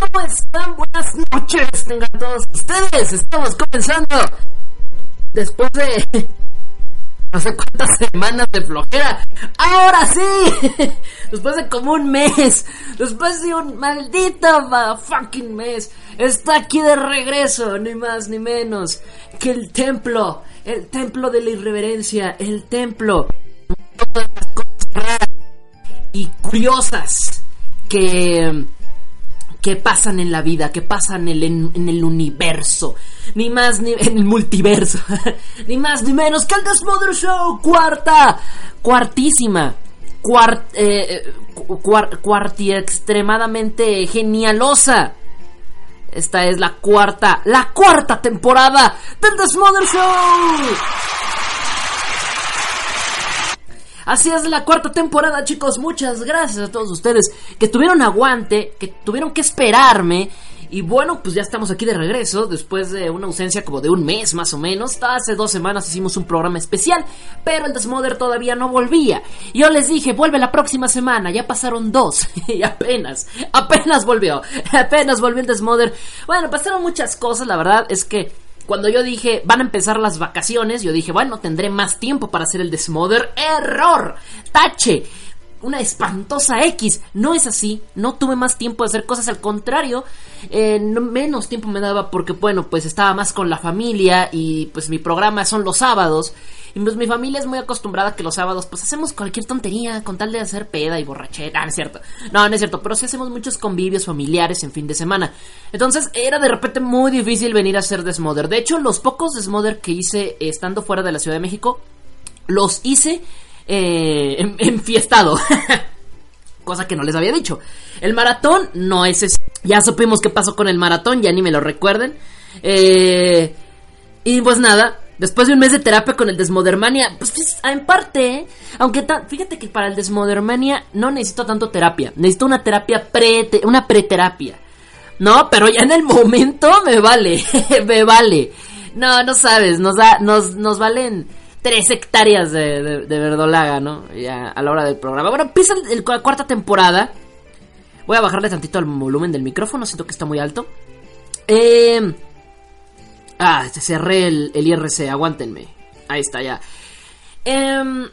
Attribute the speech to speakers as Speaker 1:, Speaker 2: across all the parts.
Speaker 1: ¿cómo están? Buenas noches, tengan todos ustedes. Estamos comenzando después de no sé cuántas semanas de flojera. Ahora sí, después de como un mes, después de un maldito fucking mes, está aquí de regreso, ni más ni menos que el templo, el templo de la irreverencia, el templo todas las cosas raras y curiosas que que pasan en la vida, que pasan en el, universo, ni más ni en el multiverso, ni más ni menos que el Desmother Show, cuarta, cuartísima, cuart, eh, cuar, cuarti extremadamente genialosa. Esta es la cuarta, la cuarta temporada del Desmother Show. Así es la cuarta temporada, chicos. Muchas gracias a todos ustedes que tuvieron aguante, que tuvieron que esperarme. Y bueno, pues ya estamos aquí de regreso, después de una ausencia como de un mes más o menos. Hace dos semanas hicimos un programa especial, pero el Desmother todavía no volvía. Yo les dije, vuelve la próxima semana, ya pasaron dos, y apenas, apenas volvió, apenas volvió el Desmother. Bueno, pasaron muchas cosas, la verdad es que cuando yo dije, van a empezar las vacaciones, yo dije, bueno, tendré más tiempo para hacer el Desmother. ¡Error! ¡Tache! Una espantosa X. No es así. No tuve más tiempo de hacer cosas. Al contrario, eh, menos tiempo me daba porque, bueno, pues estaba más con la familia y pues mi programa son los sábados. Y pues mi familia es muy acostumbrada a que los sábados pues hacemos cualquier tontería con tal de hacer peda y borrachera, no es cierto. No, no es cierto, pero sí hacemos muchos convivios familiares en fin de semana. Entonces era de repente muy difícil venir a hacer Desmother. De hecho, los pocos Desmother que hice estando fuera de la Ciudad de México, los hice eh, en, enfiestado. Cosa que no les había dicho. El maratón no es ese. Ya supimos qué pasó con el maratón, ya ni me lo recuerden. Eh, y pues nada, Después de un mes de terapia con el Desmodermania, pues en parte, aunque fíjate que para el Desmodermania no necesito tanto terapia, necesito una terapia pre una preterapia. No, pero ya en el momento me vale, me vale. No, no sabes, nos da nos nos valen tres hectáreas de, verdolaga, ¿no? Ya a la hora del programa. Bueno, empieza la cuarta temporada. Voy a bajarle tantito el volumen del micrófono, siento que está muy alto. Eh Ah, cerré el, el IRC, aguántenme. Ahí está, ya. Em,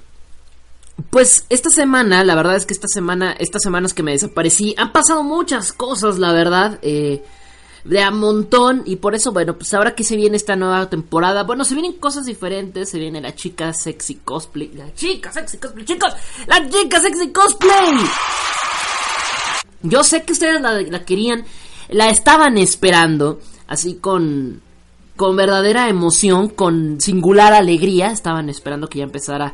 Speaker 1: pues esta semana, la verdad es que esta semana, estas semanas que me desaparecí, han pasado muchas cosas, la verdad. Eh, de a montón. Y por eso, bueno, pues ahora que se viene esta nueva temporada. Bueno, se vienen cosas diferentes. Se viene la chica sexy cosplay. La chica sexy cosplay, chicos. La chica sexy cosplay. Yo sé que ustedes la, la querían. La estaban esperando. Así con con verdadera emoción, con singular alegría, estaban esperando que ya empezara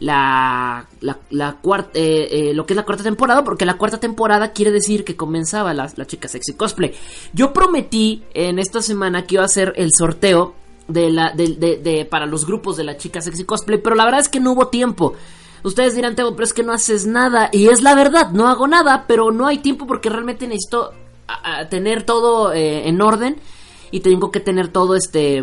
Speaker 1: la, la, cuarta, eh, eh, lo que es la cuarta temporada, porque la cuarta temporada quiere decir que comenzaba la, la, chica sexy cosplay. Yo prometí en esta semana que iba a hacer el sorteo de la, de, de, para los grupos de la chica sexy cosplay, pero la verdad es que no hubo tiempo. Ustedes dirán, Teo, pero es que no haces nada. Y es la verdad, no hago nada, pero no hay tiempo porque realmente necesito tener todo eh, en orden y tengo que tener todo este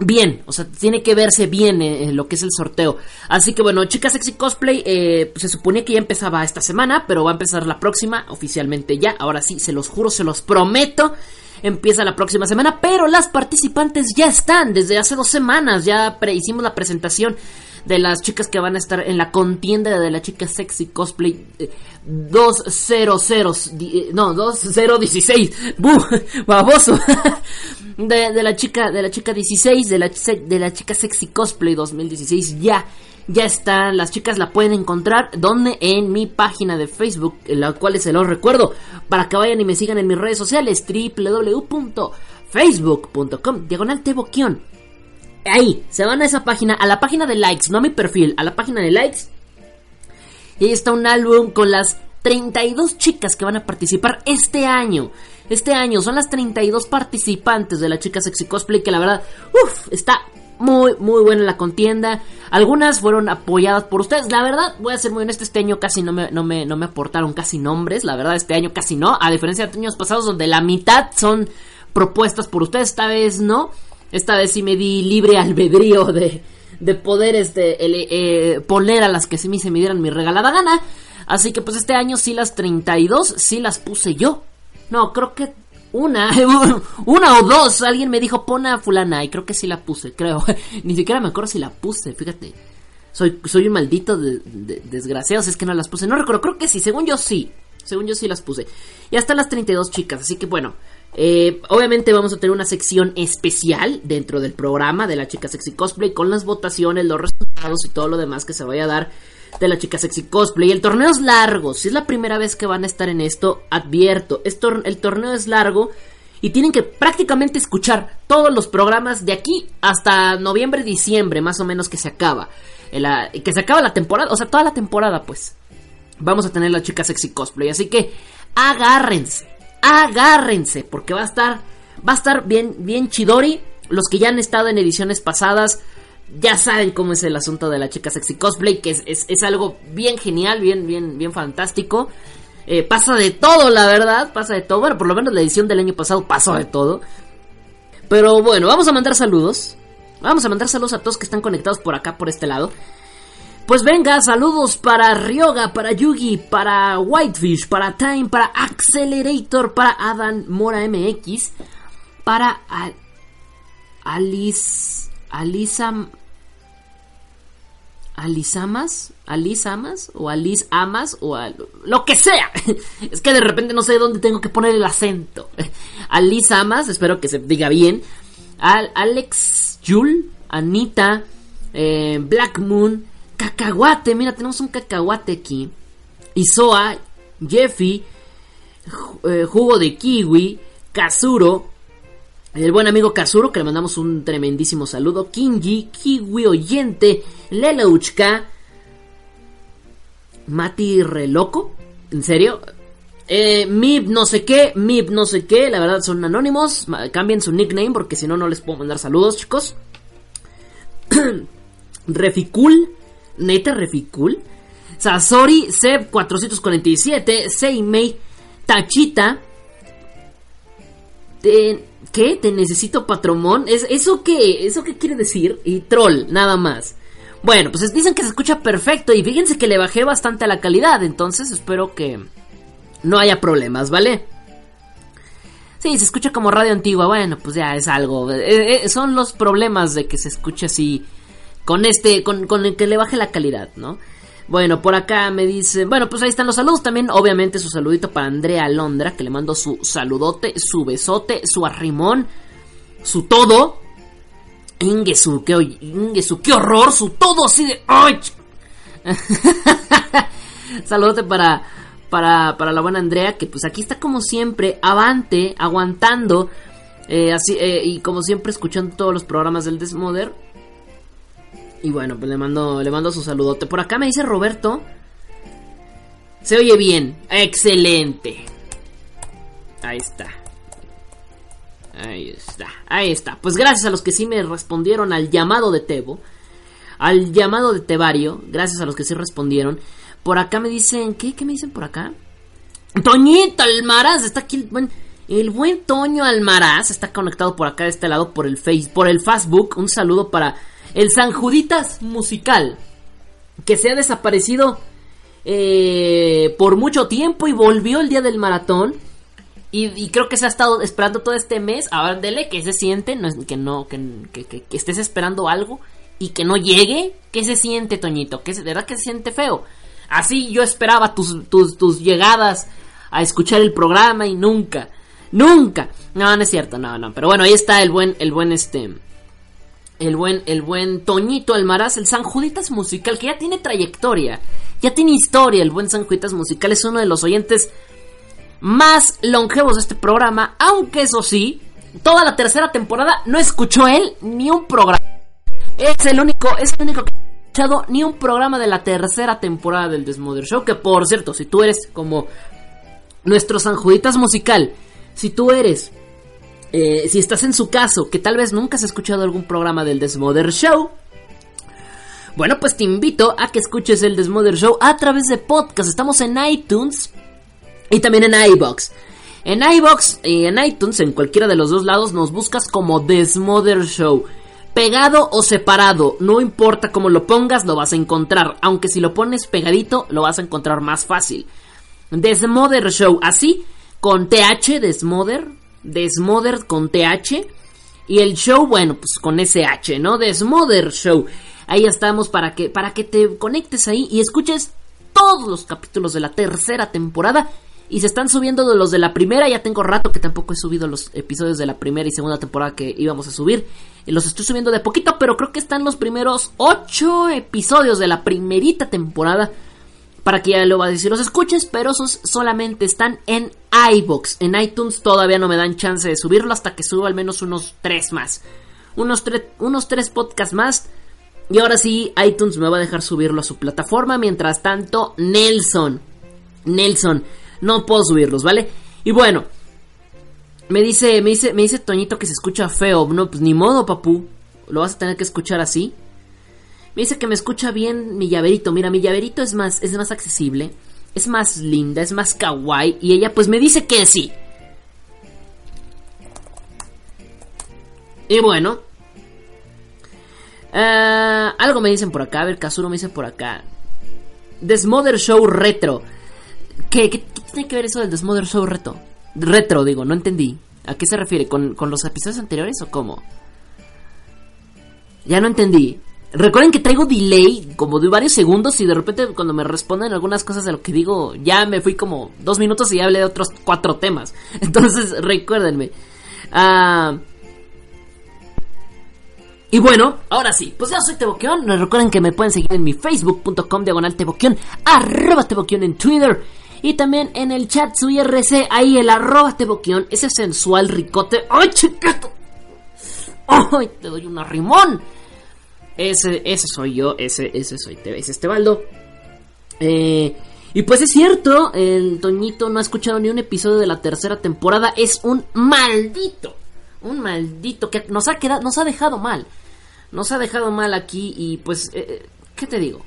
Speaker 1: bien, o sea, tiene que verse bien en lo que es el sorteo. Así que bueno, chicas sexy cosplay, eh, pues se supone que ya empezaba esta semana, pero va a empezar la próxima, oficialmente ya. Ahora sí, se los juro, se los prometo. Empieza la próxima semana, pero las participantes ya están desde hace dos semanas. Ya hicimos la presentación de las chicas que van a estar en la contienda de la chica sexy cosplay 200 eh, eh, no 2016 ¡Buh! baboso de, de, la chica de la chica 16 de la de la chica sexy cosplay 2016 ya ya están, las chicas la pueden encontrar donde en mi página de Facebook, la cual se los recuerdo para que vayan y me sigan en mis redes sociales www.facebook.com diagonal teboquión. Ahí, se van a esa página, a la página de likes, no a mi perfil, a la página de likes. Y ahí está un álbum con las 32 chicas que van a participar este año. Este año son las 32 participantes de la chica sexy cosplay que la verdad, uff, está muy, muy buena la contienda. Algunas fueron apoyadas por ustedes. La verdad, voy a ser muy honesto, este año casi no me, no me, no me aportaron casi nombres. La verdad, este año casi no. A diferencia de años pasados donde la mitad son propuestas por ustedes. Esta vez no. Esta vez sí me di libre albedrío de, de poder este, eh, poner a las que sí me se me dieran mi regalada gana. Así que pues este año sí las 32 sí las puse yo. No, creo que una, una o dos. Alguien me dijo, pon a fulana. Y creo que sí la puse, creo. Ni siquiera me acuerdo si la puse, fíjate. Soy, soy un maldito de, desgraciado, es que no las puse. No recuerdo, creo que sí, según yo sí. Según yo sí las puse. Y hasta las 32 chicas, así que bueno. Eh, obviamente vamos a tener una sección especial dentro del programa de la chica sexy cosplay con las votaciones, los resultados y todo lo demás que se vaya a dar de la chica sexy cosplay. El torneo es largo. Si es la primera vez que van a estar en esto, advierto. el torneo es largo y tienen que prácticamente escuchar todos los programas de aquí hasta noviembre, diciembre, más o menos que se acaba. que se acaba la temporada, o sea, toda la temporada, pues. Vamos a tener la chica sexy cosplay. Así que agárrense, agárrense, porque va a estar, va a estar bien, bien chidori. Los que ya han estado en ediciones pasadas ya saben cómo es el asunto de la chica sexy cosplay, que es, algo bien genial, bien, bien, bien fantástico. Eh, pasa de todo, la verdad, pasa de todo. Bueno, por lo menos la edición del año pasado pasó de todo. Pero bueno, vamos a mandar saludos. Vamos a mandar saludos a todos que están conectados por acá, por este lado. Pues venga, saludos para Ryoga, para Yugi, para Whitefish, para Time, para Accelerator, para Adam Mora MX, para Alice, Alisa Alice Amas, Alice Amas o Alice Amas o lo que sea. Es que de repente no sé dónde tengo que poner el acento. Alice Amas, espero que se diga bien. Al Alex Jul, Anita, eh, Black Moon, Cacahuate, mira, tenemos un cacahuate aquí. Isoa, Jeffy, eh, Jugo de Kiwi, Kazuro, el buen amigo Kazuro, que le mandamos un tremendísimo saludo. Kinji, Kiwi Oyente, Lelouchka, Mati Reloco, ¿en serio? Eh, Mib no sé qué, Mib no sé qué, la verdad son anónimos. Cambien su nickname porque si no, no les puedo mandar saludos, chicos. Reficul, neta Reficul. Sasori, Seb 447, Seimei, Tachita. ¿Qué? ¿Te necesito patromón? ¿Es, ¿Eso qué? ¿Eso qué quiere decir? Y troll, nada más. Bueno, pues dicen que se escucha perfecto y fíjense que le bajé bastante a la calidad, entonces espero que no haya problemas, ¿vale? Sí, se escucha como radio antigua, bueno, pues ya es algo. Eh, eh, son los problemas de que se escuche así con este, con, con el que le baje la calidad, ¿no? Bueno, por acá me dice, bueno, pues ahí están los saludos. También, obviamente, su saludito para Andrea Londra, que le mando su saludote, su besote, su arrimón, su todo. Ingesu, qué, Ingesu, qué horror, su todo así de... ¡Ay! saludote para, para, para la buena Andrea, que pues aquí está como siempre, avante, aguantando. Eh, así, eh, y como siempre escuchando todos los programas del Desmoder y bueno, pues le mando, le mando su saludote. Por acá me dice Roberto. Se oye bien. Excelente. Ahí está. Ahí está. Ahí está. Pues gracias a los que sí me respondieron al llamado de Tebo. Al llamado de Tebario. Gracias a los que sí respondieron. Por acá me dicen. ¿Qué? ¿Qué me dicen por acá? Toñito Almaraz. Está aquí el buen. El buen Toño Almaraz está conectado por acá de este lado por el Face, por el Facebook. Un saludo para el San Juditas musical, que se ha desaparecido eh, por mucho tiempo y volvió el día del maratón. Y, creo que se ha estado esperando todo este mes. A ver, dele, que se siente, no, que no, que, que, estés esperando algo. y que no llegue, ¿qué se siente, Toñito? ¿Qué, ¿De verdad que se siente feo? Así yo esperaba tus, tus, tus llegadas a escuchar el programa y nunca, nunca. No, no es cierto, no, no. Pero bueno, ahí está el buen, el buen este, el buen, el buen Toñito Almaraz, el San Juditas Musical, que ya tiene trayectoria, ya tiene historia. El buen San Juditas Musical es uno de los oyentes más longevos de este programa, aunque eso sí, toda la tercera temporada no escuchó él ni un programa. Es el único, es el único que ha escuchado ni un programa de la tercera temporada del Desmother Show. Que por cierto, si tú eres como nuestro San Juditas musical, si tú eres, eh, si estás en su caso, que tal vez nunca has escuchado algún programa del Desmother Show, bueno, pues te invito a que escuches el Desmother Show a través de podcast. Estamos en iTunes y también en iBox. En iBox y en iTunes, en cualquiera de los dos lados, nos buscas como Desmother Show. Pegado o separado, no importa cómo lo pongas, lo vas a encontrar. Aunque si lo pones pegadito, lo vas a encontrar más fácil. Desmother Show, así, con TH, Desmother, Desmother con TH. Y el show, bueno, pues con SH, ¿no? Desmother Show. Ahí estamos para que, para que te conectes ahí y escuches todos los capítulos de la tercera temporada y se están subiendo de los de la primera. Ya tengo rato que tampoco he subido los episodios de la primera y segunda temporada que íbamos a subir. Y los estoy subiendo de poquito, pero creo que están los primeros ocho episodios de la primerita temporada. Para que ya lo vas a decir los escuches, pero esos solamente están en iBox. En iTunes todavía no me dan chance de subirlo hasta que suba al menos unos tres más. Unos, unos tres podcasts más. Y ahora sí, iTunes me va a dejar subirlo a su plataforma. Mientras tanto, Nelson. Nelson no puedo subirlos, ¿vale? Y bueno, me dice, me dice, me dice Toñito que se escucha feo. No, pues ni modo, papu. Lo vas a tener que escuchar así. Me dice que me escucha bien mi llaverito. Mira, mi llaverito es más, es más accesible. Es más linda, es más kawaii. Y ella pues me dice que sí. Y bueno. Uh, algo me dicen por acá. A ver, Kazuro me dice por acá. Desmother Show Retro. ¿Qué, ¿Qué, tiene que ver eso del Desmother Show Retro? Retro, digo, no entendí. ¿A qué se refiere? ¿Con, ¿Con los episodios anteriores o cómo? Ya no entendí. Recuerden que traigo delay como de varios segundos y de repente cuando me responden algunas cosas de lo que digo, ya me fui como dos minutos y ya hablé de otros cuatro temas. Entonces, recuérdenme. Ah... Y bueno, ahora sí, pues ya soy Teboquión. Recuerden que me pueden seguir en mi facebook.com diagonal Teboquión, arroba Teboquión en Twitter. Y también en el chat su IRC, ahí el arroba Teboquión, ese sensual ricote. ¡Ay, chiquito! ¡Ay, te doy un arrimón! Ese, ese soy yo, ese, ese soy ese Estebaldo. Eh, y pues es cierto, el Toñito no ha escuchado ni un episodio de la tercera temporada. Es un maldito, un maldito que nos ha quedado, nos ha dejado mal. Nos ha dejado mal aquí y pues, eh, ¿qué te digo?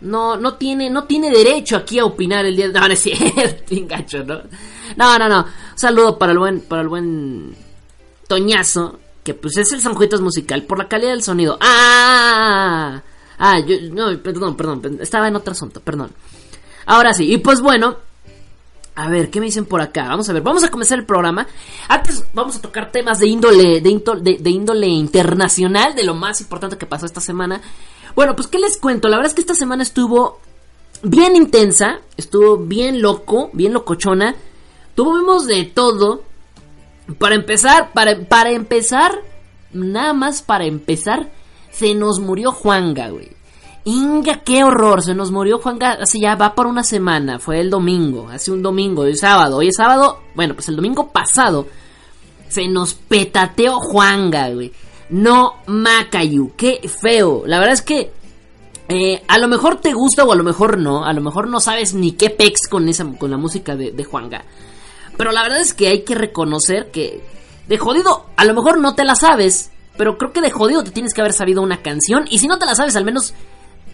Speaker 1: No, no tiene, no tiene derecho aquí a opinar el día de... No, no es cierto. No, no, no. Un saludo para el buen, para el buen Toñazo, que pues es el Sanjuitas musical por la calidad del sonido. ¡Ah! Ah, yo, no, perdón, perdón, estaba en otro asunto, perdón. Ahora sí, y pues bueno, a ver, ¿qué me dicen por acá? Vamos a ver, vamos a comenzar el programa. Antes vamos a tocar temas de índole, de, de, índole internacional, de lo más importante que pasó esta semana. Bueno, pues ¿qué les cuento? La verdad es que esta semana estuvo bien intensa, estuvo bien loco, bien locochona. Tuvimos de todo. Para empezar, para, para empezar, nada más para empezar, se nos murió Juanga, güey. Inga, qué horror, se nos murió Juanga hace ya va por una semana, fue el domingo, hace un domingo, hoy sábado, hoy sábado, bueno, pues el domingo pasado se nos petateó Juanga, güey. No Macayu, qué feo. La verdad es que eh, a lo mejor te gusta o a lo mejor no, a lo mejor no sabes ni qué pex con esa con la música de, de Juanga. Pero la verdad es que hay que reconocer que de jodido, a lo mejor no te la sabes, pero creo que de jodido te tienes que haber sabido una canción y si no te la sabes al menos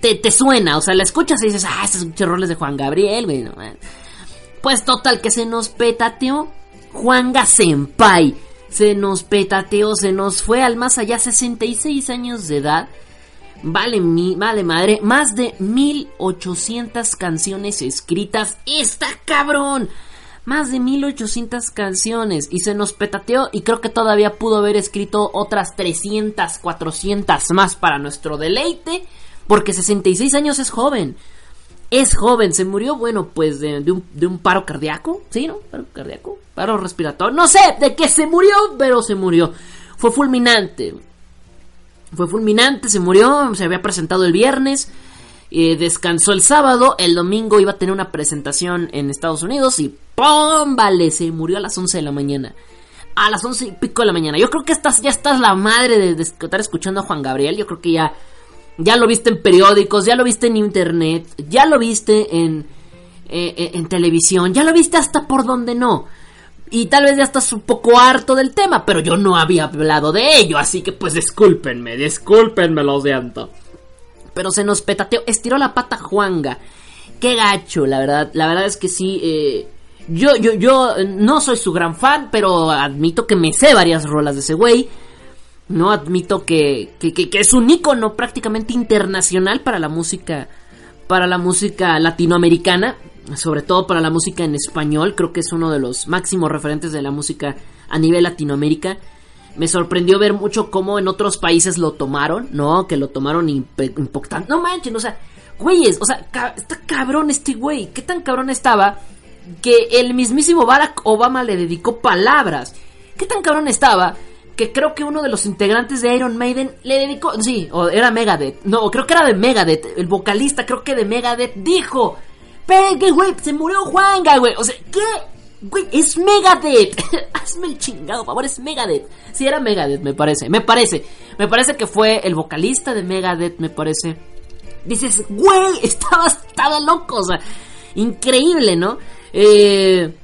Speaker 1: te, suena, o sea, la escuchas y dices, ah, estos roles de Juan Gabriel, güey. Pues total, que se nos petateó Juanga Senpai. Se nos petateó, se nos fue al más allá, 66 años de edad. Vale, mi, vale madre, más de 1800 canciones escritas. ¡Está cabrón! Más de 1800 canciones y se nos petateó y creo que todavía pudo haber escrito otras 300, 400 más para nuestro deleite, porque 66 años es joven. Es joven, se murió, bueno, pues de, un, de un, paro cardíaco, ¿sí, no? Paro cardíaco, paro respiratorio, no sé de qué se murió, pero se murió. Fue fulminante. Fue fulminante, se murió, se había presentado el viernes eh, descansó el sábado, el domingo iba a tener una presentación en Estados Unidos y ¡pum! Vale, se murió a las 11 de la mañana. A las 11 y pico de la mañana. Yo creo que estás, ya estás la madre de, estar escuchando a Juan Gabriel. Yo creo que ya, ya lo viste en periódicos, ya lo viste en internet, ya lo viste en, eh, eh, en televisión, ya lo viste hasta por donde no. Y tal vez ya estás un poco harto del tema, pero yo no había hablado de ello, así que pues discúlpenme, discúlpenme, lo siento pero se nos petateó, estiró la pata Juanga. Qué gacho, la verdad, la verdad es que sí, eh, yo, yo, yo no soy su gran fan, pero admito que me sé varias rolas de ese güey. No admito que, que, que, es un icono prácticamente internacional para la música, para la música latinoamericana, sobre todo para la música en español. Creo que es uno de los máximos referentes de la música a nivel Latinoamérica me sorprendió ver mucho cómo en otros países lo tomaron, ¿no? Que lo tomaron importante. No manchen, o sea, güeyes, o sea, está cabrón este güey. ¿Qué tan cabrón estaba que el mismísimo Barack Obama le dedicó palabras? ¿Qué tan cabrón estaba? Que creo que uno de los integrantes de Iron Maiden le dedicó. Sí, o era Megadeth. No, creo que era de Megadeth. El vocalista, creo que de Megadeth, dijo: Pegue, güey, se murió Juanga, güey. O sea, ¿qué? Güey, es Megadeth. Hazme el chingado, favor, es Megadeth. Sí, era Megadeth, me parece. Me parece. Me parece que fue el vocalista de Megadeth, me parece. Dices, güey, estaba, estaba loco, o sea, increíble, ¿no? Eh,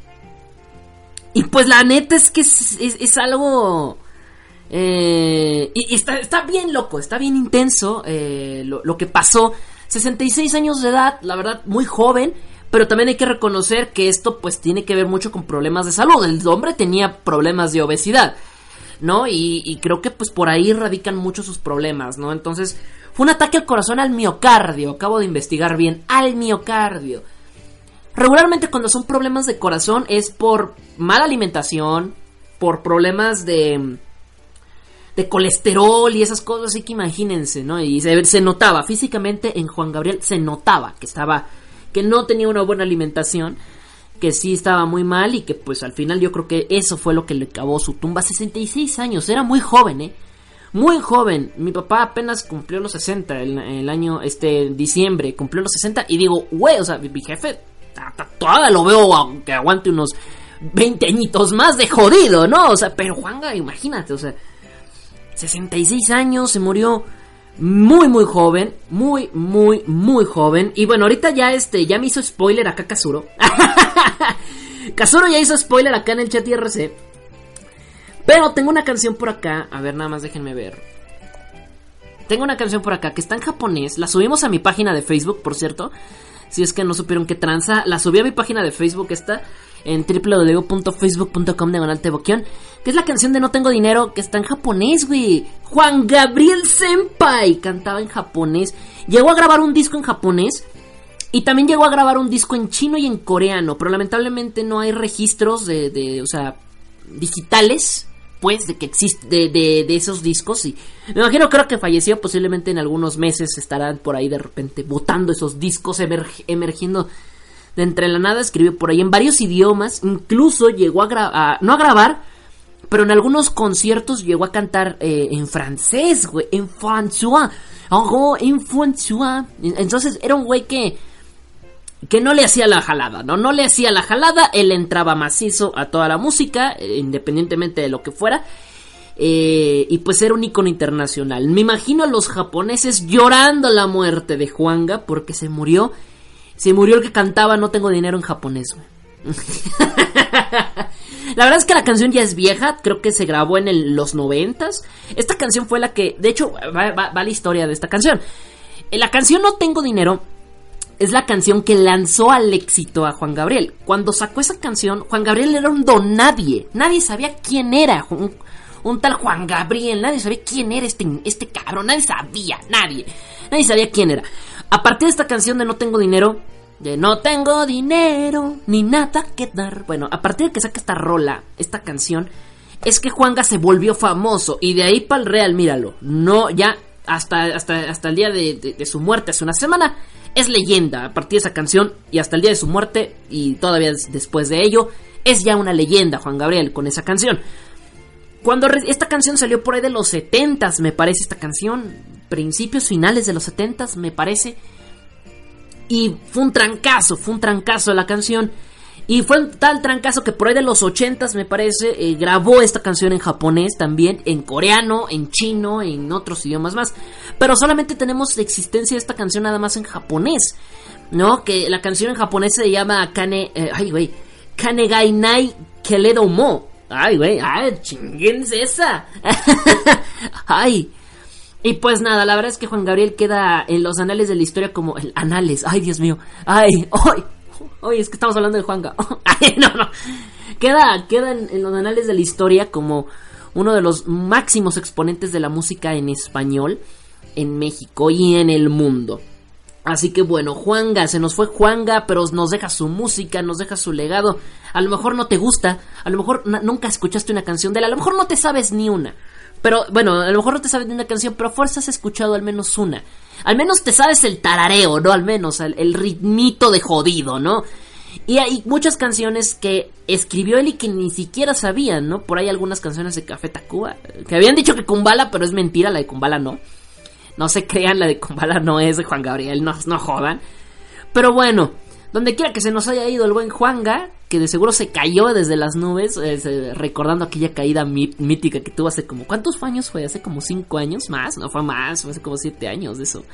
Speaker 1: y pues la neta es que es, algo... Eh, y, está, bien loco, está bien intenso eh, lo que pasó. 66 años de edad, la verdad, muy joven. Pero también hay que reconocer que esto pues tiene que ver mucho con problemas de salud. El hombre tenía problemas de obesidad, ¿no? Y, creo que pues por ahí radican muchos sus problemas, ¿no? Entonces fue un ataque al corazón al miocardio. Acabo de investigar bien, al miocardio. Regularmente cuando son problemas de corazón es por mala alimentación, por problemas de de colesterol y esas cosas, así que imagínense, ¿no? Y se, se, notaba físicamente en Juan Gabriel, se notaba que estaba que no tenía una buena alimentación, que sí estaba muy mal y que pues al final yo creo que eso fue lo que le acabó su tumba. 66 años, era muy joven, ¿eh? Muy joven. Mi papá apenas cumplió los 60 el, año, este, diciembre, cumplió los 60 y digo, güey, o sea, mi jefe todavía lo veo aunque aguante unos 20 añitos más de jodido, ¿no? O sea, pero Juanga, imagínate, o sea, 66 años, se murió muy muy joven, muy muy muy joven y bueno, ahorita ya este ya me hizo spoiler acá Kazuro. Kazuro ya hizo spoiler acá en el chat IRC. Pero tengo una canción por acá, a ver, nada más déjenme ver. Tengo una canción por acá que está en japonés, la subimos a mi página de Facebook, por cierto. Si es que no supieron qué tranza, la subí a mi página de Facebook esta en www.facebook.com de que es la canción de No Tengo Dinero, que está en japonés, güey. Juan Gabriel Senpai cantaba en japonés. Llegó a grabar un disco en japonés. Y también llegó a grabar un disco en chino y en coreano. Pero lamentablemente no hay registros de, de o sea, digitales, pues, de que existe, de, de, esos discos. Y me imagino, creo que falleció. Posiblemente en algunos meses estarán por ahí de repente botando esos discos, emergiendo entre la nada escribió por ahí en varios idiomas, incluso llegó a, grabar, no a grabar, pero en algunos conciertos llegó a cantar eh, en francés, güey, en François, oh, en François. Entonces era un güey que que no le hacía la jalada, ¿no? No le hacía la jalada, él entraba macizo a toda la música, eh, independientemente de lo que fuera. Eh, y pues era un icono internacional. Me imagino a los japoneses llorando la muerte de Juanga porque se murió se murió el que cantaba No tengo dinero en japonés, la verdad es que la canción ya es vieja, creo que se grabó en los noventas. Esta canción fue la que, de hecho, va, la historia de esta canción. Eh, la canción No tengo dinero es la canción que lanzó al éxito a Juan Gabriel. Cuando sacó esa canción, Juan Gabriel era un don nadie. Nadie sabía quién era un, un, tal Juan Gabriel. Nadie sabía quién era este, este cabrón. Nadie sabía, nadie. Nadie sabía quién era. A partir de esta canción de No tengo dinero, De no tengo dinero ni nada que dar. Bueno, a partir de que saca esta rola, esta canción, es que Juanga se volvió famoso. Y de ahí para el real, míralo. No, ya hasta, hasta, hasta el día de, su muerte, hace una semana, es leyenda. A partir de esa canción y hasta el día de su muerte, y todavía después de ello, es ya una leyenda Juan Gabriel con esa canción. Cuando esta canción salió por ahí de los 70 me parece esta canción, principios finales de los 70 me parece. Y fue un trancazo, fue un trancazo la canción. Y fue un tal trancazo que por ahí de los 80 me parece, eh, grabó esta canción en japonés también, en coreano, en chino, en otros idiomas más. Pero solamente tenemos la existencia de esta canción nada más en japonés. ¿No? Que la canción en japonés se llama Kane... Eh, ay, güey. Kanegai Nai Keledo. Ay, güey. Ay, chinguense esa. ay. Y pues nada, la verdad es que Juan Gabriel queda en los anales de la historia como el anales. Ay, Dios mío. Ay, ay. Oye, es que estamos hablando de Juanga. Ay, no, no. Queda, queda en, los anales de la historia como uno de los máximos exponentes de la música en español en México y en el mundo. Así que bueno, Juanga, se nos fue Juanga, pero nos deja su música, nos deja su legado. A lo mejor no te gusta, a lo mejor nunca escuchaste una canción de él, a lo mejor no te sabes ni una. Pero bueno, a lo mejor no te sabes ni una canción, pero fuerza has escuchado al menos una. Al menos te sabes el tarareo, ¿no? Al menos el, ritmito de jodido, ¿no? Y hay muchas canciones que escribió él y que ni siquiera sabían, ¿no? Por ahí algunas canciones de Café Tacuba, que habían dicho que Kumbala, pero es mentira, la de Kumbala no. No se crean, la de Kumbala no es de Juan Gabriel, no, no jodan. Pero bueno, donde quiera que se nos haya ido el buen Juanga, que de seguro se cayó desde las nubes, eh, recordando aquella caída mítica que tuvo hace como... ¿Cuántos años fue? ¿Hace como cinco años? ¿Más? No fue más, fue hace como siete años de eso.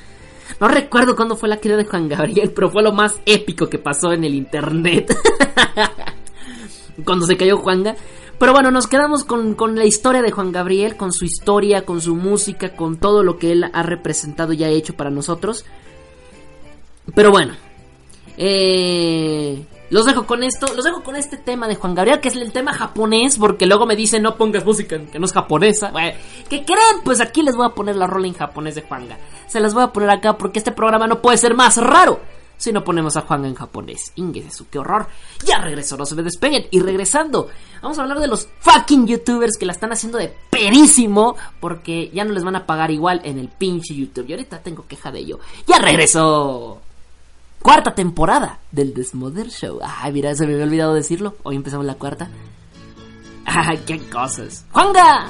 Speaker 1: No recuerdo cuándo fue la caída de Juan Gabriel, pero fue lo más épico que pasó en el internet. cuando se cayó Juanga. Pero bueno, nos quedamos con, con, la historia de Juan Gabriel, con su historia, con su música, con todo lo que él ha representado y ha hecho para nosotros. Pero bueno, eh, los dejo con esto, los dejo con este tema de Juan Gabriel, que es el tema japonés, porque luego me dicen no pongas música que no es japonesa. ¿Qué creen? Pues aquí les voy a poner la rola en japonés de Juanga. Se las voy a poner acá porque este programa no puede ser más raro si no ponemos a Juanga en japonés. Ingesu, qué horror. Ya regresó, no se me despeguen. Y regresando, vamos a hablar de los fucking youtubers que la están haciendo de perísimo porque ya no les van a pagar igual en el pinche YouTube. Y ahorita tengo queja de ello. Ya regresó cuarta temporada del Desmother Show. Ay, mira, se me había olvidado decirlo. Hoy empezamos la cuarta. Qué cosas. ¡Juanga!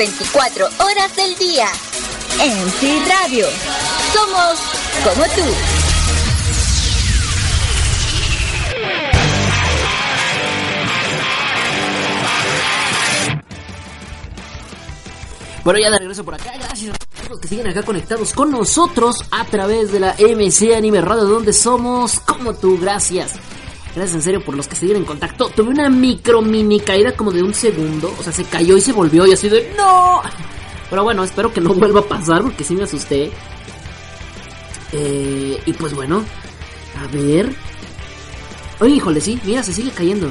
Speaker 2: 24 horas del día. En Sí Radio. Somos como tú.
Speaker 1: Bueno, ya de regreso por acá. Gracias a todos que siguen acá conectados con nosotros a través de la MC Anime Radio, donde somos como tú. Gracias. Gracias en serio por los que se dieron en contacto. Tuve una micro mini caída como de un segundo. O sea, se cayó y se volvió y así de ¡No! Pero bueno, espero que no vuelva a pasar porque sí me asusté. Eh, y pues bueno, a ver. Oye, híjole, sí, mira, se sigue cayendo.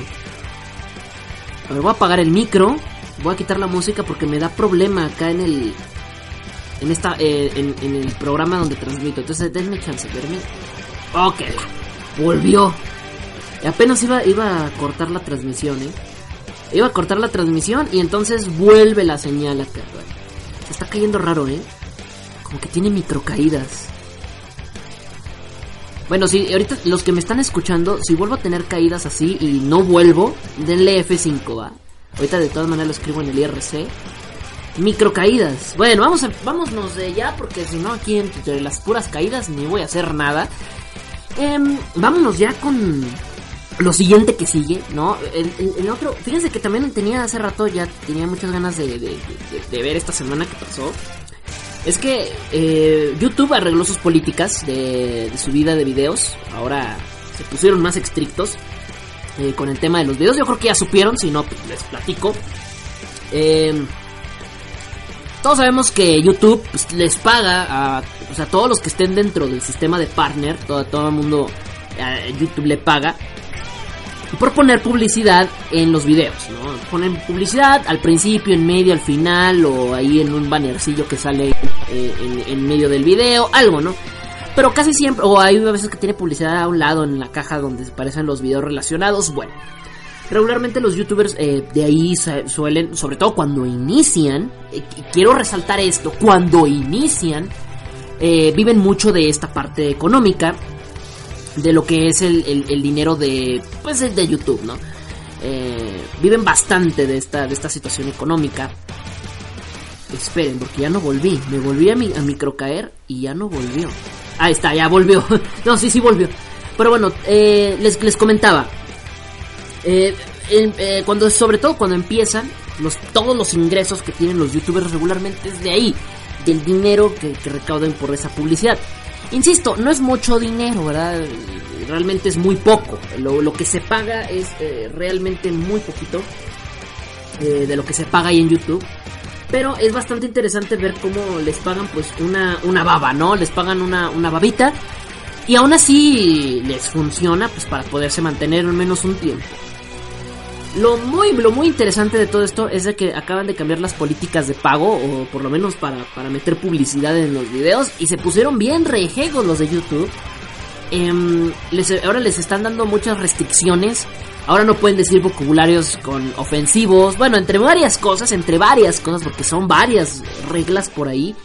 Speaker 1: A ver, voy a apagar el micro. Voy a quitar la música porque me da problema acá en el. En esta. Eh, en, el programa donde transmito. Entonces, denme chance, verme. Ok, volvió. Apenas iba, iba a cortar la transmisión, ¿eh? Iba a cortar la transmisión y entonces vuelve la señal acá. Se está cayendo raro, ¿eh? Como que tiene microcaídas. Bueno, si ahorita los que me están escuchando, si vuelvo a tener caídas así y no vuelvo, denle F5, ¿va? Ahorita de todas maneras lo escribo en el IRC. Microcaídas. Bueno, vamos vámonos de ya porque si no aquí entre las puras caídas ni voy a hacer nada. Eh, vámonos ya con lo siguiente que sigue, ¿no? El, otro, fíjense que también tenía hace rato, ya tenía muchas ganas de, ver esta semana que pasó. Es que eh, YouTube arregló sus políticas de, subida de videos. Ahora se pusieron más estrictos eh, con el tema de los videos. Yo creo que ya supieron, si no, pues les platico. Eh, todos sabemos que YouTube pues, les paga a, sea, todos los que estén dentro del sistema de partner, todo, todo el mundo, YouTube le paga por poner publicidad en los videos, ¿no? Ponen publicidad al principio, en medio, al final, o ahí en un bannercillo que sale eh, en, medio del video, algo, ¿no? Pero casi siempre, o hay veces que tiene publicidad a un lado en la caja donde aparecen los videos relacionados, bueno. Regularmente los youtubers eh, de ahí suelen, sobre todo cuando inician, eh, quiero resaltar esto, cuando inician, viven mucho de esta parte económica de lo que es el, el, dinero de pues de YouTube, ¿no? Eh, viven bastante de esta, de esta situación económica. Esperen, porque ya no volví. Me volví a, mi, a microcaer y ya no volvió. Ahí está, ya volvió. no, sí, sí volvió. Pero bueno, eh, les, les comentaba. Eh, cuando, sobre todo cuando empiezan, los, todos los ingresos que tienen los youtubers regularmente es de ahí. Del dinero que, que recauden por esa publicidad. Insisto, no es mucho dinero, ¿verdad? Realmente es muy poco. Lo, que se paga es eh, realmente muy poquito eh, de lo que se paga ahí en YouTube. Pero es bastante interesante ver cómo les pagan pues una, una baba, ¿no? Les pagan una, una babita. Y aún así les funciona pues para poderse mantener al menos un tiempo. Lo muy, lo muy interesante de todo esto es de que acaban de cambiar las políticas de pago, o por lo menos para, meter publicidad en los videos, y se pusieron bien rejegos los de YouTube. Em, ahora les están dando muchas restricciones. Ahora no pueden decir vocabularios con ofensivos. Bueno, entre varias cosas, entre varias cosas, porque son varias reglas por ahí.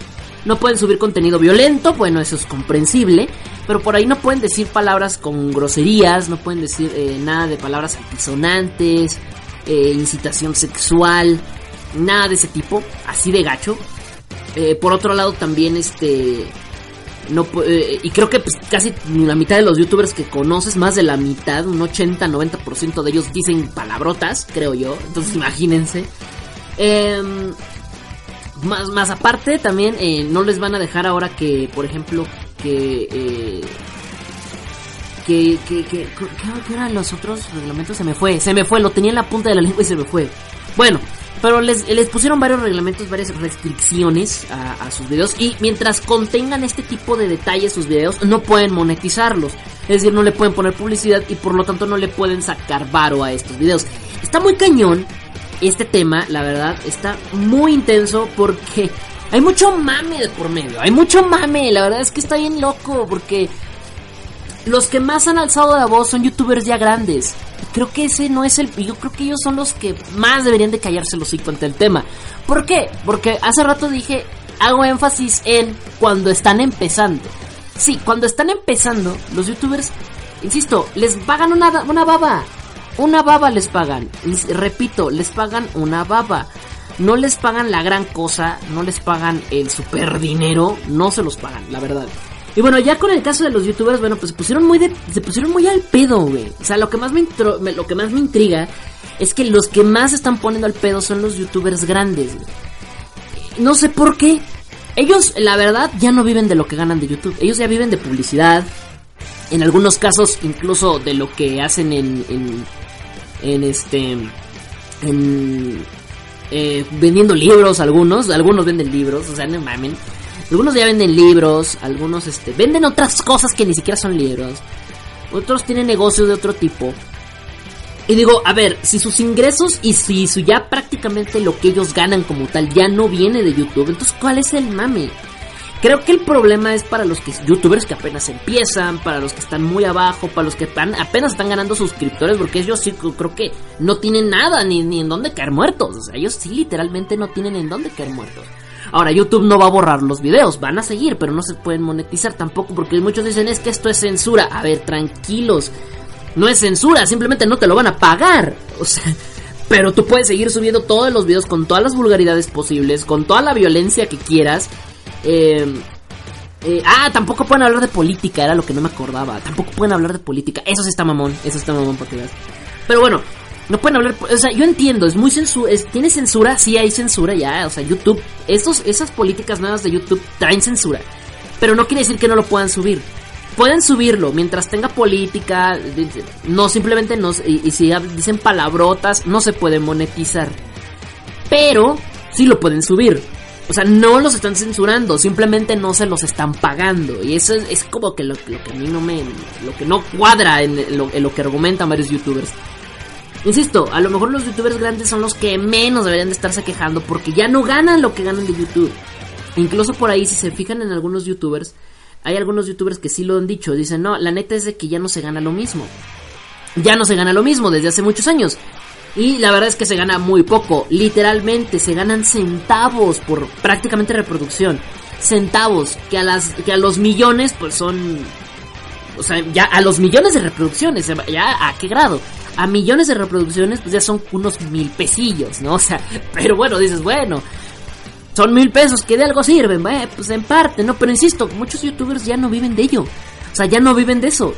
Speaker 1: No pueden subir contenido violento, bueno, eso es comprensible. Pero por ahí no pueden decir palabras con groserías, no pueden decir eh, nada de palabras altisonantes, eh, incitación sexual, nada de ese tipo, así de gacho. Eh, por otro lado también este... No, y creo que pues, casi la mitad de los youtubers que conoces, más de la mitad, un 80-90% de ellos dicen palabrotas, creo yo. Entonces imagínense. Em, más, más aparte, también no les van a dejar ahora que, por ejemplo, que, eh, que, que, que, ¿qué eran los otros reglamentos? Se me fue, se me fue, lo tenía en la punta de la lengua y se me fue. Bueno, pero les, les pusieron varios reglamentos, varias restricciones a, a, sus videos. Y mientras contengan este tipo de detalles sus videos, no pueden monetizarlos. Es decir, no le pueden poner publicidad y por lo tanto no le pueden sacar varo a estos videos. Está muy cañón este tema, la verdad. Está muy intenso porque hay mucho mame de por medio. Hay mucho mame. La verdad es que está bien loco porque los que más han alzado la voz son youtubers ya grandes. Creo que ese no es el. Yo creo que ellos son los que más deberían de callarse los hocico ante el tema. ¿Por qué? Porque hace rato dije. Hago énfasis en cuando están empezando. Sí, cuando están empezando, los youtubers, insisto, les pagan una, una baba. Una baba les pagan. Repito, les pagan una baba. No les pagan la gran cosa, no les pagan el super dinero, no se los pagan, la verdad. Y bueno, ya con el caso de los youtubers, bueno, pues se pusieron muy de, se pusieron muy al pedo, güey. O sea, lo que más me, lo que más me intriga es que los que más están poniendo al pedo son los youtubers grandes. Güey. No sé por qué. Ellos, la verdad, ya no viven de lo que ganan de YouTube. Ellos ya viven de publicidad. En algunos casos, incluso de lo que hacen en, en, en este, en, eh, vendiendo libros, algunos, algunos venden libros, o sea, no mamen. Algunos ya venden libros, algunos este, venden otras cosas que ni siquiera son libros. Otros tienen negocios de otro tipo. Y digo, a ver, si sus ingresos y si su ya prácticamente lo que ellos ganan como tal ya no viene de YouTube, entonces ¿cuál es el mame? Creo que el problema es para los que youtubers que apenas empiezan, para los que están muy abajo, para los que están, apenas están ganando suscriptores, porque ellos sí creo que no tienen nada ni, ni en dónde caer muertos. O sea, ellos sí literalmente no tienen en dónde caer muertos. Ahora, YouTube no va a borrar los videos, van a seguir, pero no se pueden monetizar tampoco porque muchos dicen es que esto es censura. A ver, tranquilos. No es censura, simplemente no te lo van a pagar. O sea, pero tú puedes seguir subiendo todos los videos con todas las vulgaridades posibles, con toda la violencia que quieras. Eh, eh, ah, tampoco pueden hablar de política, era lo que no me acordaba. Tampoco pueden hablar de política. Eso sí está mamón, eso está mamón para que veas. Pero bueno, no pueden hablar, o sea, yo entiendo, es muy censura, tiene censura, sí hay censura ya, o sea, YouTube, estos, esas políticas nuevas de YouTube traen censura, pero no quiere decir que no lo puedan subir. Pueden subirlo mientras tenga política, no simplemente no, y, y si dicen palabrotas, no se puede monetizar. Pero sí lo pueden subir. O sea, no los están censurando, simplemente no se los están pagando. Y eso es, es como que lo, que a mí no me. Lo que no cuadra en lo, en lo que argumentan varios youtubers. Insisto, a lo mejor los youtubers grandes son los que menos deberían de estarse quejando porque ya no ganan lo que ganan de YouTube. Incluso por ahí, si se fijan en algunos youtubers, hay algunos youtubers que sí lo han dicho. Dicen, no, la neta es de que ya no se gana lo mismo. Ya no se gana lo mismo desde hace muchos años. Y la verdad es que se gana muy poco. Literalmente se ganan centavos por prácticamente reproducción. Centavos que a las que a los millones pues son o sea, ya a los millones de reproducciones, ya a qué grado? A millones de reproducciones pues ya son unos mil pesillos, ¿no? O sea, pero bueno, dices, bueno, son mil pesos que de algo sirven, eh, pues en parte, ¿no? Pero insisto, muchos youtubers ya no viven de ello. O sea, ya no viven de eso.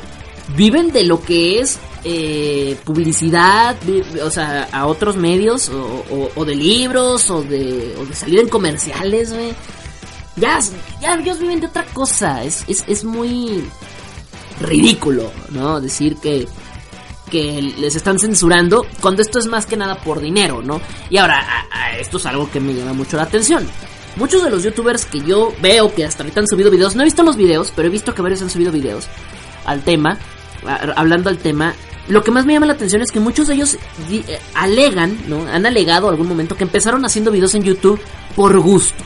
Speaker 1: Viven de lo que es eh, publicidad, o sea, a otros medios, o, de libros, o de, o de salir en comerciales, güey. Ya, ya ellos viven de otra cosa. Es, es, es muy ridículo, ¿no? Decir que que les están censurando cuando esto es más que nada por dinero, ¿no? Y ahora, a, a esto es algo que me llama mucho la atención. Muchos de los youtubers que yo veo que hasta ahorita han subido videos, no he visto los videos, pero he visto que varios han subido videos al tema, hablando al tema. Lo que más me llama la atención es que muchos de ellos eh, alegan, ¿no? Han alegado algún momento que empezaron haciendo videos en YouTube por gusto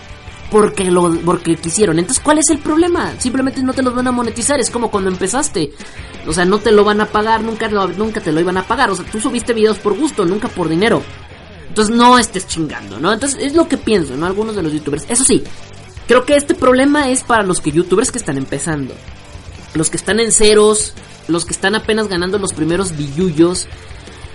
Speaker 1: porque lo porque quisieron. Entonces, ¿cuál es el problema? Simplemente no te los van a monetizar, es como cuando empezaste. O sea, no te lo van a pagar, nunca nunca te lo iban a pagar. O sea, tú subiste videos por gusto, nunca por dinero. Entonces, no estés chingando, ¿no? Entonces, es lo que pienso, ¿no? Algunos de los youtubers. Eso sí, creo que este problema es para los que youtubers que están empezando. Los que están en ceros, los que están apenas ganando los primeros billullos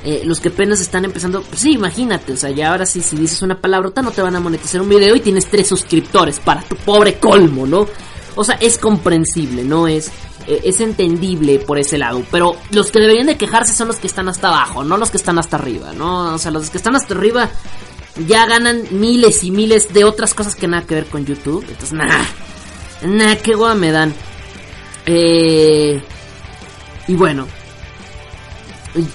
Speaker 1: eh, los que apenas están empezando, pues sí, imagínate, o sea, ya ahora sí, si dices una palabrota no te van a monetizar un video y tienes tres suscriptores para tu pobre colmo, ¿no? O sea, es comprensible, ¿no? Es, eh, es entendible por ese lado, pero los que deberían de quejarse son los que están hasta abajo, no los que están hasta arriba, ¿no? O sea, los que están hasta arriba ya ganan miles y miles de otras cosas que nada que ver con YouTube, entonces, nada, nada, qué guay me dan. Eh, y bueno,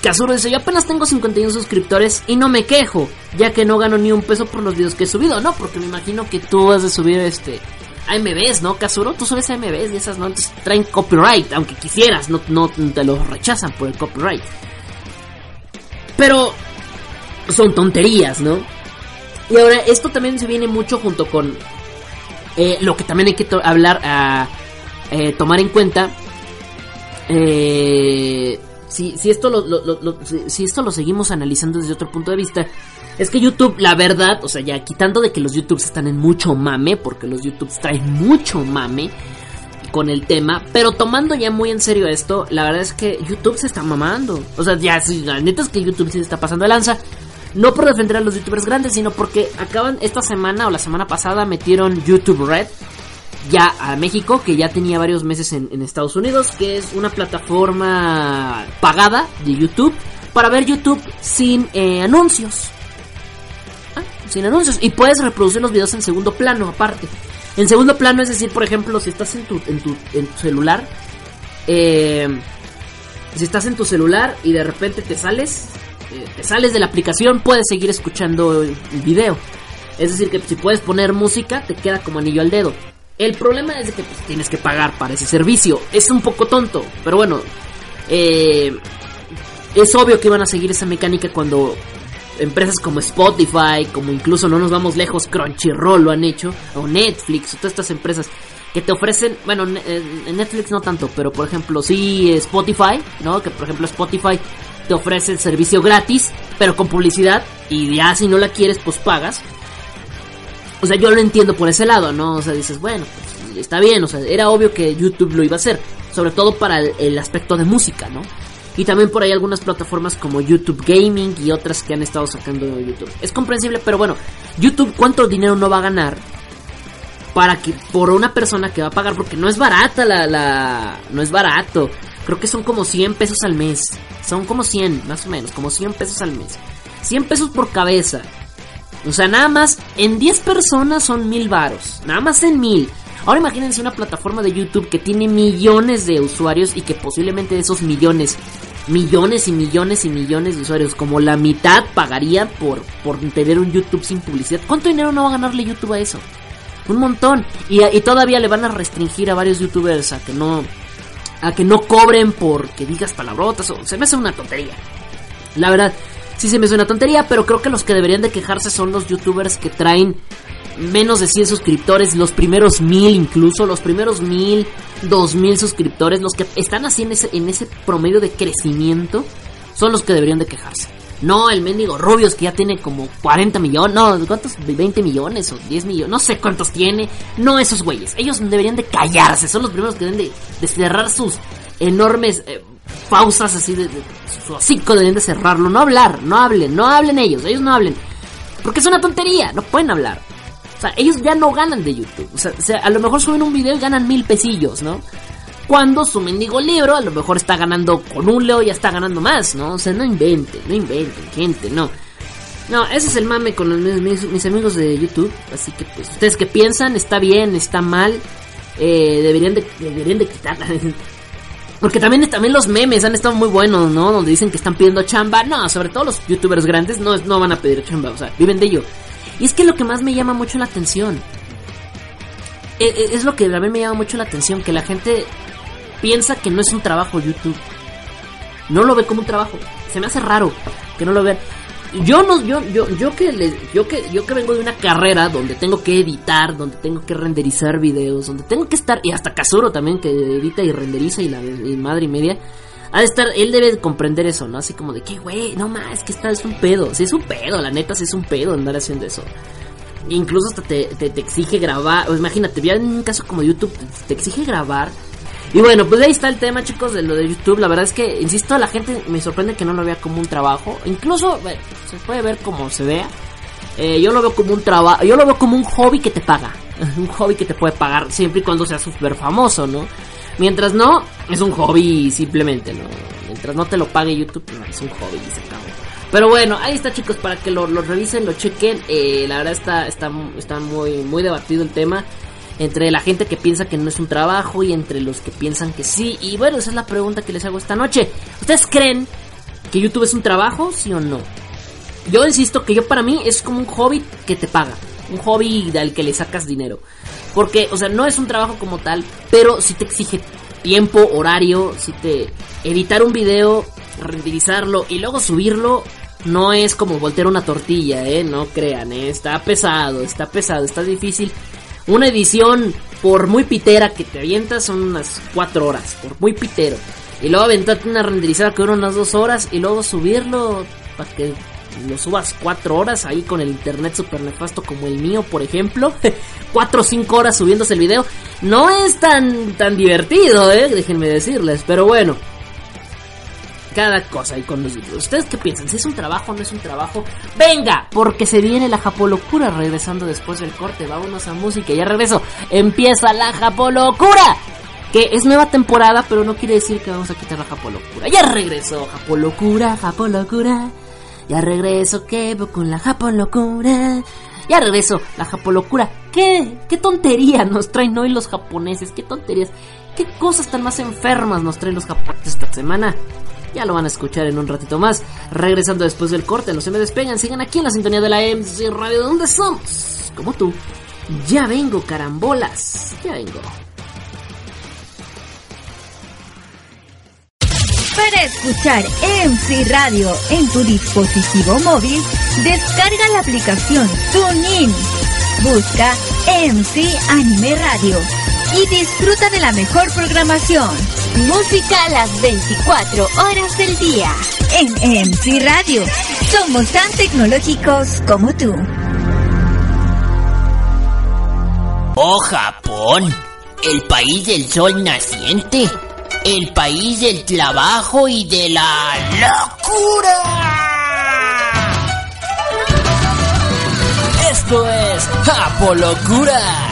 Speaker 1: Kazuro dice, yo apenas tengo 51 suscriptores y no me quejo, ya que no gano ni un peso por los videos que he subido, ¿no? Porque me imagino que tú has de subir este AMBs, ¿no, Kazuro? Tú subes AMBs y esas no traen copyright, aunque quisieras, no, no te los rechazan por el copyright. Pero son tonterías, ¿no? Y ahora, esto también se viene mucho junto con eh, lo que también hay que hablar, a eh, tomar en cuenta. Eh, si, si, esto lo, si, esto lo seguimos analizando desde otro punto de vista, es que YouTube, la verdad, o sea, ya quitando de que los YouTubes están en mucho mame, porque los YouTubes traen mucho mame con el tema, pero tomando ya muy en serio esto, la verdad es que YouTube se está mamando. O sea, ya, la neta es que YouTube sí se está pasando de lanza. No por defender a los youtubers grandes, sino porque acaban esta semana o la semana pasada metieron YouTube Red, ya a México, que ya tenía varios meses en, Estados Unidos, que es una plataforma pagada de YouTube para ver YouTube sin eh, anuncios. Ah, sin anuncios. Y puedes reproducir los videos en segundo plano, aparte. En segundo plano, es decir, por ejemplo, si estás en tu, en tu, en tu celular, eh, si estás en tu celular y de repente te sales, eh, te sales de la aplicación, puedes seguir escuchando el video. Es decir, que si puedes poner música, te queda como anillo al dedo. El problema es que pues, tienes que pagar para ese servicio. Es un poco tonto, pero bueno. Eh, es obvio que van a seguir esa mecánica cuando empresas como Spotify, como incluso no nos vamos lejos, Crunchyroll lo han hecho, o Netflix, o todas estas empresas que te ofrecen, bueno, en Netflix no tanto, pero por ejemplo sí Spotify, ¿no? Que por ejemplo Spotify te ofrece el servicio gratis, pero con publicidad, y ya si no la quieres, pues pagas. O sea, yo lo entiendo por ese lado, ¿no? O sea, dices, bueno, pues está bien, o sea, era obvio que YouTube lo iba a hacer, sobre todo para el, aspecto de música, ¿no? Y también por ahí algunas plataformas como YouTube Gaming y otras que han estado sacando YouTube. Es comprensible, pero bueno, YouTube cuánto dinero no va a ganar para que por una persona que va a pagar porque no es barata la, la no es barato. Creo que son como 100 pesos al mes. Son como 100, más o menos, como 100 pesos al mes. 100 pesos por cabeza. O sea, nada más en 10 personas son mil varos. Nada más en mil. Ahora imagínense una plataforma de YouTube que tiene millones de usuarios y que posiblemente de esos millones, millones y millones y millones de usuarios, como la mitad pagarían por, por tener un YouTube sin publicidad. ¿Cuánto dinero no va a ganarle YouTube a eso? Un montón. Y, y todavía le van a restringir a varios youtubers a que no, a que no cobren porque digas palabrotas. O se me hace una tontería. La verdad, sí se me suena tontería, pero creo que los que deberían de quejarse son los youtubers que traen menos de 100 suscriptores, los primeros mil incluso, los primeros mil, dos mil suscriptores, los que están así en ese, promedio de crecimiento, son los que deberían de quejarse. No, el mendigo Rubios que ya tiene como 40 millones, no, ¿cuántos? 20 millones o 10 millones, no sé cuántos tiene. No esos güeyes, ellos deberían de callarse, son los primeros que deben de, cerrar sus enormes eh, pausas así de, su hocico deben de cerrarlo, no hablar, no hablen, no hablen ellos, ellos no hablen. Porque es una tontería, no pueden hablar. O sea, ellos ya no ganan de YouTube. O sea, a lo mejor suben un video y ganan mil pesillos, ¿no? Cuando su mendigo libro a lo mejor está ganando con un leo ya está ganando más, ¿no? O sea, no inventen, no inventen, gente, no. No, ese es el mame con mis, amigos de YouTube. Así que, pues, ustedes que piensan, está bien, está mal. Eh, deberían de, deberían de quitarla. Porque también, también los memes han estado muy buenos, ¿no? Donde dicen que están pidiendo chamba. No, sobre todo los youtubers grandes no, no van a pedir chamba, o sea, viven de ello. Y es que lo que más me llama mucho la atención. E, e, es, lo que también me llama mucho la atención, que la gente piensa que no es un trabajo YouTube. No lo ve como un trabajo. Se me hace raro que no lo vean yo no yo yo yo que le, yo que yo que vengo de una carrera donde tengo que editar donde tengo que renderizar videos donde tengo que estar y hasta Casuro también que edita y renderiza y la madre y media ha de estar él debe comprender eso no así como de que güey no más que está es un pedo si es un pedo la neta si es un pedo andar haciendo eso. Incluso hasta te, te, te exige grabar imagínate ya un caso como YouTube te exige grabar y bueno, pues ahí está el tema, chicos, de lo de YouTube. La verdad es que, insisto, la gente me sorprende que no lo vea como un trabajo. Incluso, bueno, se puede ver como se vea. Eh, yo lo veo como un trabajo, yo lo veo como un hobby que te paga. un hobby que te puede pagar siempre y cuando seas súper famoso, ¿no? Mientras no, es un hobby simplemente, ¿no? Mientras no te lo pague YouTube, no, es un hobby y se acabó. Pero bueno, ahí está chicos, para que lo, lo revisen, lo chequen. Eh, la verdad está, está, está muy, muy debatido el tema entre la gente que piensa que no es un trabajo y entre los que piensan que sí. Y bueno, esa es la pregunta que les hago esta noche. ¿Ustedes creen que YouTube es un trabajo, sí o no. Yo insisto que yo para mí es como un hobby que te paga, un hobby al que le sacas dinero. Porque, o sea, no es un trabajo como tal, pero si te exige tiempo, horario, si te editar un video, renderizarlo y luego subirlo, no es como voltear una tortilla, eh, no crean, eh, está pesado, está pesado, está difícil. Una edición, por muy pitera que te avientas, son unas 4 horas, por muy pitero. Y luego aventarte una renderizada que dura unas 2 horas y luego subirlo para que lo subas 4 horas ahí con el internet super nefasto como el mío, por ejemplo. 4 o 5 horas subiéndose el video. No es tan, tan divertido, eh, déjenme decirles, pero bueno cada cosa ahí con los videos. ¿Ustedes qué piensan? ¿Si es un trabajo o no es un trabajo? ¡Venga! Porque se viene la Japolocura regresando después del corte. Vámonos a música. Ya regreso. Empieza la Japolocura. Que es nueva temporada, pero no quiere decir que vamos a quitar la Japolocura. Ya regresó. Japolocura, Japolocura. Ya regreso, que con la Japolocura. Ya regreso, la Japolocura. ¿Qué, qué tontería nos traen hoy los japoneses? ¿Qué tonterías? ¿Qué cosas tan más enfermas nos traen los japoneses esta semana? Ya lo van a escuchar en un ratito más. Regresando después del corte, no se me despegan, sigan aquí en la sintonía de la MC Radio, donde somos, como tú. Ya vengo, carambolas, ya vengo.
Speaker 2: Para escuchar MC Radio en tu dispositivo móvil, descarga la aplicación TuneIn. Busca MC Anime Radio y disfruta de la mejor programación. Música a las 24 horas del día. En MC Radio. Somos tan tecnológicos como tú.
Speaker 3: Oh Japón, el país del sol naciente, el país del trabajo y de la locura. Esto es Japolocura.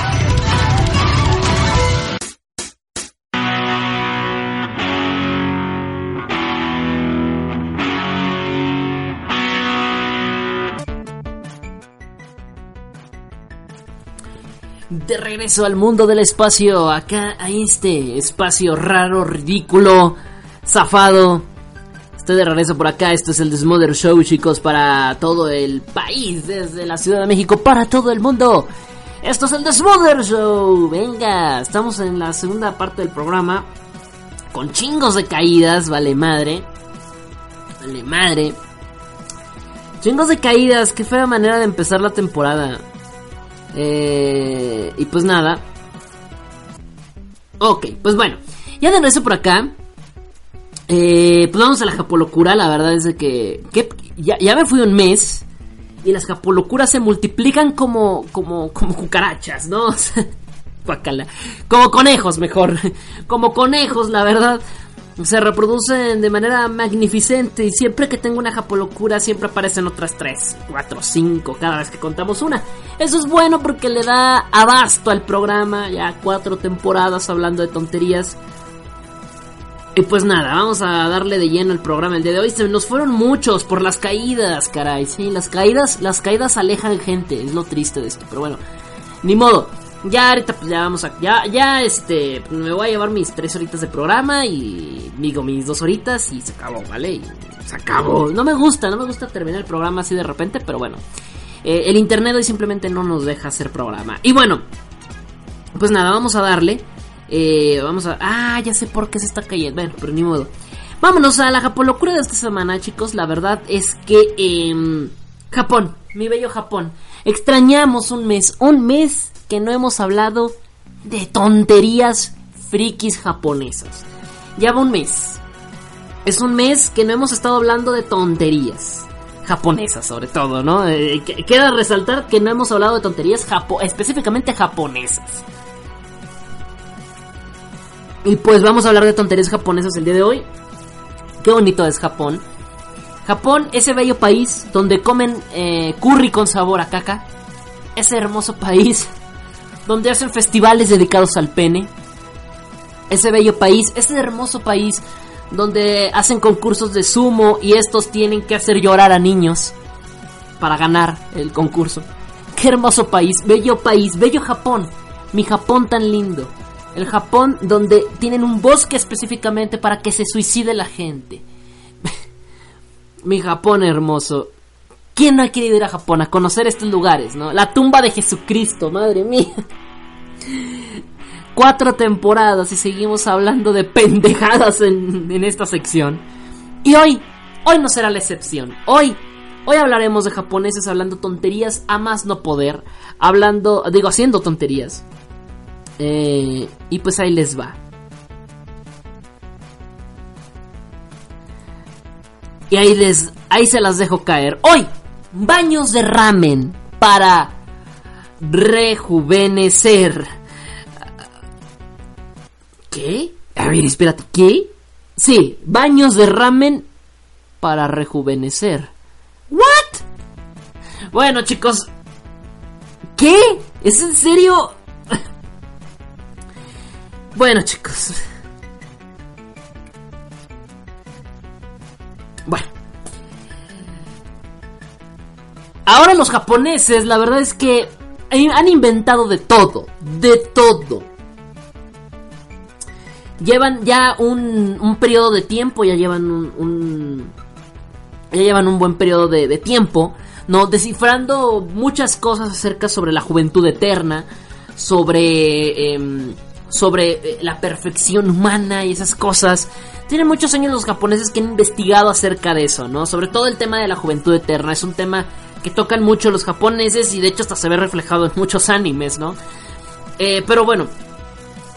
Speaker 1: De regreso al mundo del espacio, acá a este espacio raro, ridículo, zafado. Estoy de regreso por acá, esto es el Desmother Show, chicos, para todo el país, desde la Ciudad de México, para todo el mundo. Esto es el Desmother Show, venga, estamos en la segunda parte del programa, con chingos de caídas, vale madre, vale madre. Chingos de caídas, qué fea manera de empezar la temporada. Eh, y pues nada. Ok, pues bueno. Ya de regreso por acá. Eh, pues vamos a la japolocura. La verdad es de que, ya, me fui un mes. Y las japolocuras se multiplican como, como, como cucarachas, ¿no? como conejos, mejor. Como conejos, la verdad se reproducen de manera magnificente y siempre que tengo una japolocura siempre aparecen otras 3, 4, 5 cada vez que contamos una. Eso es bueno porque le da abasto al programa, ya cuatro temporadas hablando de tonterías. Y pues nada, vamos a darle de lleno el programa el día de hoy. Se nos fueron muchos por las caídas, caray. Sí, las caídas, las caídas alejan gente, es lo triste de esto, pero bueno, ni modo. Ya ahorita pues ya vamos a... Ya, ya este... Me voy a llevar mis tres horitas de programa y... Digo, mis dos horitas y se acabó, ¿vale? Y se acabó. No me gusta, no me gusta terminar el programa así de repente, pero bueno. Eh, el internet hoy simplemente no nos deja hacer programa. Y bueno, pues nada, vamos a darle. Eh, vamos a... Ah, ya sé por qué se está cayendo. Bueno, pero ni modo. Vámonos a la Japolocura de esta semana, chicos. La verdad es que... Eh, Japón, mi bello Japón. Extrañamos un mes, un mes que no hemos hablado de tonterías frikis japonesas. Ya va un mes. Es un mes que no hemos estado hablando de tonterías japonesas, sobre todo, ¿no? Eh, queda resaltar que no hemos hablado de tonterías específicamente japonesas. Y pues vamos a hablar de tonterías japonesas el día de hoy. Qué bonito es Japón. Japón, ese bello país donde comen eh, curry con sabor a caca. Ese hermoso país donde hacen festivales dedicados al pene. Ese bello país, ese hermoso país donde hacen concursos de sumo y estos tienen que hacer llorar a niños para ganar el concurso. Qué hermoso país, bello país, bello Japón, mi Japón tan lindo. El Japón donde tienen un bosque específicamente para que se suicide la gente. mi Japón hermoso. ¿Quién no ha querido ir a Japón a conocer estos lugares, no? La tumba de Jesucristo, madre mía. Cuatro temporadas y seguimos hablando de pendejadas en, esta sección. Y hoy, hoy no será la excepción. Hoy, hoy hablaremos de japoneses hablando tonterías a más no poder. Hablando, digo, haciendo tonterías. Eh, y pues ahí les va. Y ahí les, ahí se las dejo caer. Hoy, baños de ramen para rejuvenecer. ¿Qué? A ver, espérate, ¿qué? Sí, baños de ramen para rejuvenecer. ¿What? Bueno, chicos. ¿Qué? ¿Es en serio? Bueno, chicos. Ahora los japoneses, la verdad es que han inventado de todo, de todo. Llevan ya un, un periodo de tiempo, ya llevan un, un ya llevan un buen periodo de, de, tiempo, ¿no? Descifrando muchas cosas acerca sobre la juventud eterna, sobre, eh, sobre eh, la perfección humana y esas cosas. Tienen muchos años los japoneses que han investigado acerca de eso, ¿no? Sobre todo el tema de la juventud eterna. Es un tema que tocan mucho los japoneses y de hecho hasta se ve reflejado en muchos animes, ¿no? Eh, pero bueno,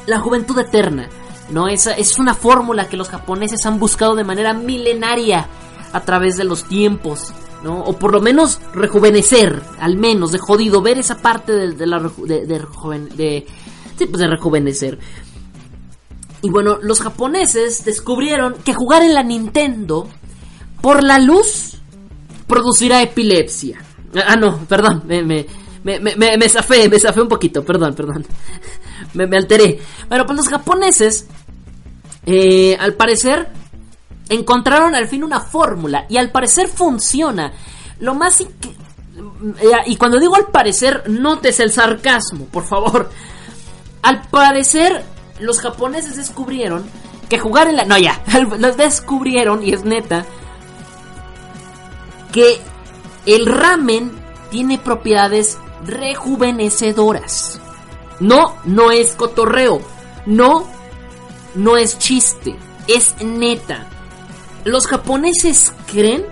Speaker 1: la juventud eterna, ¿no? Esa es una fórmula que los japoneses han buscado de manera milenaria a través de los tiempos, ¿no? O por lo menos rejuvenecer, al menos, de jodido, ver esa parte de, la de, sí, pues de rejuvenecer. Y bueno, los japoneses descubrieron que jugar en la Nintendo por la luz producirá epilepsia. Ah, no, perdón, me, me, me, me, me zafé, me zafé un poquito, perdón, perdón. me, me alteré. Bueno, pues los japoneses, eh, al parecer, encontraron al fin una fórmula y al parecer funciona. Lo más... Y cuando digo al parecer, notes el sarcasmo, por favor. Al parecer, los japoneses descubrieron que jugar en la... No, ya, los descubrieron, y es neta, que el ramen tiene propiedades rejuvenecedoras. No, no es cotorreo. No, no es chiste. Es neta. Los japoneses creen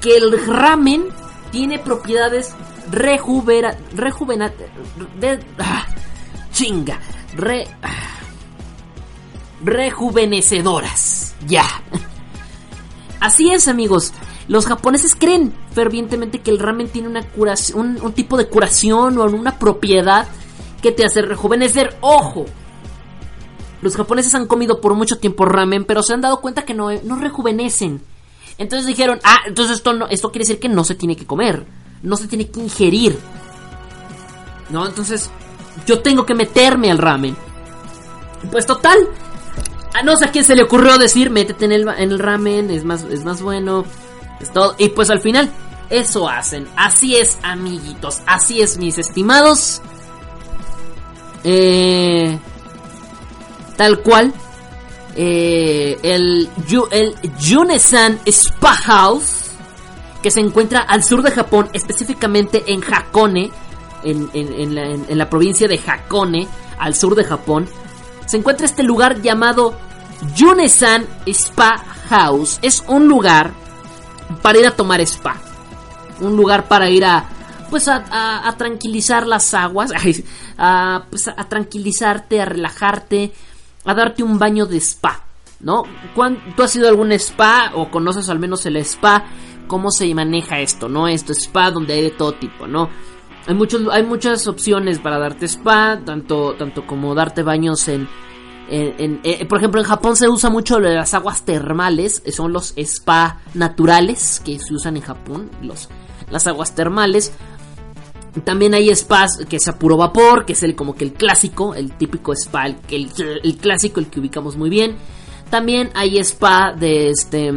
Speaker 1: que el ramen tiene propiedades rejuvera, rejuvena, ah, chinga, re, ah, rejuvenecedoras. Ya. Así es, amigos. Los japoneses creen fervientemente que el ramen tiene una un, tipo de curación o una propiedad que te hace rejuvenecer. ¡Ojo! Los japoneses han comido por mucho tiempo ramen, pero se han dado cuenta que no, no rejuvenecen. Entonces dijeron, ah, entonces esto, esto quiere decir que no se tiene que comer, no se tiene que ingerir. No, entonces yo tengo que meterme al ramen. Pues total, a no sé a quién se le ocurrió decir, métete en el, en el ramen, es más, es más bueno. Es todo. Y pues al final, eso hacen. Así es, amiguitos. Así es, mis estimados. Eh, tal cual. Eh, el, el Yunesan Spa House. Que se encuentra al sur de Japón, específicamente en Hakone. En, la, en la provincia de Hakone, al sur de Japón. Se encuentra este lugar llamado Yunesan Spa House. Es un lugar para ir a tomar spa. Un lugar para ir a pues a, tranquilizar las aguas, a, pues a tranquilizarte, a relajarte, a darte un baño de spa, ¿no? ¿Tú has ido a algún spa o conoces al menos el spa? ¿Cómo se maneja esto, no? Esto spa donde hay de todo tipo, ¿no? Hay, muchos, hay muchas opciones para darte spa, tanto, tanto como darte baños en, eh, por ejemplo, en Japón se usa mucho las aguas termales, son los spa naturales que se usan en Japón, los, las aguas termales. También hay spas que es a puro vapor, que es el como que el clásico, el típico spa, el, el, clásico, el que ubicamos muy bien. También hay spa de este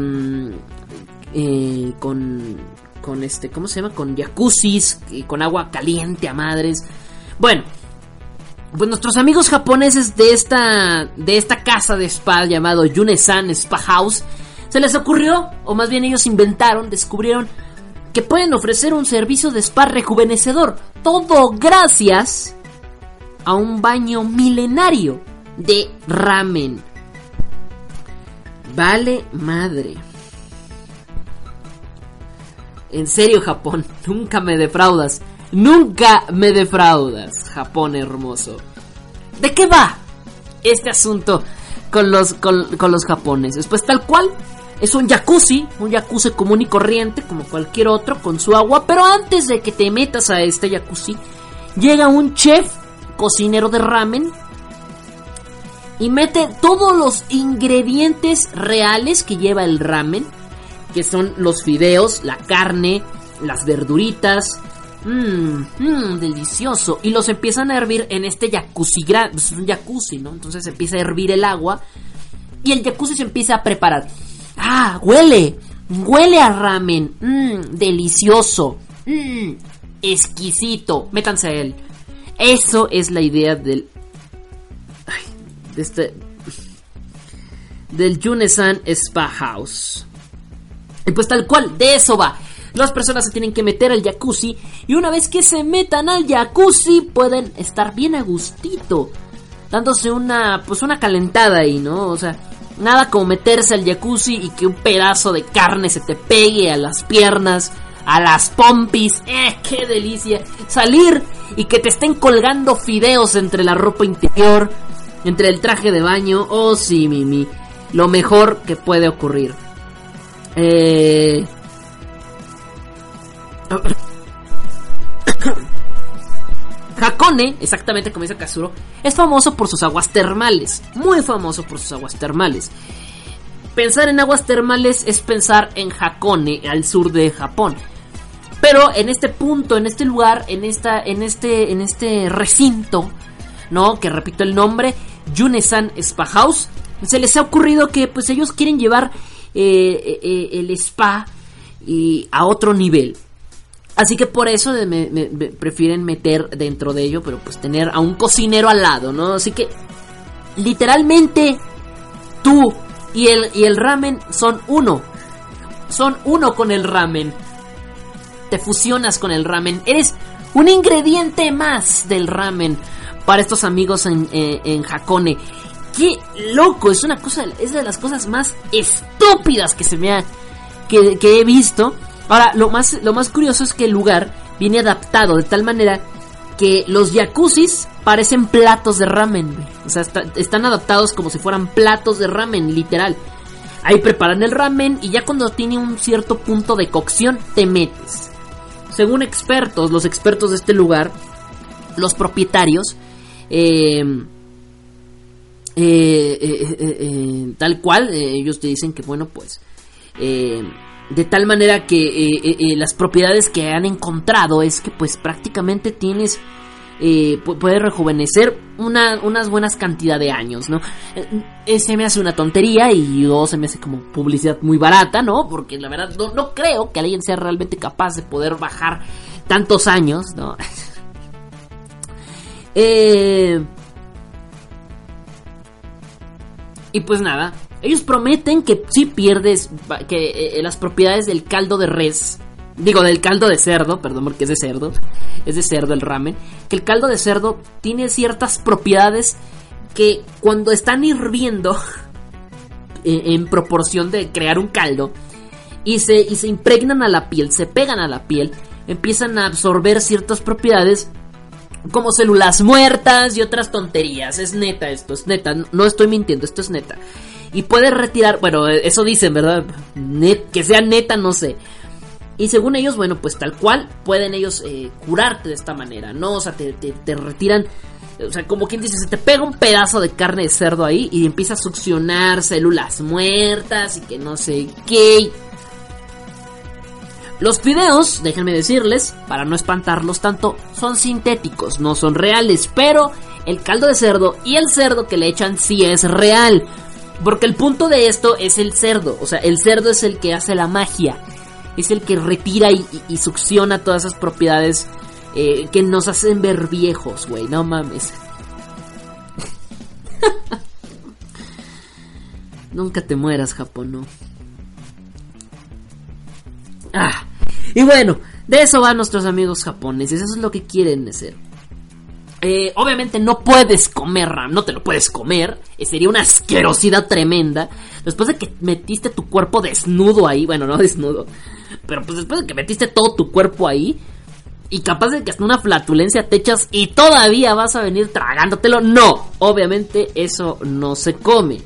Speaker 1: eh, con con este, ¿cómo se llama? Con jacuzzis, con agua caliente a madres. Bueno, pues nuestros amigos japoneses de esta, de esta casa de spa llamado Yunesan Spa House Se les ocurrió, o más bien ellos inventaron, descubrieron que pueden ofrecer un servicio de spa rejuvenecedor. Todo gracias a un baño milenario de ramen. Vale madre. En serio, Japón, nunca me defraudas. Nunca me defraudas, Japón hermoso. ¿De qué va este asunto con los, con, los japoneses? Pues tal cual, es un jacuzzi, un jacuzzi común y corriente, como cualquier otro, con su agua. Pero antes de que te metas a este jacuzzi, llega un chef, cocinero de ramen, y mete todos los ingredientes reales que lleva el ramen, que son los fideos, la carne, las verduritas. Mmm, mmm, delicioso. Y los empiezan a hervir en este jacuzzi. Es un jacuzzi, ¿no? Entonces empieza a hervir el agua. Y el jacuzzi se empieza a preparar. ¡Ah! ¡Huele! ¡Huele a ramen! Mmm, delicioso. Mmm, exquisito. Métanse a él. Eso es la idea del de este del Yunesan Spa House. Y pues tal cual, de eso va. Las personas se tienen que meter al jacuzzi y una vez que se metan al jacuzzi pueden estar bien a gustito, dándose una pues una calentada ahí, ¿no? O sea, nada como meterse al jacuzzi y que un pedazo de carne se te pegue a las piernas, a las pompis. ¡Eh, qué delicia! Salir y que te estén colgando fideos entre la ropa interior entre el traje de baño. Oh, sí, Mimi. Lo mejor que puede ocurrir. Eh... Hakone, exactamente como dice Kazuro, es famoso por sus aguas termales. Muy famoso por sus aguas termales. Pensar en aguas termales es pensar en Hakone, al sur de Japón. Pero en este punto, en este lugar, en esta, en este, en este recinto, ¿no? Que repito el nombre, Yunesan Spa House. Se les ha ocurrido que pues ellos quieren llevar eh, eh, eh, el spa a otro nivel. Así que por eso me, prefieren meter dentro de ello, pero pues tener a un cocinero al lado, ¿no? Así que literalmente tú y el, y el ramen son uno. Son uno con el ramen. Te fusionas con el ramen. Eres un ingrediente más del ramen para estos amigos en, eh, en Hakone. ¡Qué loco! Es una cosa, es de las cosas más estúpidas que se me ha, que, he visto. Ahora, lo más, lo más curioso es que el lugar viene adaptado de tal manera que los jacuzzis parecen platos de ramen. O sea, están adaptados como si fueran platos de ramen, literal. Ahí preparan el ramen y ya cuando tiene un cierto punto de cocción te metes. Según expertos, los expertos de este lugar, los propietarios, eh, tal cual, ellos te dicen que, bueno, pues, de tal manera que las propiedades que han encontrado es que, pues, prácticamente tienes, puede rejuvenecer una, unas buenas cantidad de años, ¿no? se me hace una tontería y yo se me hace como publicidad muy barata, ¿no? Porque la verdad no, no creo que alguien sea realmente capaz de poder bajar tantos años, ¿no? Eh, y pues nada, ellos prometen que si pierdes que eh, las propiedades del caldo de res, digo del caldo de cerdo, perdón porque es de cerdo, es de cerdo el ramen, que el caldo de cerdo tiene ciertas propiedades que cuando están hirviendo en proporción de crear un caldo y se, y se impregnan a la piel, se pegan a la piel, empiezan a absorber ciertas propiedades como células muertas y otras tonterías. Es neta esto, es neta. No estoy mintiendo, esto es neta. Y puedes retirar, bueno, eso dicen, ¿verdad? que sea neta, no sé. Y según ellos, bueno, pues tal cual pueden ellos eh, curarte de esta manera, ¿no? O sea, te, te, retiran, o sea, como quien dice, se te pega un pedazo de carne de cerdo ahí y empieza a succionar células muertas y que no sé qué. Los fideos, déjenme decirles, para no espantarlos tanto, son sintéticos, no son reales, pero el caldo de cerdo y el cerdo que le echan sí es real. Porque el punto de esto es el cerdo, o sea, el cerdo es el que hace la magia, es el que retira y, succiona todas esas propiedades eh, que nos hacen ver viejos, güey, no mames. Nunca te mueras, Japón, no. Ah, y bueno, de eso van nuestros amigos japoneses, eso es lo que quieren hacer. Eh, obviamente no puedes comer RAM, no te lo puedes comer. Eh, sería una asquerosidad tremenda. Después de que metiste tu cuerpo desnudo ahí, bueno, no desnudo, pero pues después de que metiste todo tu cuerpo ahí, y capaz de que hasta una flatulencia te echas y todavía vas a venir tragándotelo, no, obviamente eso no se come.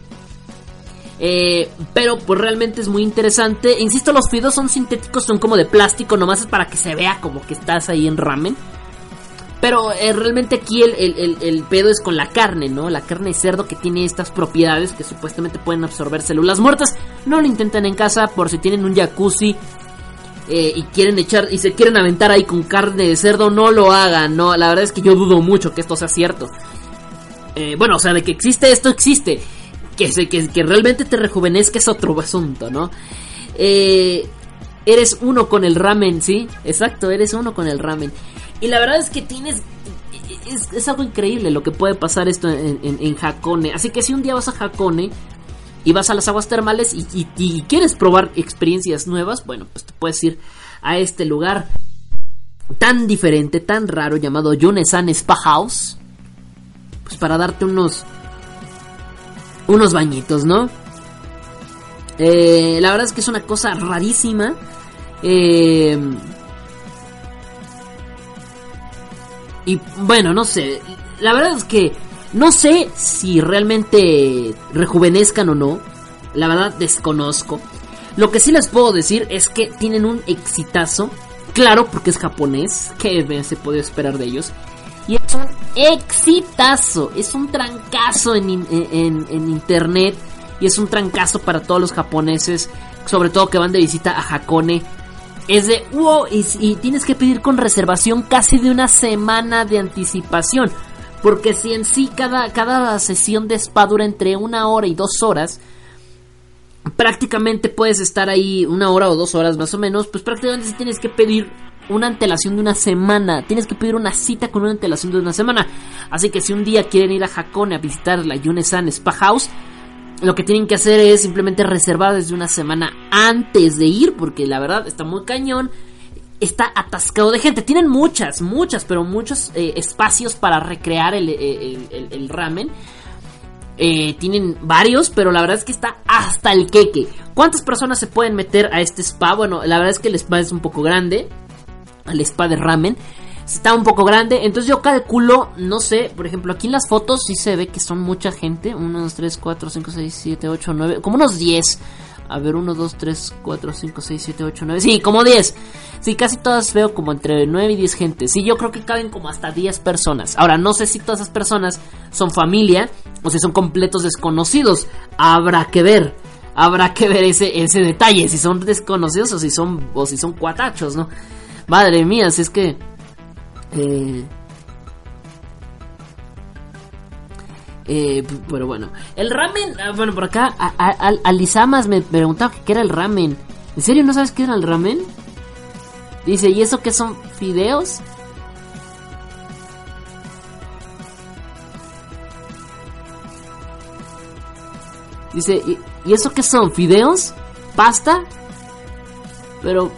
Speaker 1: Eh, pero pues realmente es muy interesante. Insisto, los fideos son sintéticos, son como de plástico, nomás es para que se vea como que estás ahí en ramen. Pero eh, realmente aquí el, pedo es con la carne, ¿no? La carne de cerdo que tiene estas propiedades que supuestamente pueden absorber células muertas. No lo intenten en casa por si tienen un jacuzzi eh, y quieren echar y se quieren aventar ahí con carne de cerdo, no lo hagan, no. La verdad es que yo dudo mucho que esto sea cierto. Eh, bueno, o sea, de que existe esto, existe. Que, que, que realmente te rejuvenezca es otro asunto, ¿no? eres uno con el ramen, ¿sí? Exacto, eres uno con el ramen. Y la verdad es que tienes... Es, algo increíble lo que puede pasar esto en, en, Hakone. Así que si un día vas a Hakone y vas a las aguas termales y, quieres probar experiencias nuevas, bueno, pues te puedes ir a este lugar tan diferente, tan raro llamado Yonesan Spa House. Pues para darte unos... Unos bañitos, ¿no? Eh, la verdad es que es una cosa rarísima. Eh, Y bueno, no sé. La verdad es que no sé si realmente rejuvenezcan o no. La verdad desconozco. Lo que sí les puedo decir es que tienen un exitazo. Claro, porque es japonés. ¿Qué se puede esperar de ellos? Es un exitazo. Es un trancazo en, en, internet. Y es un trancazo para todos los japoneses. Sobre todo que van de visita a Hakone es de wow y, tienes que pedir con reservación casi de una semana de anticipación. Porque si en sí cada, cada sesión de spa dura entre una hora y dos horas, prácticamente puedes estar ahí una hora o dos horas más o menos, pues prácticamente tienes que pedir una antelación de una semana. Tienes que pedir una cita con una antelación de una semana. Así que si un día quieren ir a Hakone a visitar la Yunesan Spa House, lo que tienen que hacer es simplemente reservar desde una semana antes de ir, porque la verdad está muy cañón. Está atascado de gente. Tienen muchas, muchas, pero muchos eh, espacios para recrear el, eh, ramen. Eh, tienen varios, pero la verdad es que está hasta el queque. ¿Cuántas personas se pueden meter a este spa? Bueno, la verdad es que el spa es un poco grande. El spa de ramen está un poco grande. Entonces yo calculo, no sé, por ejemplo, aquí en las fotos sí se ve que son mucha gente. 1, 2, 3, 4, 5, 6, 7, 8, 9, como unos 10. A ver, 1, 2, 3, 4, 5, 6, 7, 8, 9. Sí, como 10. Sí, casi todas veo como entre 9 y 10 gente. Sí, yo creo que caben como hasta 10 personas. Ahora, no sé si todas esas personas son familia o si son completos desconocidos. Habrá que ver. Habrá que ver ese, ese detalle. Si son desconocidos o si son, o si son cuatachos, ¿no? Madre mía, si es que eh, eh, pero bueno, el ramen, ah, bueno, por acá, Alisamas me preguntaba qué era el ramen. ¿En serio no sabes qué era el ramen? Dice, ¿y eso qué son fideos? Dice, ¿y, ¿y eso qué son? ¿Fideos? ¿Pasta? Pero,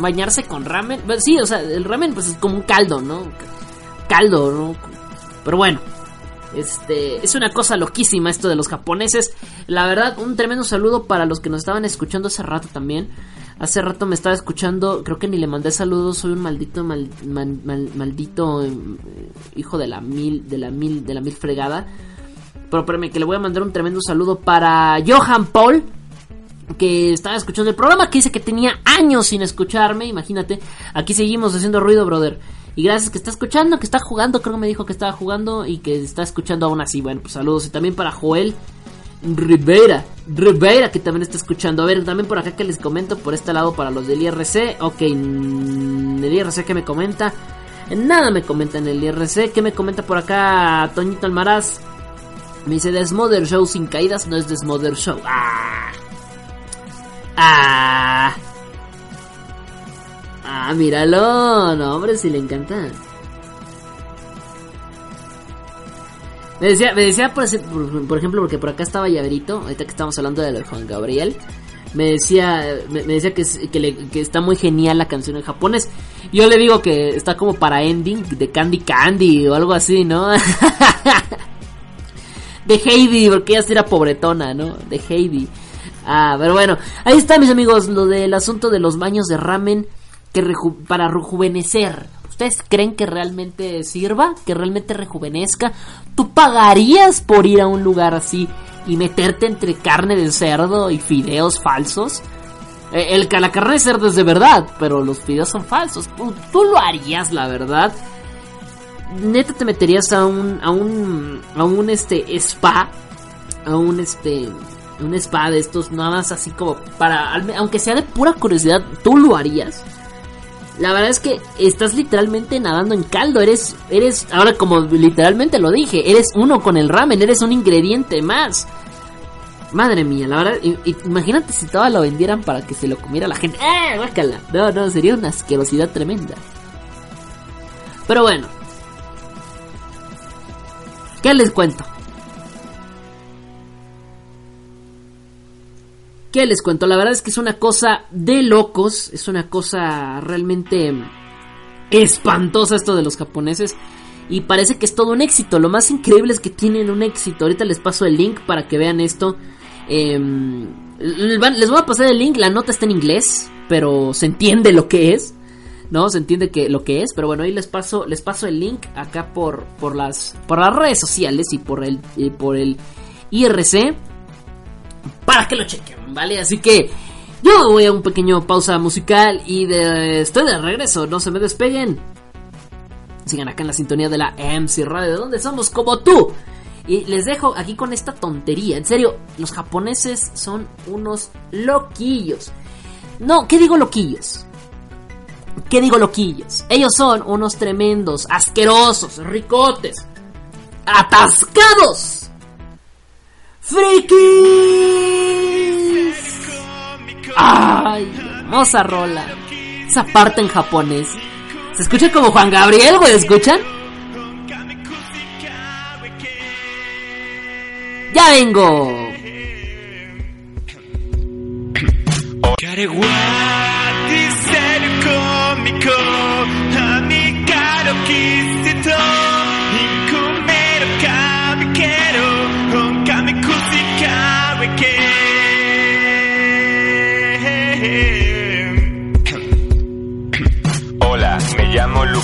Speaker 1: bañarse con ramen. Sí, o sea, el ramen pues es como un caldo, ¿no? Caldo, ¿no? Pero bueno, este, es una cosa loquísima esto de los japoneses. La verdad, un tremendo saludo para los que nos estaban escuchando hace rato también. Hace rato me estaba escuchando, creo que ni le mandé saludos, soy un maldito maldito eh, hijo de la mil de la mil de la mil fregada. Pero espérame que le voy a mandar un tremendo saludo para Johan Paul, que estaba escuchando el programa, que dice que tenía años sin escucharme, imagínate. Aquí seguimos haciendo ruido, brother. Y gracias que está escuchando, que está jugando, creo que me dijo que estaba jugando y que está escuchando aún así. Bueno, pues saludos. Y también para Joel Rivera, Rivera, que también está escuchando. A ver, también por acá que les comento, por este lado para los del IRC. Ok, el IRC que me comenta. Nada me comenta en el IRC. ¿Qué me comenta por acá Toñito Almaraz? Me dice Desmother Show sin caídas, no es Desmother Show. ¡Ah! Ah. Ah, míralo. No, hombre, si le encanta. Me decía, me decía por, ejemplo, porque por acá estaba Llaverito, ahorita que estamos hablando de Juan Gabriel. me decía, me, decía que, que está muy genial la canción en japonés. Yo le digo que está como para ending de Candy Candy o algo así, ¿no? de Heidi, porque ella sí era pobretona, ¿no? De Heidi. Ah, pero bueno, ahí está, mis amigos, lo del asunto de los baños de ramen que para rejuvenecer. ¿Ustedes creen que realmente sirva? ¿Que realmente rejuvenezca? ¿Tú pagarías por ir a un lugar así y meterte entre carne de cerdo y fideos falsos? Eh, El, la carne de cerdo es de verdad, pero los fideos son falsos. ¿Tú, tú lo harías, la verdad? Neta te meterías a un a un a un este spa, a un este un spa de estos nada más así como para aunque sea de pura curiosidad, tú lo harías. La verdad es que estás literalmente nadando en caldo, eres eres ahora como literalmente lo dije, eres uno con el ramen, eres un ingrediente más. Madre mía, la verdad, imagínate si todo lo vendieran para que se lo comiera la gente. ¡Eh, guácala! No, no, sería una asquerosidad tremenda. Pero bueno. ¿Qué les cuento? ¿Qué les cuento? La verdad es que es una cosa de locos, es una cosa realmente espantosa esto de los japoneses y parece que es todo un éxito. Lo más increíble es que tienen un éxito. Ahorita les paso el link para que vean esto. Em, les voy a pasar el link, la nota está en inglés, pero se entiende lo que es. No, se entiende que lo que es, pero bueno, ahí les paso les paso el link acá por por las por las redes sociales y por el y por el IRC para que lo chequen, ¿vale? Así que yo voy a un pequeño pausa musical y de, estoy de regreso, no se me despeguen. Sigan acá en la sintonía de la MC Radio, de donde somos como tú. Y les dejo aquí con esta tontería. En serio, los japoneses son unos loquillos. No, ¿qué digo loquillos? ¿Qué digo loquillos? Ellos son unos tremendos, asquerosos, ricotes, atascados, frikis. Ay, hermosa rola. Esa parte en japonés. Se escucha como Juan Gabriel, güey, ¿escuchan? Ya vengo.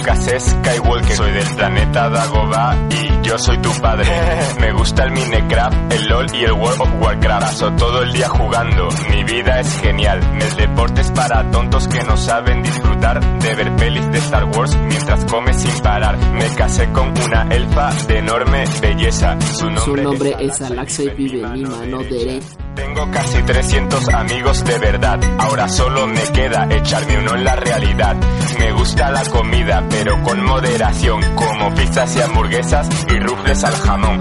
Speaker 4: Lucas Skywalker, soy del planeta Dagobah y yo soy tu padre. Me gusta el Minecraft, el LOL y el World of Warcraft. Paso todo el día jugando, mi vida es genial. El deporte es para tontos que no saben disfrutar de ver pelis de Star Wars mientras come sin parar. Me casé con una elfa de enorme belleza. Su nombre,
Speaker 1: Su nombre es Alaxa y vive en mi
Speaker 4: mano
Speaker 1: mano derecha.
Speaker 4: Tengo casi 300 amigos de verdad. Ahora solo me queda echarme uno en la realidad. Me gusta la comida, pero con moderación, como pizzas y hamburguesas y rufles al jamón.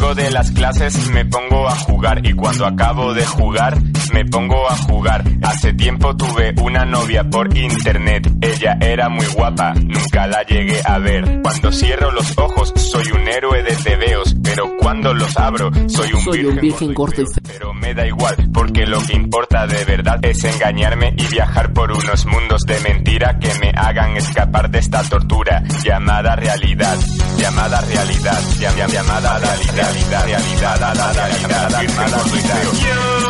Speaker 4: Llego de las clases me pongo a jugar y cuando acabo de jugar me pongo a jugar. Hace tiempo tuve una novia por internet, ella era muy guapa, nunca la llegué a ver. Cuando cierro los ojos soy un héroe de tebeos, pero cuando los abro soy un
Speaker 1: Soy
Speaker 4: virgen,
Speaker 1: un virgen gordo y
Speaker 4: feo. Da igual, porque lo que importa de verdad es engañarme y viajar por unos mundos de mentira que me hagan escapar de esta tortura llamada realidad, llamada realidad, llam- llam- llamada realidad, realidad, realidad, realidad, realidad, realidad.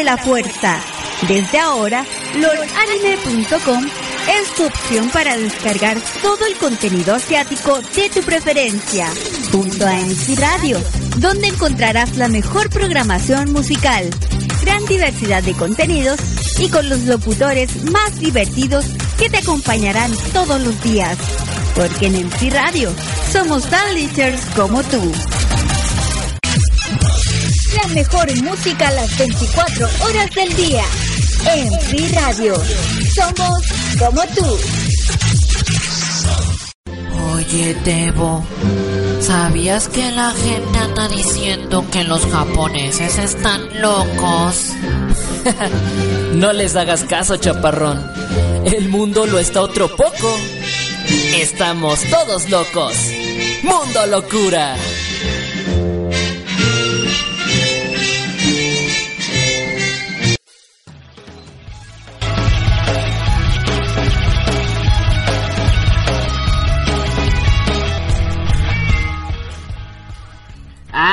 Speaker 2: hace la fuerza. Desde ahora, lordanime.com es tu opción para descargar todo el contenido asiático de tu preferencia, junto a MC Radio, donde encontrarás la mejor programación musical, gran diversidad de contenidos y con los locutores más divertidos que te acompañarán todos los días. Porque en MC Radio somos tan como tú. La mejor música a las 24 horas del día. En Free Radio. Somos como tú.
Speaker 3: Oye, Debo, ¿sabías que la gente anda diciendo que los japoneses están locos?
Speaker 1: No les hagas caso, chaparrón. El mundo lo está otro poco. Estamos todos locos. Mundo locura.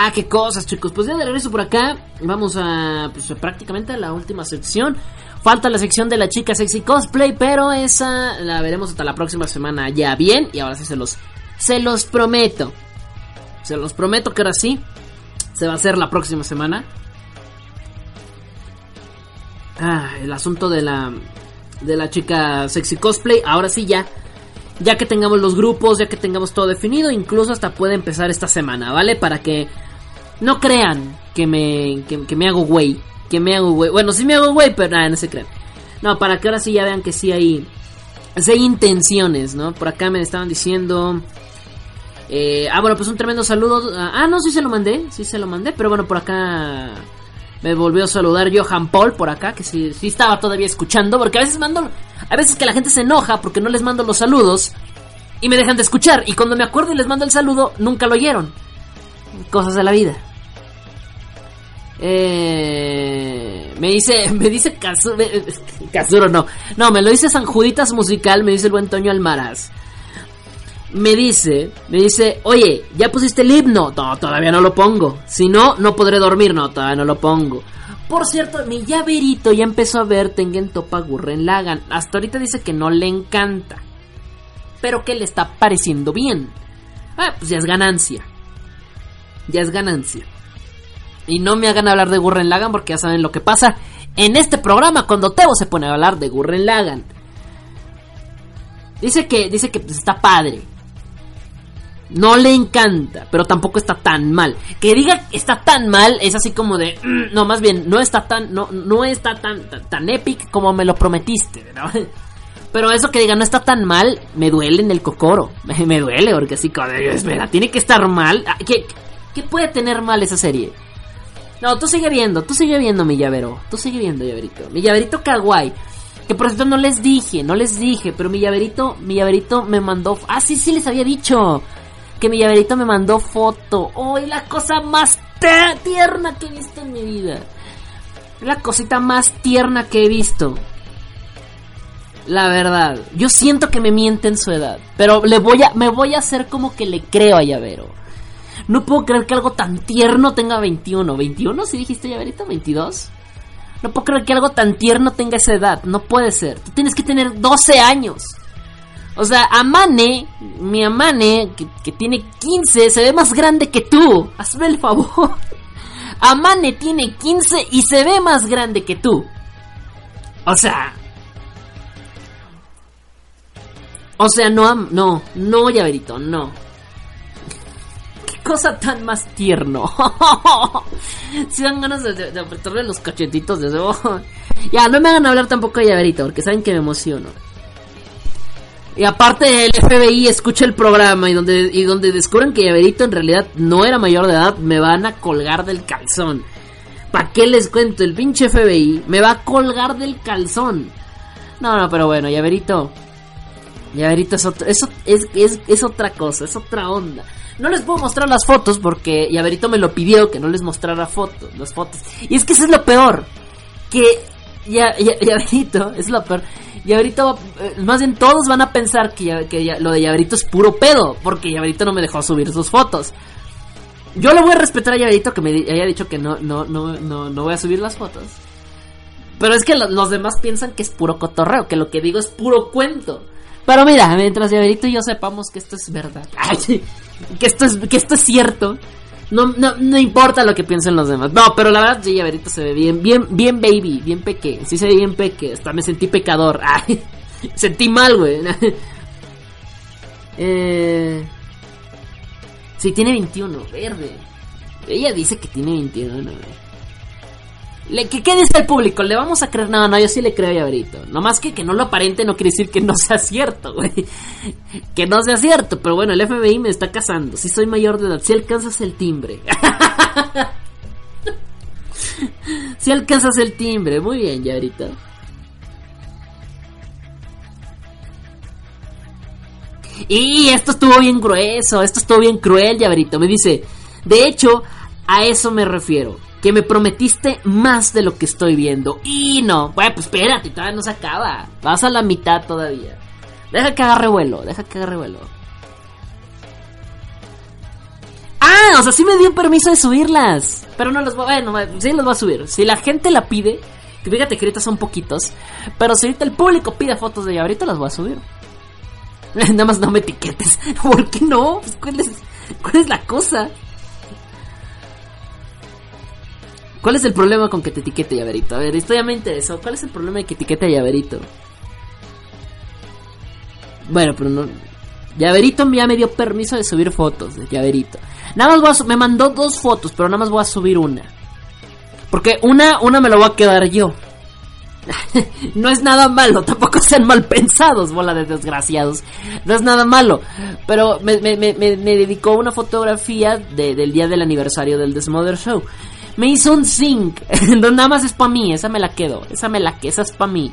Speaker 1: Ah, qué cosas, chicos. Pues ya de regreso por acá. Vamos a, pues, prácticamente a la última sección. Falta la sección de la chica sexy cosplay, pero esa la veremos hasta la próxima semana ya bien. Y ahora sí se los, se los prometo. Se los prometo que ahora sí se va a hacer la próxima semana. Ah, el asunto de la, de la chica sexy cosplay. Ahora sí ya. Ya que tengamos los grupos, ya que tengamos todo definido, incluso hasta puede empezar esta semana, ¿vale? Para que no crean que me, que, me hago güey. Que me hago güey. Bueno, sí me hago güey, pero nada, no se crean. No, para que ahora sí ya vean que sí hay, sí hay intenciones, ¿no? Por acá me estaban diciendo... Eh, ah, bueno, pues un tremendo saludo. Ah, no, sí se lo mandé, sí se lo mandé, pero bueno, por acá me volvió a saludar Johan Paul por acá, que sí, sí estaba todavía escuchando, porque a veces mando, a veces que la gente se enoja porque no les mando los saludos y me dejan de escuchar, y cuando me acuerdo y les mando el saludo, nunca lo oyeron. Cosas de la vida. Eh, me dice, me dice Casuro, Casuro no, no, me lo dice San Juditas Musical, me dice el buen Toño Almaraz. Me dice, me dice, oye, ¿ya pusiste el himno? No, todavía no lo pongo. Si no, no podré dormir. No, todavía no lo pongo. Por cierto, mi llaverito ya empezó a ver Tengen Topa Gurren Lagan. Hasta ahorita dice que no le encanta. Pero que le está pareciendo bien. Ah, pues ya es ganancia. Ya es ganancia. Y no me hagan hablar de Gurren Lagan porque ya saben lo que pasa en este programa cuando Tebo se pone a hablar de Gurren Lagan. Dice que, dice que pues, está padre. No le encanta, pero tampoco está tan mal. Que diga está tan mal es así como de, mm, no, más bien no está tan, no, no está tan, tan, tan epic como me lo prometiste. Pero eso que diga no está tan mal, me duele en el cocoro. Me, duele porque así como, espera, tiene que estar mal. Ah, ¿Qué, ¿Qué puede tener mal esa serie? No, tú sigue viendo, tú sigue viendo mi llavero. Tú sigue viendo, llaverito. Mi llaverito kawaii. Que por cierto no les dije, no les dije, pero mi llaverito, mi llaverito me mandó. Ah, sí, sí, les había dicho. Que mi llaverito me mandó foto. ¡Uy, la cosa más tierna que he visto en mi vida! La cosita más tierna que he visto. La verdad, yo siento que me miente en su edad, pero le voy a, me voy a hacer como que le creo a llavero. No puedo creer que algo tan tierno tenga 21. ¿21 si dijiste llaverito? ¿22? No puedo creer que algo tan tierno tenga esa edad. No puede ser. Tú tienes que tener 12 años. O sea, Amane, mi Amane, que, que tiene 15, se ve más grande que tú. Hazme el favor. Amane tiene 15 y se ve más grande que tú. O sea... O sea, no, no, no, llaverito, no. Cosa tan más tierno. si dan ganas de, de- de apretarle los cachetitos de eso. ya, no me hagan hablar tampoco de llaverito, porque saben que me emociono. Y aparte el FBI escucha el programa y donde, y donde descubren que Llaverito en realidad no era mayor de edad, me van a colgar del calzón. ¿Para qué les cuento? El pinche FBI me va a colgar del calzón. No, no, pero bueno, Llaverito. Llaverito es, otro, eso es, es, es otra cosa, es otra onda. No les puedo mostrar las fotos porque Llaverito me lo pidió que no les mostrara fotos, las fotos. Y es que eso es lo peor. Que ya, ya- es lo peor. Llaverito, eh, más bien todos van a pensar que, ya- que lo de Llaverito es puro pedo, porque Llaverito no me dejó subir sus fotos. Yo le voy a respetar a Llaverito que me haya dicho que no, no, no, no, no voy a subir las fotos. Pero es que lo- los demás piensan que es puro cotorreo, que lo que digo es puro cuento. Pero mira, mientras Llaverito y yo sepamos que esto es verdad, ay, que esto es, que esto es cierto, no, no, no importa lo que piensen los demás. No, pero la verdad, sí, Llaverito se ve bien, bien, bien baby, bien peque. Sí se ve bien peque. Hasta me sentí pecador. Ay, sentí mal, güey. eh, sí, tiene 21, verde. Ella dice que tiene 21, güey. Le, ¿qué, ¿Qué dice el público? ¿Le vamos a creer? No, no, yo sí le creo a Llaverito. No más que que no lo aparente no quiere decir que no sea cierto, güey. Que no sea cierto, pero bueno, el FBI me está casando. Si soy mayor de edad, si alcanzas el timbre. si alcanzas el timbre, muy bien, Llaverito. Y esto estuvo bien grueso, esto estuvo bien cruel, Llaverito. Me dice, de hecho, a eso me refiero. Que me prometiste más de lo que estoy viendo. Y no, bueno, pues espérate, todavía no se acaba. Vas a la mitad todavía. Deja que agarre vuelo, deja que agarre vuelo. Ah, o sea, sí me dio permiso de subirlas. Pero no los voy a... Bueno, sí los voy a subir. Si la gente la pide, fíjate que ahorita son poquitos. Pero si ahorita el público pide fotos de ella, ahorita las voy a subir. Nada más no me etiquetes. ¿Por qué no? Pues, ¿cuál, es, ¿Cuál es la cosa? ¿Cuál es el problema con que te etiquete llaverito? A ver, esto ya me interesó. ¿Cuál es el problema de que etiquete a llaverito? Bueno, pero no. Llaverito ya me dio permiso de subir fotos de llaverito. Nada más voy a me mandó dos fotos, pero nada más voy a subir una. Porque una, una me lo voy a quedar yo. no es nada malo, tampoco sean mal pensados, bola de desgraciados. No es nada malo. Pero me, me, me, me- dedicó una fotografía de- del día del aniversario del Desmother Show. Me hizo un sync. no, nada más es para mí, esa me la quedo. Esa me la que esa es para mí.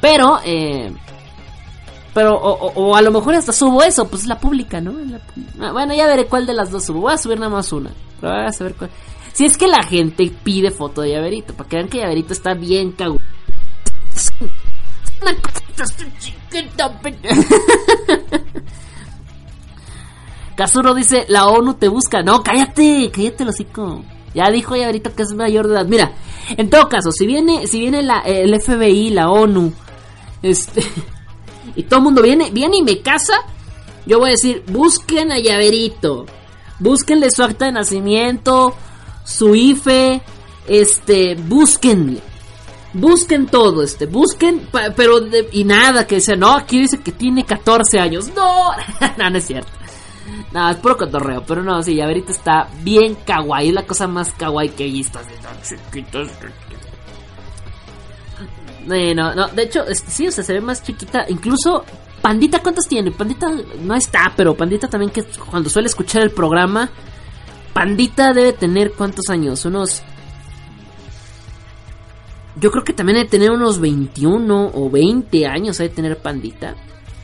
Speaker 1: Pero, eh, pero, o, a lo mejor hasta subo eso, pues la pública, ¿no? La ah, bueno, ya veré cuál de las dos subo. Voy a subir nada más una. Pero voy a saber cuál. Si es que la gente pide foto de llaverito, para que vean que llaverito está bien cagu. Una chiquita, Kazuro dice, la ONU te busca. No, cállate, cállate hocico. Ya dijo llaverito que es mayor de edad. Mira, en todo caso, si viene, si viene la, el FBI, la ONU, este, y todo el mundo viene, viene y me casa, yo voy a decir, busquen a Llaverito, búsquenle su acta de nacimiento, su IFE, este, búsquenle, busquen todo, este, busquen, pero, de- y nada, que dice, no, aquí dice que tiene 14 años, no, no, no es cierto. No, es puro cotorreo, pero no, sí, Llaverito está bien kawaii, es la cosa más kawaii que he visto. así, tan chiquitos. Eh, no, de hecho, sí, o sea, se ve más chiquita. Incluso, Pandita, ¿cuántos tiene? Pandita no está, pero Pandita también que cuando suele escuchar el programa, Pandita debe tener cuántos años? Unos... Yo creo que también debe tener unos 21 o 20 años, debe tener Pandita.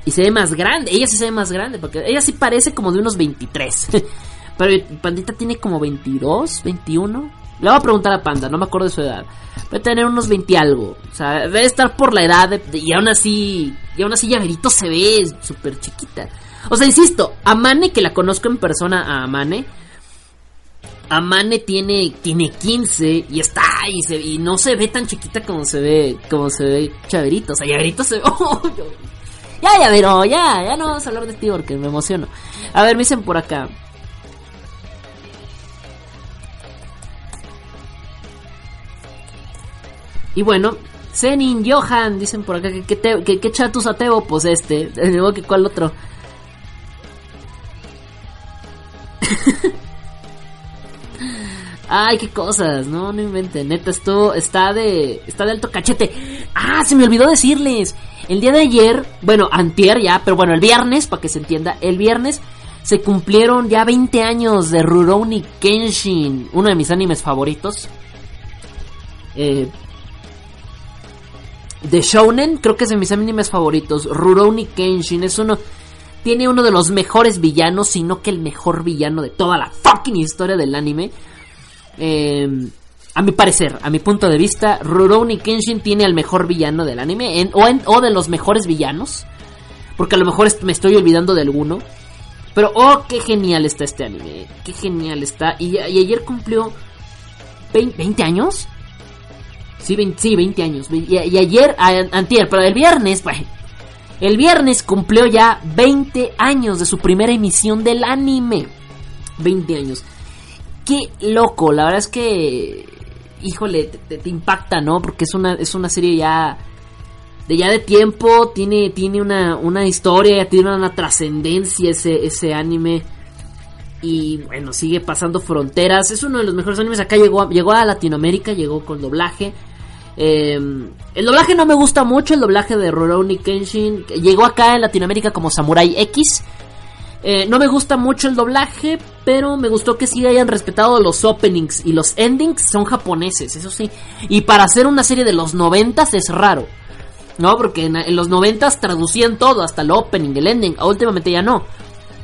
Speaker 1: Y se ve más grande, ella sí se ve más grande, porque ella sí parece como de unos 23. Pero Pandita tiene como 22, 21. Le voy a preguntar a Panda, no me acuerdo de su edad. Debe tener unos 20 y algo. O sea, debe estar por la edad y aún así, y aún así Llaverito se ve súper chiquita. O sea, insisto, Amane, que la conozco en persona a Amane, Amane tiene, tiene 15 y está y, se, y no se ve tan chiquita como se ve, como se ve Chaverito. O sea, Chaverito se ve... ya, ya, pero ya, ya no vamos a hablar de ti porque me emociono. A ver, me dicen por acá. Y bueno, Zenin Johan, dicen por acá que, que, te- que- que chatus pues este. Que cuál otro. Ay, qué cosas, no, no inventen, neta, esto está de, está de alto cachete. Ah, se me olvidó decirles, el día de ayer, bueno, antier ya, pero bueno, el viernes, para que se entienda, el viernes se cumplieron ya 20 años de Rurouni Kenshin, uno de mis animes favoritos. Eh, de Shounen, creo que es de mis animes favoritos. Rurouni Kenshin es uno. Tiene uno de los mejores villanos, si no que el mejor villano de toda la fucking historia del anime. Eh, a mi parecer, a mi punto de vista, Rurouni Kenshin tiene al mejor villano del anime, o, de los mejores villanos. Porque a lo mejor me estoy olvidando de alguno. Pero, oh, qué genial está este anime. Qué genial está. Y, ayer cumplió 20, 20 años. Sí, 20, sí, 20 años. Y, ayer, antier, pero el viernes, bueno, el viernes cumplió ya 20 años de su primera emisión del anime. 20 años. Qué loco, la verdad es que, híjole, te, impacta, ¿no? Porque es una, es una serie ya de ya de tiempo, tiene, tiene una, una historia, tiene una trascendencia ese, ese anime. Y bueno, sigue pasando fronteras. Es uno de los mejores animes. Acá llegó, llegó a Latinoamérica, llegó con doblaje. Eh, el doblaje no me gusta mucho, el doblaje de Rurouni Kenshin. Llegó acá en Latinoamérica como Samurai X. Eh, no me gusta mucho el doblaje, pero me gustó que sí hayan respetado los openings y los endings son japoneses, eso sí. Y para hacer una serie de los noventas es raro. No, porque en, los noventas traducían todo, hasta el opening, el ending. Últimamente ya no.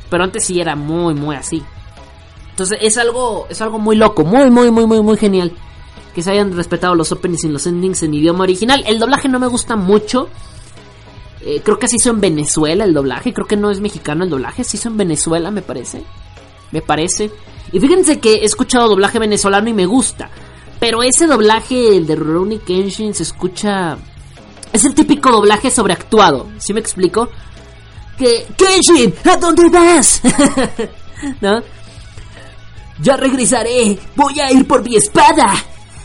Speaker 1: Pero antes sí era muy, muy así. Entonces es algo, es algo muy loco, muy, muy, muy, muy, muy genial. Que se hayan respetado los openings y los endings en idioma original. El doblaje no me gusta mucho. Eh, creo que se hizo en Venezuela el doblaje. Creo que no es mexicano el doblaje. Se hizo en Venezuela, me parece. Me parece. Y fíjense que he escuchado doblaje venezolano y me gusta. Pero ese doblaje, el de Rurouni Kenshin, se escucha... Es el típico doblaje sobreactuado. ¿Sí me explico? Que... Kenshin, ¿a dónde vas? ¿No? Ya regresaré. Voy a ir por mi espada.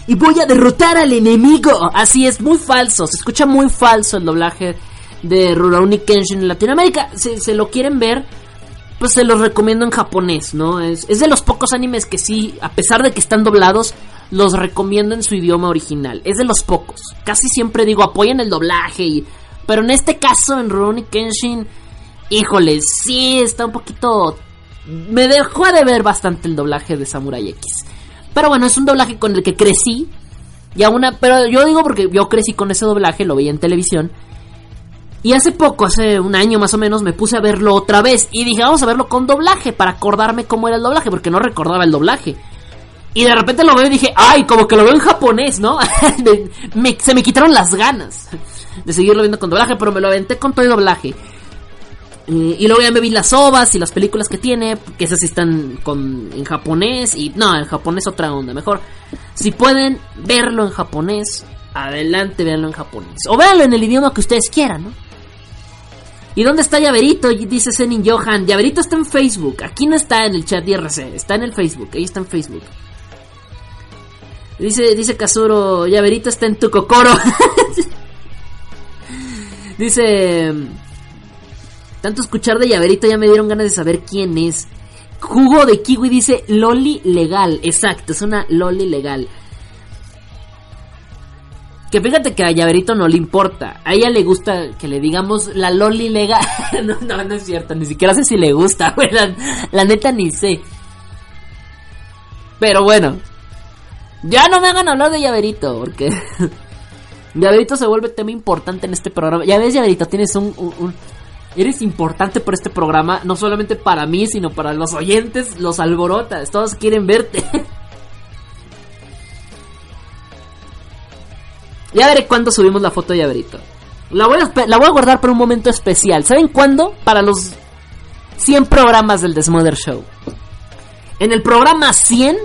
Speaker 1: Y voy a derrotar al enemigo. Así es, muy falso. Se escucha muy falso el doblaje de Rurouni Kenshin en Latinoamérica. Si se lo quieren ver, pues se los recomiendo en japonés, ¿no? Es, es de los pocos animes que sí, a pesar de que están doblados, los recomiendo en su idioma original. Es de los pocos. Casi siempre digo, apoyen el doblaje. Pero en este caso, en Rurouni Kenshin, híjole, sí está un poquito... Me dejó de ver bastante el doblaje de Samurai X. Pero bueno, es un doblaje con el que crecí. Y a- pero yo digo porque yo crecí con ese doblaje, lo veía en televisión. Y hace poco, hace un año más o menos, me puse a verlo otra vez. Y dije, vamos a verlo con doblaje para acordarme cómo era el doblaje, porque no recordaba el doblaje. Y de repente lo veo y dije, ay, como que lo veo en japonés, ¿no? Me- se me quitaron las ganas de seguirlo viendo con doblaje, pero me lo aventé con todo el doblaje. Eh, y luego ya me vi las ovas y las películas que tiene, que esas están con, en japonés. Y no, en japonés otra onda. Mejor, si pueden verlo en japonés, adelante, véanlo en japonés. O véanlo en el idioma que ustedes quieran, ¿no? ¿Y dónde está Llaverito? Dice Zenin Johan. Llaverito está en Facebook. Aquí no está en el chat IRC. Está en el Facebook. Ahí está en Facebook. Dice, dice Kazuro. Llaverito está en tu cocoro. dice. Tanto escuchar de Llaverito ya me dieron ganas de saber quién es. Jugo de kiwi dice Loli legal. Exacto, es una Loli legal. Que fíjate que a Llaverito no le importa. A ella le gusta que le digamos la Loli legal. no, no, no es cierto. Ni siquiera sé si le gusta, güey. La, neta ni sé. Pero bueno. Ya no me hagan hablar de Llaverito. Porque Llaverito se vuelve tema importante en este programa. Ya ves, Llaverito, tienes un- un- Eres importante por este programa. No solamente para mí, sino para los oyentes. Los alborotas. Todos quieren verte. Ya veré cuándo subimos la foto de Llaverito. La voy, a, la voy a guardar para un momento especial. ¿Saben cuándo? Para los 100 programas del Desmother Show. En el programa 100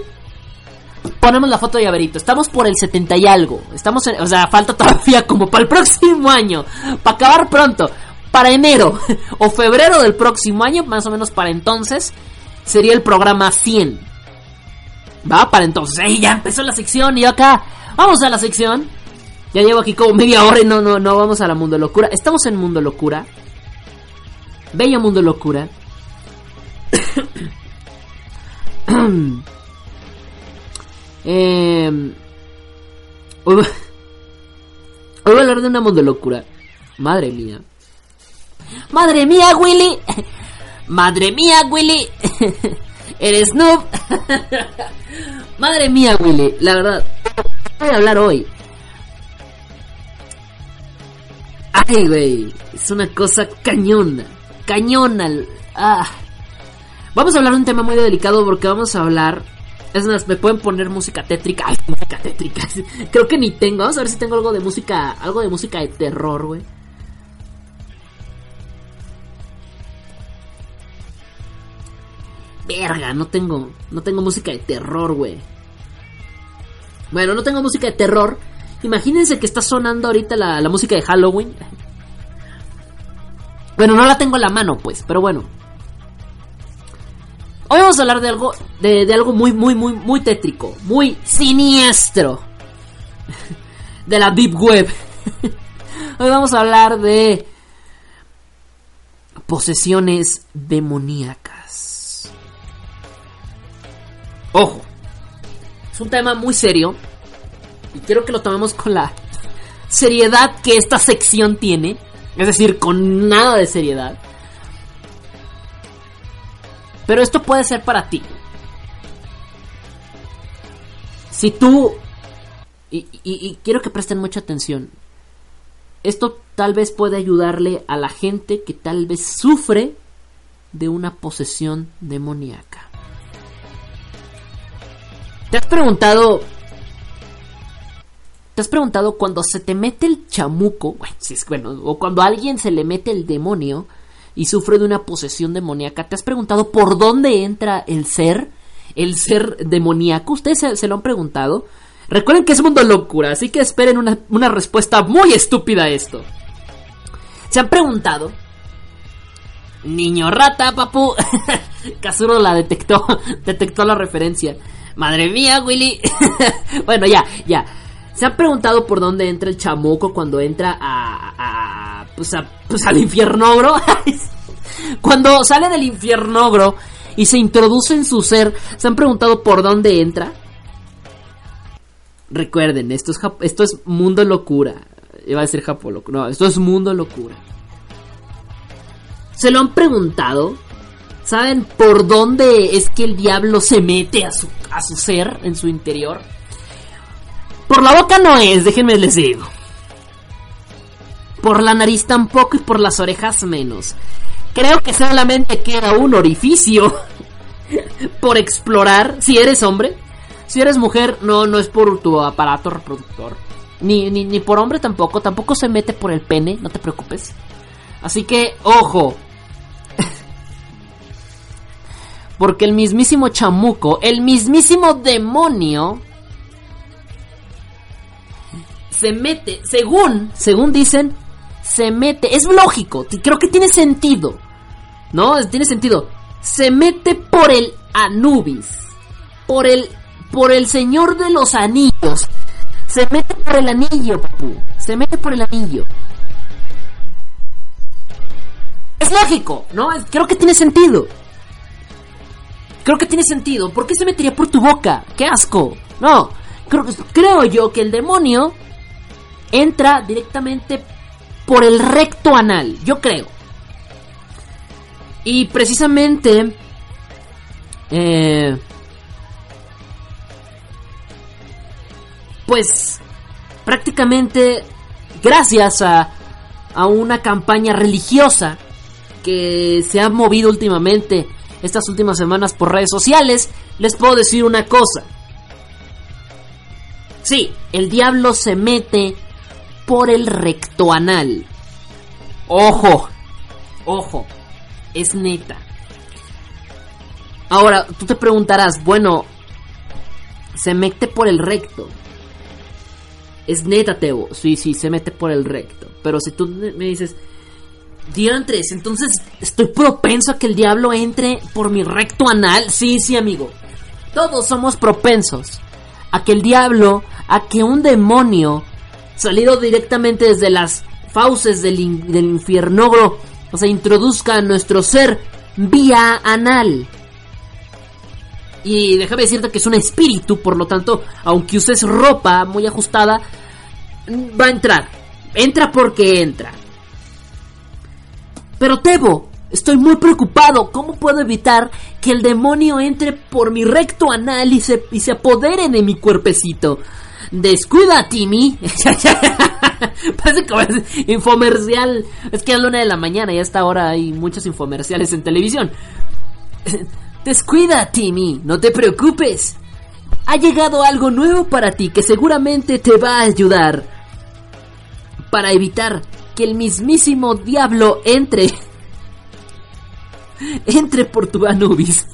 Speaker 1: ponemos la foto de llaverito. Estamos por el 70 y algo. Estamos en- o sea, falta todavía como para el próximo año. Para acabar pronto. Para enero o febrero del próximo año, más o menos para entonces, sería el programa 100. Va, para entonces. ¡Ey, ya empezó la sección! Y yo acá, vamos a la sección. Ya llevo aquí como media hora y no, no, no vamos a la Mundo Locura. Estamos en Mundo Locura. Bello Mundo Locura. Eh, hoy, voy, a hablar de una mundo locura. Madre mía. Madre mía, Willy. Madre mía, Willy. Eres noob. Madre mía, Willy. La verdad. Voy a hablar hoy. Ay, güey. Es una cosa cañona. Cañona. Ah. Vamos a hablar de un tema muy delicado porque vamos a hablar. Es más, me pueden poner música tétrica. Ay, música tétrica. Creo que ni tengo. Vamos a ver si tengo algo de música. Algo de música de terror, güey. Verga, no tengo. No tengo música de terror, güey. Bueno, no tengo música de terror. Imagínense que está sonando ahorita la, la música de Halloween. Bueno, no la tengo en la mano, pues, pero bueno. Hoy vamos a hablar de algo, de, de algo muy, muy, muy, muy tétrico, muy siniestro. De la Deep Web. Hoy vamos a hablar de posesiones demoníacas. Ojo, es un tema muy serio y quiero que lo tomemos con la seriedad que esta sección tiene, es decir, con nada de seriedad. Pero esto puede ser para ti. Si tú... Y, quiero que presten mucha atención. Esto tal vez puede ayudarle a la gente que tal vez sufre de una posesión demoníaca. ¿Te has preguntado... ¿Te has preguntado cuando se te mete el chamuco? Bueno, si es bueno, o cuando a alguien se le mete el demonio y sufre de una posesión demoníaca, ¿te has preguntado por dónde entra el ser? El ser demoníaco. ¿Ustedes se, lo han preguntado? Recuerden que es mundo locura, así que esperen una, una respuesta muy estúpida a esto. ¿Se han preguntado? Niño rata, papu. Casuro la detectó. Detectó la referencia. Madre mía, Willy. bueno, ya, ya. ¿Se han preguntado por dónde entra el chamuco cuando entra a. a pues, a, pues al infiernogro? cuando sale del infiernogro y se introduce en su ser, ¿se han preguntado por dónde entra? Recuerden, esto es, esto es mundo locura. Iba a decir Japón locura. No, esto es mundo locura. ¿Se lo han preguntado? ¿Saben por dónde es que el diablo se mete a su, a su ser, en su interior? Por la boca no es, déjenme les digo. Por la nariz tampoco y por las orejas menos. Creo que solamente queda un orificio por explorar si eres hombre. Si eres mujer, no, no es por tu aparato reproductor. Ni, ni, ni por hombre tampoco. Tampoco se mete por el pene, no te preocupes. Así que, ojo. Porque el mismísimo chamuco, el mismísimo demonio, se mete, según, según dicen, se mete, es lógico, creo que tiene sentido, ¿no? Tiene sentido. Se mete por el Anubis, por el, por el Señor de los Anillos, se mete por el anillo, papu, se mete por el anillo. Es lógico, ¿no? Creo que tiene sentido. Creo que tiene sentido. ¿Por qué se metería por tu boca? ¡Qué asco! No, creo, creo yo que el demonio entra directamente por el recto anal. Yo creo. Y precisamente... Eh, pues prácticamente gracias a, a una campaña religiosa que se ha movido últimamente estas últimas semanas por redes sociales, les puedo decir una cosa. Sí, el diablo se mete por el recto anal. Ojo, ojo, es neta. Ahora, tú te preguntarás, bueno, se mete por el recto. Es neta, Tebo. Sí, sí, se mete por el recto. Pero si tú me dices, diantres, entonces estoy propenso a que el diablo entre por mi recto anal. Sí, sí, amigo. Todos somos propensos a que el diablo, a que un demonio salido directamente desde las fauces del, in- del infierno, o sea, introduzca a nuestro ser vía anal. Y déjame decirte que es un espíritu, por lo tanto, aunque uses ropa muy ajustada, mm, va a entrar. Entra porque entra. Pero Tebo, estoy muy preocupado. ¿Cómo puedo evitar que el demonio entre por mi recto anal y se, y se apodere de mi cuerpecito? Descuida, Timmy. Parece como es infomercial. Es que a la una de la mañana y a esta hora hay muchos infomerciales en televisión. Descuida, Timmy, no te preocupes. Ha llegado algo nuevo para ti que seguramente te va a ayudar. Para evitar que el mismísimo diablo entre. entre por tu Anubis.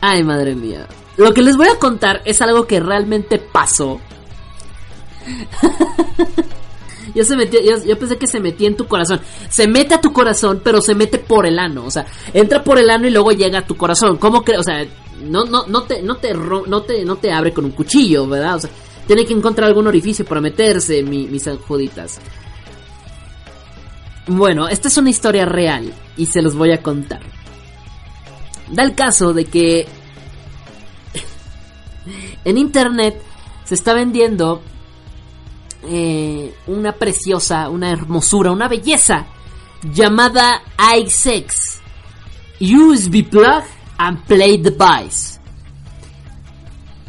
Speaker 1: Ay, madre mía. Lo que les voy a contar es algo que realmente pasó. Yo, se metió, yo, pensé que se metía en tu corazón. Se mete a tu corazón, pero se mete por el ano. O sea, entra por el ano y luego llega a tu corazón. ¿Cómo crees? O sea, no, no, no, te, no, te, no, te, no te abre con un cuchillo, ¿verdad? O sea, tiene que encontrar algún orificio para meterse, mi- mis anjuditas. Bueno, esta es una historia real y se los voy a contar. Da el caso de que en internet se está vendiendo eh, una preciosa, una hermosura, una belleza llamada iSex USB Plug and Play Device.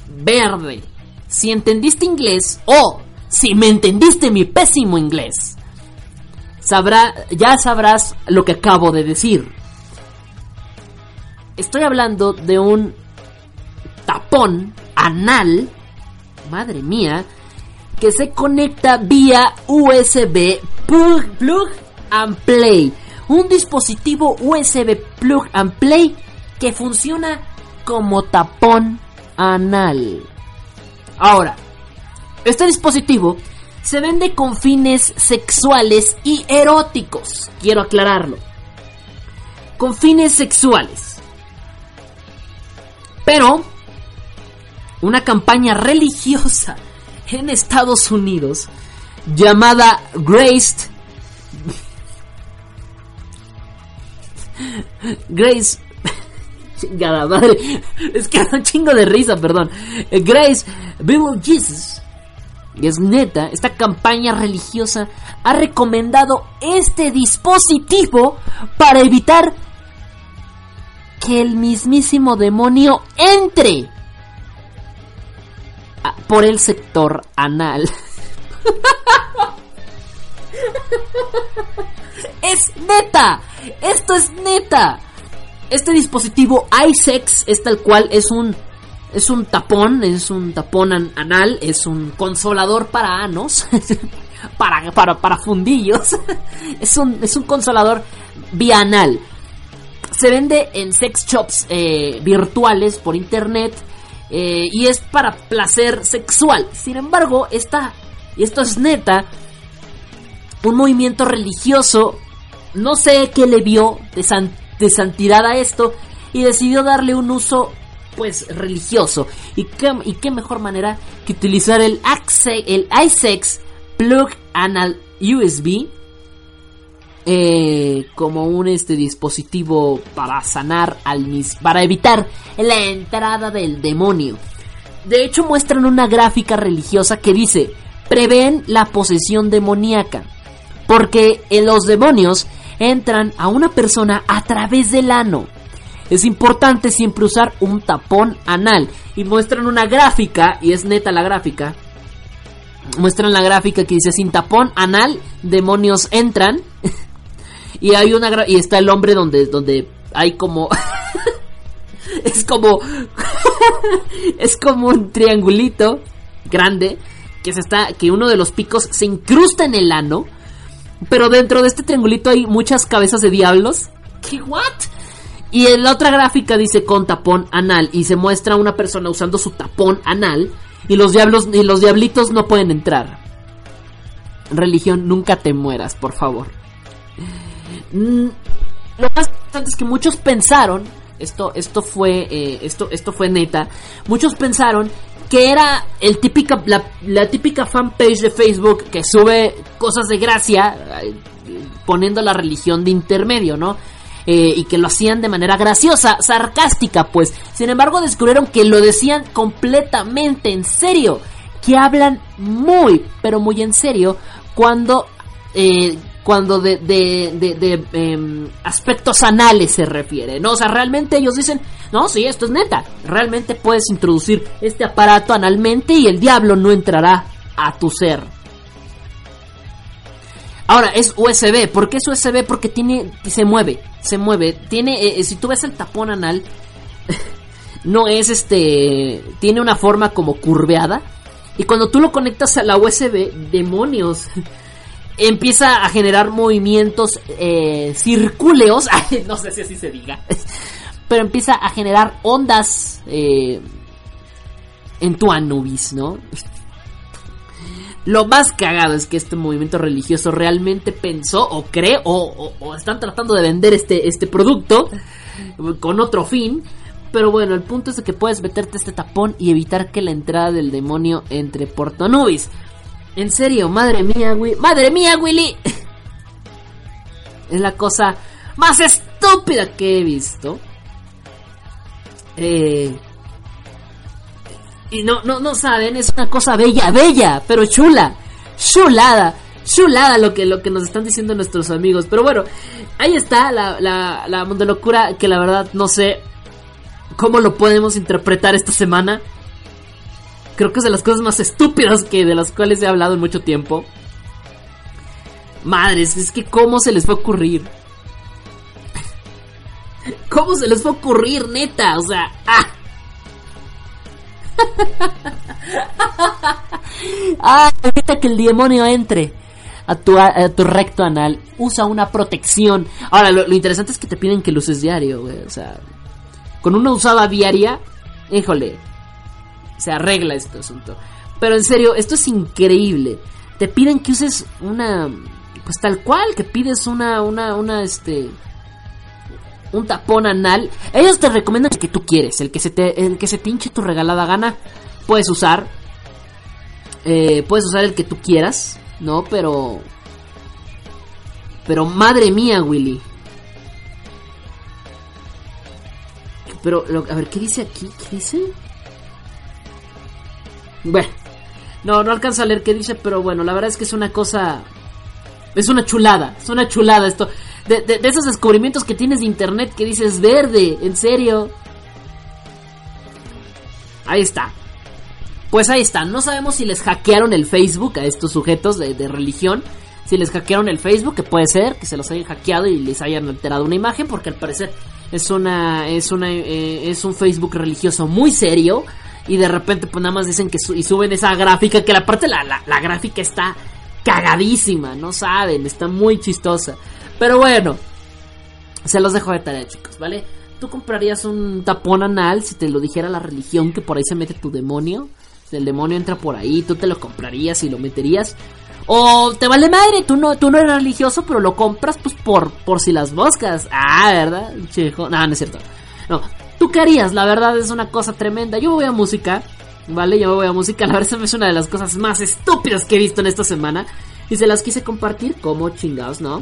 Speaker 1: Verde. Si entendiste inglés o si me entendiste mi pésimo inglés, sabrá, ya sabrás lo que acabo de decir. Estoy hablando de un tapón anal, madre mía, que se conecta vía USB plug, and play. Un dispositivo USB plug and play que funciona como tapón anal. Ahora, este dispositivo se vende con fines sexuales y eróticos. Quiero aclararlo. Con fines sexuales. Pero, una campaña religiosa en Estados Unidos llamada Grace Grace chingada madre es que un chingo de risa perdón. Grace Bible Jesus y es neta esta campaña religiosa ha recomendado este dispositivo para evitar que el mismísimo demonio entre por el sector anal. es neta, esto es neta. Este dispositivo iSex es tal cual, es un es un tapón, es un tapón an- anal, es un consolador para anos, para, para, para fundillos, es un, es un consolador bianal. Se vende en sex shops eh, virtuales por internet eh, y es para placer sexual. Sin embargo, esta, y esto es neta, un movimiento religioso, no sé qué le vio de, san- de santidad a esto y decidió darle un uso pues religioso. ¿Y qué, y qué mejor manera que utilizar el, el iSex Plug Anal USB eh, como un este dispositivo para sanar al mis para evitar la entrada del demonio. De hecho muestran una gráfica religiosa que dice prevén la posesión demoníaca porque eh, los demonios entran a una persona a través del ano. Es importante siempre usar un tapón anal y muestran una gráfica y es neta la gráfica. Muestran la gráfica que dice sin tapón anal demonios entran y hay una y está el hombre donde donde hay como es como es como un triangulito grande que se está que uno de los picos se incrusta en el ano pero dentro de este triangulito hay muchas cabezas de diablos ¿Qué what? Y en la otra gráfica dice con tapón anal y se muestra una persona usando su tapón anal y los diablos y los diablitos no pueden entrar. Religión, nunca te mueras, por favor. Mm, lo más importante es que muchos pensaron, esto, esto fue, eh, esto, esto fue neta, muchos pensaron que era el típica, la, típica fanpage de Facebook que sube cosas de gracia, poniendo la religión de intermedio, ¿no? Eh, y que lo hacían de manera graciosa, sarcástica, pues. Sin embargo, descubrieron que lo decían completamente en serio, que hablan muy, pero muy en serio cuando eh, cuando de, de, de, de, em, aspectos anales se refiere, ¿no? O sea, realmente ellos dicen, no, sí, esto es neta, realmente puedes introducir este aparato analmente y el diablo no entrará a tu ser. Ahora, es USB, ¿por qué es USB? Porque tiene, se mueve, se mueve, tiene, eh, si tú ves el tapón anal, no es este, tiene una forma como curveada, y cuando tú lo conectas a la USB, demonios, empieza a generar movimientos eh, circúleos, no sé si así se diga, pero empieza a generar ondas eh, en tu Anubis, ¿no? Lo más cagado es que este movimiento religioso realmente pensó o cree o, están tratando de vender este, este producto con otro fin. Pero bueno, el punto es que puedes meterte este tapón y evitar que la entrada del demonio entre por tu. En serio, madre mía, Willy. Madre mía, Willy. es la cosa más estúpida que he visto. Eh, y no, no, no saben, es una cosa bella, bella, pero chula. Chulada. Chulada lo que, lo que nos están diciendo nuestros amigos. Pero bueno, ahí está la, la, la locura que la verdad no sé cómo lo podemos interpretar esta semana. Creo que es de las cosas más estúpidas que de las cuales he hablado en mucho tiempo. Madres, es que cómo se les va a ocurrir. ¿Cómo se les va a ocurrir, neta? O sea, ah. ah, evita que el demonio entre a tu, a tu recto anal. Usa una protección. Ahora, lo, lo interesante es que te piden que lo uses diario, güey. O sea, con una usada diaria, híjole, se arregla este asunto. Pero en serio, esto es increíble. Te piden que uses una, pues tal cual, que pides una, una, una, este, un tapón anal. Ellos te recomiendan el que tú quieres, el que se te, el que se te hinche tu regalada gana. Puedes usar, eh, puedes usar el que tú quieras, ¿no? Pero, pero madre mía, Willy. Pero, a ver, ¿qué dice aquí? ¿Qué dice? Bueno, no, no alcanza a leer qué dice, pero bueno, la verdad es que es una cosa. Es una chulada, es una chulada esto. De, de, de esos descubrimientos que tienes de internet que dices verde, en serio. Ahí está. Pues ahí está. No sabemos si les hackearon el Facebook a estos sujetos de, de, religión. Si les hackearon el Facebook, que puede ser que se los hayan hackeado y les hayan alterado una imagen, porque al parecer es una es una eh, es un Facebook religioso muy serio y de repente pues nada más dicen que su y suben esa gráfica que la parte la, la, gráfica está cagadísima, no saben, está muy chistosa. Pero bueno, se los dejo de tarea, chicos, ¿vale? ¿Tú comprarías un tapón anal si te lo dijera la religión que por ahí se mete tu demonio? El demonio entra por ahí, ¿tú te lo comprarías y lo meterías? O te vale madre, tú no, tú no eres religioso, pero lo compras pues por, por si las moscas. Ah, ¿verdad? Chico. No, no es cierto. No, ¿tú qué harías? La verdad es una cosa tremenda. Yo voy a música, ¿vale? Yo voy a música. La verdad es una de las cosas más estúpidas que he visto en esta semana. Y se las quise compartir como chingados, ¿no?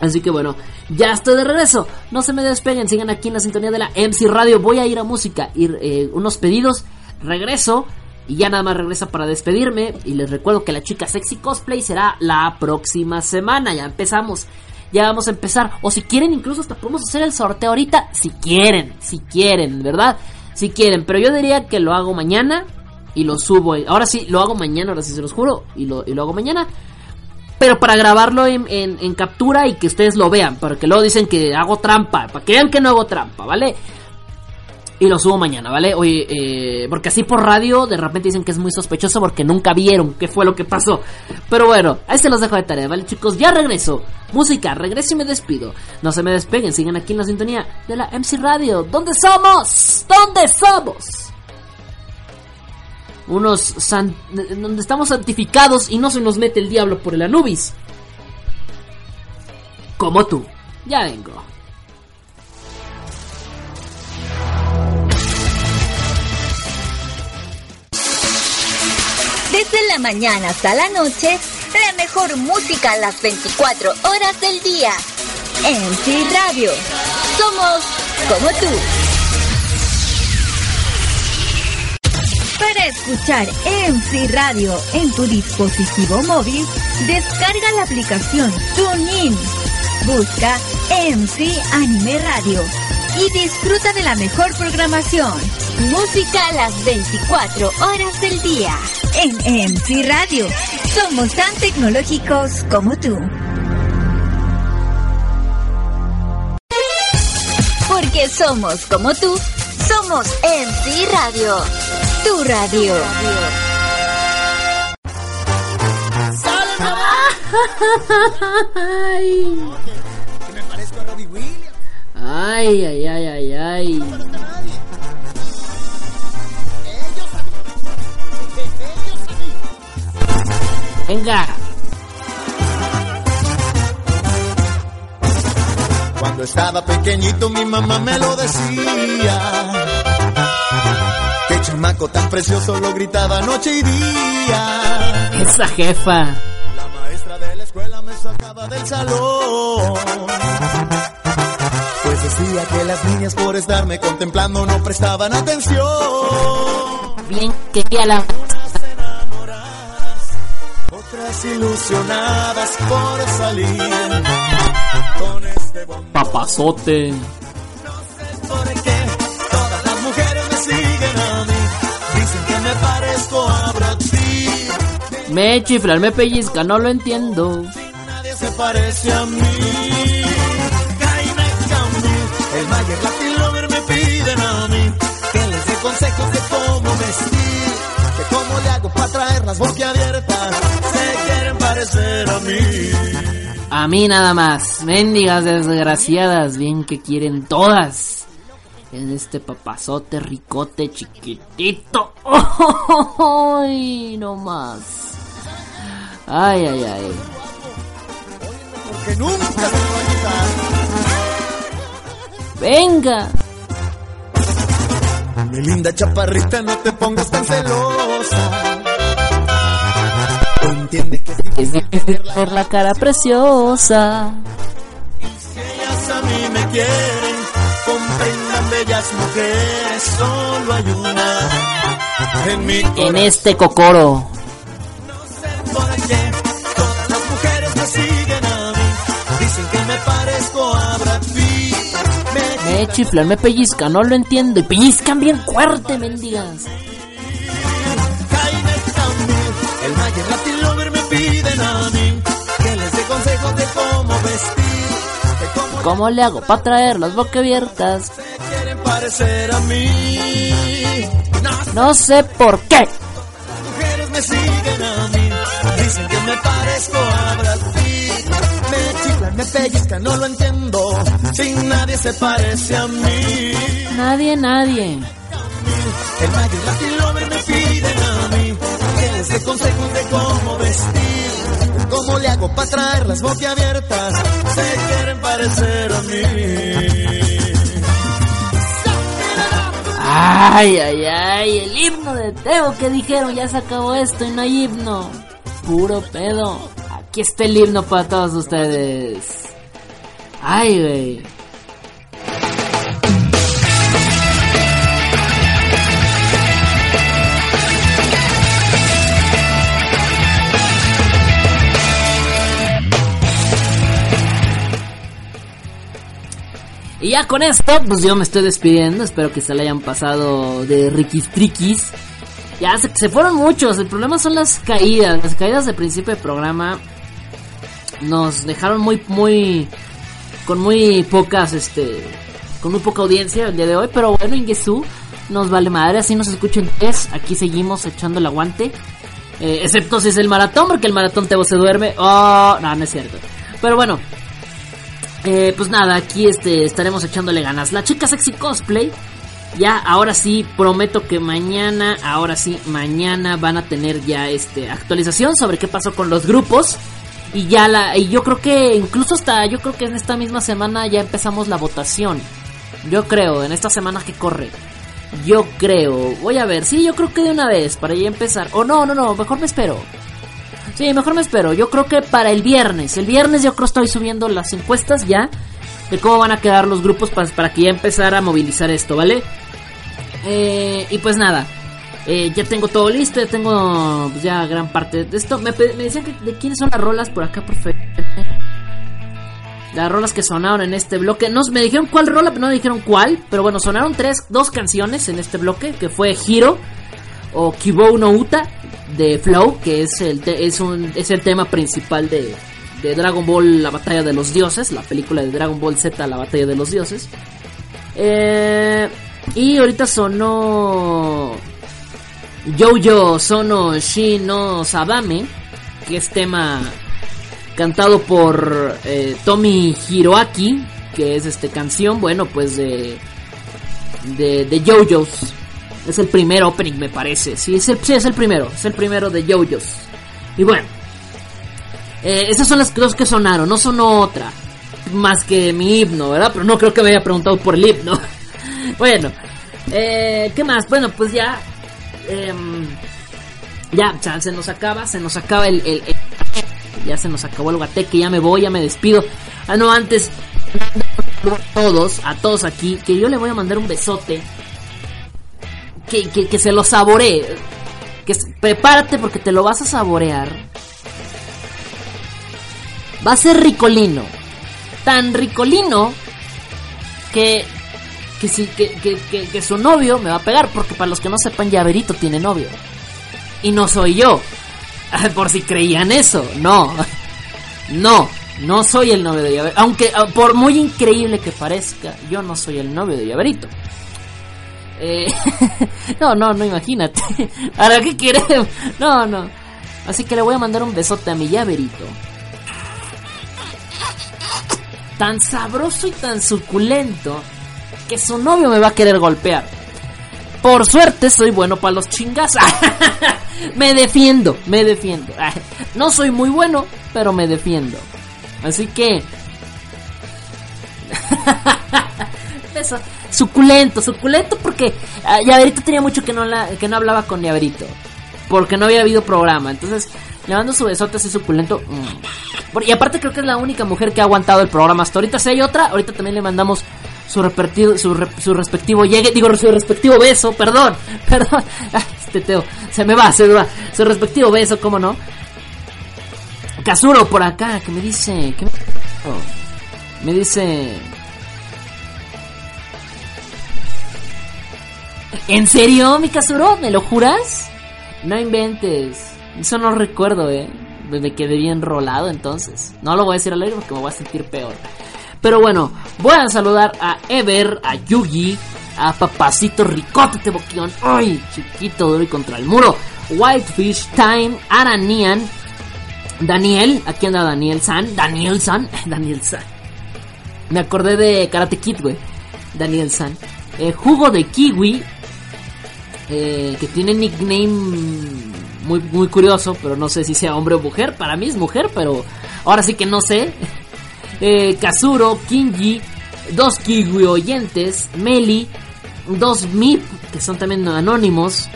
Speaker 1: Así que bueno, ya estoy de regreso. No se me despeguen, sigan aquí en la sintonía de la MC Radio. Voy a ir a música, ir eh, unos pedidos, regreso y ya nada más regresa para despedirme. Y les recuerdo que la chica sexy cosplay será la próxima semana. Ya empezamos. Ya vamos a empezar. O si quieren, incluso hasta podemos hacer el sorteo ahorita. Si quieren, si quieren, ¿verdad? Si quieren. Pero yo diría que lo hago mañana. Y lo subo. Ahora sí, lo hago mañana, ahora sí se los juro. Y lo, y lo hago mañana. Pero para grabarlo en, en, en captura y que ustedes lo vean. Para que luego dicen que hago trampa. Para que vean que no hago trampa, ¿vale? Y lo subo mañana, ¿vale? Oye, eh, porque así por radio de repente dicen que es muy sospechoso porque nunca vieron qué fue lo que pasó. Pero bueno, ahí se los dejo de tarea, ¿vale, chicos? Ya regreso. Música, regreso y me despido. No se me despeguen, sigan aquí en la sintonía de la MC Radio. ¿Dónde somos? ¿Dónde somos? Unos san- donde estamos santificados y no se nos mete el diablo por el Anubis. Como tú. Ya vengo.
Speaker 2: Desde la mañana hasta la noche, la mejor música a las 24 horas del día. MC Radio. Somos como tú. Para escuchar MC Radio en tu dispositivo móvil, descarga la aplicación TuneIn. Busca MC Anime Radio y disfruta de la mejor programación. Música a las 24 horas del día. En MC Radio. Somos tan tecnológicos como tú. Porque somos como tú, somos MC Radio. Tu radio.
Speaker 1: Ay. Ay, ay, ay, ay, ay. Venga.
Speaker 5: Cuando estaba pequeñito mi mamá me lo decía. Qué chamaco tan precioso lo gritaba noche y día.
Speaker 1: Esa jefa.
Speaker 5: La maestra de la escuela me sacaba del salón. Decía que las niñas por estarme contemplando no prestaban atención.
Speaker 1: Bien quería la...
Speaker 5: Otras ilusionadas por salir con este bombón.
Speaker 1: Papazote.
Speaker 5: ¿Por qué todas las mujeres me siguen a mí? Dicen que me parezco a Brad Pitt.
Speaker 1: Me chiflan, me pellizca, no lo entiendo.
Speaker 5: Nadie se parece a mí. Mayer Latin Lover me piden a mí que les dé consejos de cómo vestir, de cómo le hago para traerlas boquiabiertas. Se quieren parecer a mí.
Speaker 1: A mí nada más. Mendigas desgraciadas, bien que quieren todas. En este papazote ricote chiquitito. ¡Ay! No más. Ay, ay, ay.
Speaker 5: Porque nunca se va a quitar.
Speaker 1: Venga.
Speaker 5: Mi linda chaparrita, no te pongas tan celosa. Entiende que si
Speaker 1: Es difícil ver la cara preciosa.
Speaker 5: ellas a mí me quieren, comprendan bellas mujeres, solo hay una en mi
Speaker 1: En este cocoro.
Speaker 5: ¿Por qué todas las mujeres me Me Me
Speaker 1: chiflan, me pellizcan, no lo entiendo. Y pellizcan bien fuerte, mendigas.
Speaker 5: Jaime Camil, el Mayer Latin Lover me piden a mí que les dé consejos de cómo vestir, de cómo
Speaker 1: ¿Cómo le hago para traer las boquiabiertas?
Speaker 5: se quieren parecer a mí. No,
Speaker 1: No sé por qué.
Speaker 5: las mujeres me siguen a mí, dicen que me parezco a Brad Pitt. Me chiflan, me pellizcan, no lo entiendo, sin nadie se parece a mí.
Speaker 1: Nadie, nadie.
Speaker 5: El Mayer Latin Lover me piden a mí que les dé consejos de cómo vestir, cómo le hago para traer las boquiabiertas, se quieren parecer a mí.
Speaker 1: Ay, ay, ay, el himno de Teo que dijeron, ya se acabó esto y no hay himno. Puro pedo. Aquí está el himno para todos ustedes. Ay, güey. Y ya con esto, pues yo me estoy despidiendo. Espero que se le hayan pasado de riquis triquis. Ya se, se fueron muchos. El problema son las caídas. Las caídas de principio de programa nos dejaron muy, muy. Con muy pocas, este. con muy poca audiencia el día de hoy, pero bueno, Ingesu nos vale madre, así nos escuchan tres, aquí seguimos echando el aguante. Eh, excepto si es el maratón, porque el maratón Tebo se duerme. Oh, no, no es cierto. Pero bueno, eh, pues nada, aquí este, estaremos echándole ganas. La chica sexy cosplay. Ya, ahora sí, prometo que mañana, ahora sí, mañana van a tener ya este actualización sobre qué pasó con los grupos. Y ya la, y yo creo que incluso hasta, yo creo que en esta misma semana ya empezamos la votación. Yo creo, en esta semana que corre. Yo creo, voy a ver, sí, yo creo que de una vez, para ya empezar. O no, no, no, mejor me espero. Sí, mejor me espero. Yo creo que para el viernes. El viernes yo creo estoy subiendo las encuestas ya. De cómo van a quedar los grupos para, para que ya empezar a movilizar esto, ¿vale? Eh, y pues nada. Eh, ya tengo todo listo, ya tengo pues, ya gran parte de esto. Me, me decían que de quiénes son las rolas por acá, por. Las rolas que sonaron en este bloque. No, me dijeron cuál rola, pero no me dijeron cuál. Pero bueno, sonaron tres, dos canciones en este bloque. Que fue Hiro o Kibou no Uta de Flow, que es el, te- es un, es el tema principal de, de Dragon Ball La Batalla de los Dioses. La película de Dragon Ball Z La Batalla de los Dioses. Eh, y ahorita sonó Jojo Sono Shi no Sabame, que es tema cantado por eh, Tomi Hiroaki, que es este canción, bueno, pues de de, de JoJo's. Es el primer opening, me parece. Sí, es el, sí, es el primero. Es el primero de JoJo's. Y bueno, eh, esas son las dos que sonaron. No sonó otra. Más que mi himno, ¿verdad? Pero no creo que me haya preguntado por el himno. bueno, eh, ¿qué más? Bueno, pues ya. Em, ya, se nos acaba, se nos acaba el, el- ya se nos acabó el guateque, ya me voy, ya me despido. Ah, no, antes, a todos, a todos aquí, que yo le voy a mandar un besote. Que, que, que se lo saboree. Que prepárate porque te lo vas a saborear. Va a ser ricolino. Tan ricolino que que, si, que, que, que, que su novio me va a pegar. Porque para los que no sepan, Llaverito tiene novio. Y no soy yo. Por si creían eso. No. No. No soy el novio de Llaverito. Aunque ah, por muy increíble que parezca, yo no soy el novio de Llaverito. Eh, no, no, no, imagínate. ¿Ahora qué quieres? No, no. Así que le voy a mandar un besote a mi llaverito. Tan sabroso y tan suculento que su novio me va a querer golpear. Por suerte soy bueno para los chingas. me defiendo, me defiendo. No soy muy bueno, pero me defiendo. Así que... Eso, suculento, suculento porque ah, Llaverito tenía mucho que no, que no hablaba con Llaverito. Porque no había habido programa. Entonces, le mando su besote así suculento. mm. Y aparte creo que es la única mujer que ha aguantado el programa hasta ahorita. Si hay otra, ahorita también le mandamos su, su, re- su respectivo llegue. Digo, su respectivo beso, perdón. Perdón. Ay, Este Teo, se me va, se me va. Su respectivo beso, ¿cómo no? Kazuro por acá, que me dice... Que me... oh, dice... ¿En serio, mi Kazuro? ¿Me lo juras? No inventes. Eso no recuerdo, eh. Me quedé bien rolado entonces. No lo voy a decir al aire porque me voy a sentir peor. Pero bueno, voy a saludar a Ever, a Yugi, a Papacito Ricote Teboquión. ¡Ay! Chiquito, duro y contra el muro. Whitefish Time, Aranian, Daniel. Aquí anda Daniel San. Daniel San. Daniel San. Me acordé de Karate Kid, güey. Daniel San. Eh, jugo de kiwi. eh, que tiene nickname muy, muy curioso, pero no sé si sea hombre o mujer. Para mí es mujer, pero ahora sí que no sé. Eh, Kazuro, Kinji, dos kiwi oyentes, Meli, dos Mip, que son también anónimos,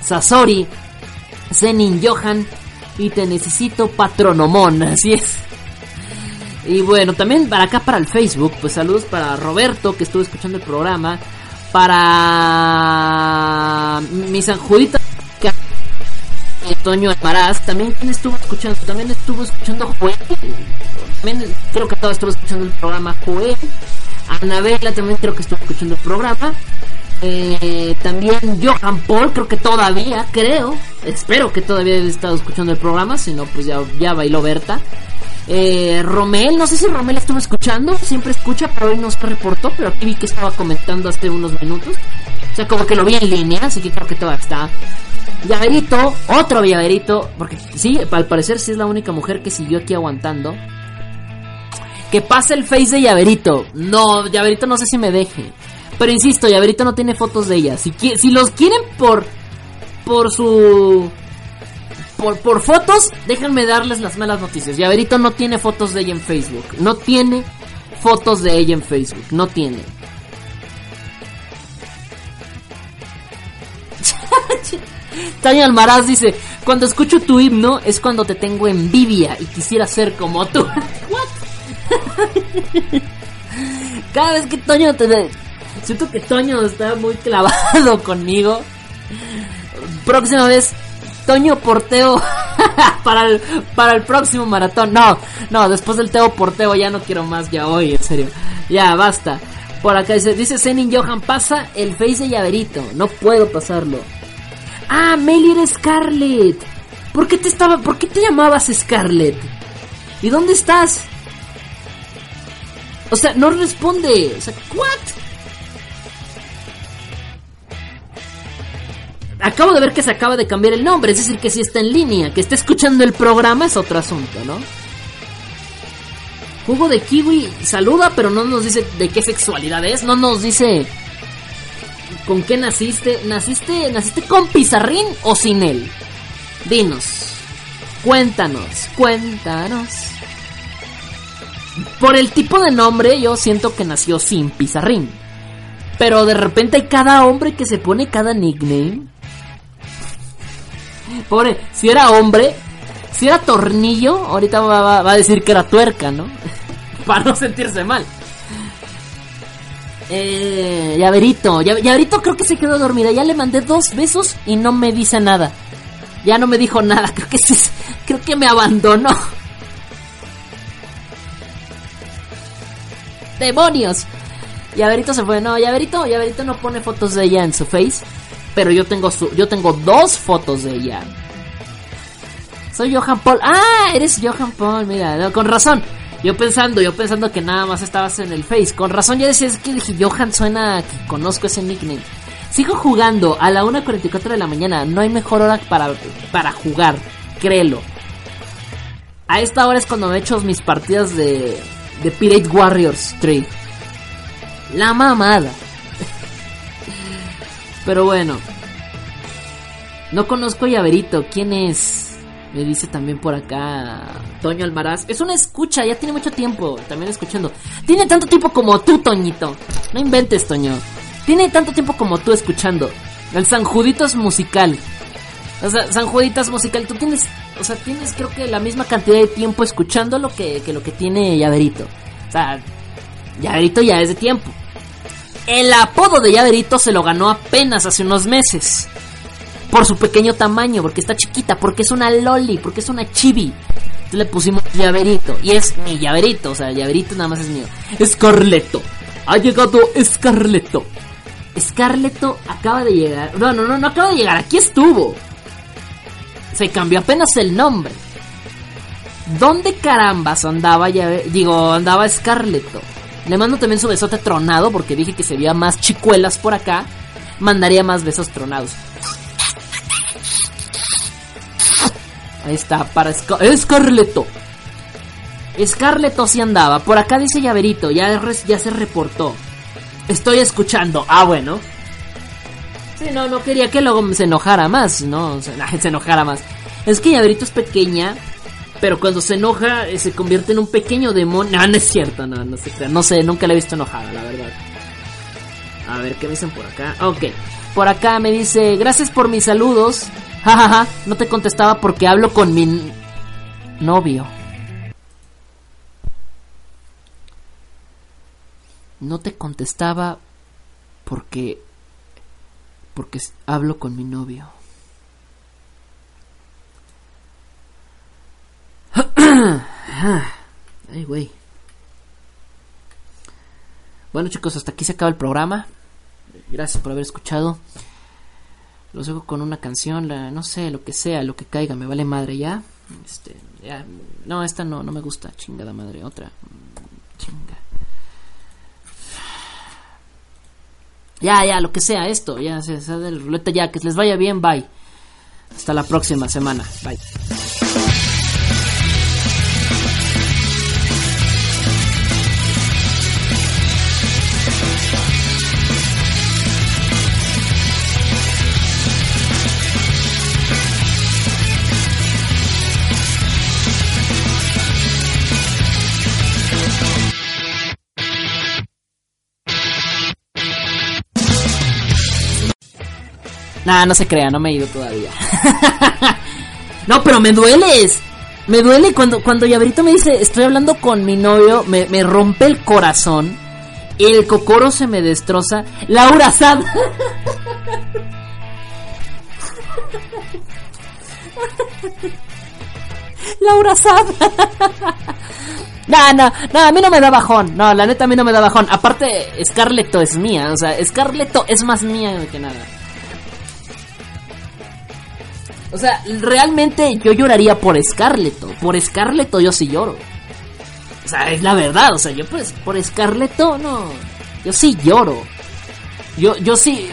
Speaker 1: Sasori, Zenin Johan y te necesito patronomón, así es. Y bueno, también para acá para el Facebook, pues saludos para Roberto que estuvo escuchando el programa, para mi San Judita que- Toño Almaraz, también estuvo escuchando, también estuvo escuchando Joel, también creo que todos estuvo escuchando el programa Joel, Anabela también creo que estuvo escuchando el programa, eh, también Johan Paul, creo que todavía, creo, espero que todavía haya estado escuchando el programa, si no pues ya, ya bailó Berta. Eh, Romel, no sé si Romel estuvo escuchando, siempre escucha, pero hoy no se reportó, pero aquí vi que estaba comentando hace unos minutos. O sea, como que lo vi en línea, así que creo que todavía está. Llaverito, otro llaverito, porque sí, al parecer sí es la única mujer que siguió aquí aguantando. Que pase el face de Llaverito. No, Llaverito no sé si me deje. Pero insisto, Llaverito no tiene fotos de ella. Si, si los quieren por. por su. Por, fotos, déjenme darles las malas noticias. Llaverito no tiene fotos de ella en Facebook. No tiene fotos de ella en Facebook. No tiene. Tania Almaraz dice, cuando escucho tu himno es cuando te tengo envidia y quisiera ser como tú. What? Cada vez que Toño te... Siento que Toño está muy clavado conmigo. Próxima vez, Toño Porteo para el, para el próximo maratón. No, no, después del Teo Porteo ya no quiero más, ya hoy, en serio. Ya, basta. Por acá dice, dice Zenin Johan, pasa el face de llaverito. No puedo pasarlo. Ah, Meli era Scarlett. ¿Por qué te estaba, por qué te llamabas Scarlett? ¿Y dónde estás? O sea, no responde. O sea, ¿what? Acabo de ver que se acaba de cambiar el nombre, es decir, que si está en línea, que está escuchando el programa es otro asunto, ¿no? Jugo de kiwi saluda, pero no nos dice de qué sexualidad es, no nos dice con qué naciste. ¿Naciste, naciste con pizarrín o sin él? Dinos, cuéntanos, cuéntanos. Por el tipo de nombre, yo siento que nació sin pizarrín. Pero de repente hay cada hombre que se pone cada nickname. Pobre, si era hombre, si era tornillo, ahorita va, a decir que era tuerca, ¿no? Para no sentirse mal. Eh, llaverito, Lla- llaverito creo que se quedó dormida. Ya le mandé dos besos y no me dice nada. Ya no me dijo nada. Creo que se, creo que me abandonó. Demonios. Llaverito se fue. No, Llaverito, Llaverito no pone fotos de ella en su face. Pero yo tengo su, yo tengo dos fotos de ella. Soy Johan Paul. Ah, eres Johan Paul, mira, con razón. Yo pensando, yo pensando que nada más estabas en el face. Con razón ya decías que dije, Johan suena que conozco ese nickname. Sigo jugando a la 1.44 de la mañana. No hay mejor hora para, para jugar, créelo. A esta hora es cuando me echo mis partidas de, de Pirate Warriors 3. La mamada. Pero bueno. No conozco a Llaverito. ¿Quién es? Me dice también por acá Toño Almaraz. Es una escucha, ya tiene mucho tiempo también escuchando. Tiene tanto tiempo como tú, Toñito. No inventes, Toño. Tiene tanto tiempo como tú escuchando. El San Juditos musical. O sea, San Juditas musical. Tú tienes, o sea, tienes creo que la misma cantidad de tiempo escuchando lo que, que lo que tiene Llaverito. O sea, Llaverito ya es de tiempo. El apodo de Llaverito se lo ganó apenas hace unos meses. Por su pequeño tamaño, porque está chiquita, porque es una loli, porque es una chibi. Entonces le pusimos llaverito. Y es mi llaverito, o sea, llaverito nada más es mío. Escarleto. Ha llegado Escarleto. Escarleto acaba de llegar. No, no, no, no acaba de llegar, aquí estuvo. Se cambió apenas el nombre. ¿Dónde carambas andaba llave- Digo, andaba Escarleto? Le mando también su besote tronado porque dije que se veía más chicuelas por acá. Mandaría más besos tronados. Ahí está, para Scar Escarleto. Escarleto sí andaba. Por acá dice Llaverito, ya, ya se reportó. Estoy escuchando. Ah, bueno. Sí, no, no quería que luego se enojara más, ¿no? O sea, se enojara más. Es que Llaverito es pequeña, pero cuando se enoja eh, se convierte en un pequeño demonio. No, no es cierto, no, no se crean. No sé, nunca la he visto enojada, la verdad. A ver, ¿qué me dicen por acá? Ok. Por acá me dice, gracias por mis saludos. Jajaja, no te contestaba porque hablo con mi novio. No te contestaba porque... porque hablo con mi novio. Ay, güey. Bueno chicos, hasta aquí se acaba el programa. Gracias por haber escuchado. Los dejo con una canción, no sé, lo que sea, lo que caiga, me vale madre ya. Este, ya, no, esta no, no me gusta, chingada madre, otra. Chinga. Ya, ya, lo que sea, esto, ya, se se del ruleta, ya, que les vaya bien, bye. Hasta la próxima semana, bye. Nah, no se crea, no me he ido todavía. no, pero me dueles. Me duele cuando, cuando Llaverito me dice, estoy hablando con mi novio, me, me rompe el corazón. El cocoro se me destroza. Laura Sad. Laura Sad. No, no, no, a mí no me da bajón. No, la neta a mí no me da bajón. Aparte, Scarletto es mía. O sea, Scarletto es más mía que nada. O sea, realmente yo lloraría por Scarletto. Por Scarletto yo sí lloro. O sea, es la verdad. O sea, yo pues por Scarletto no. Yo sí lloro. Yo, yo sí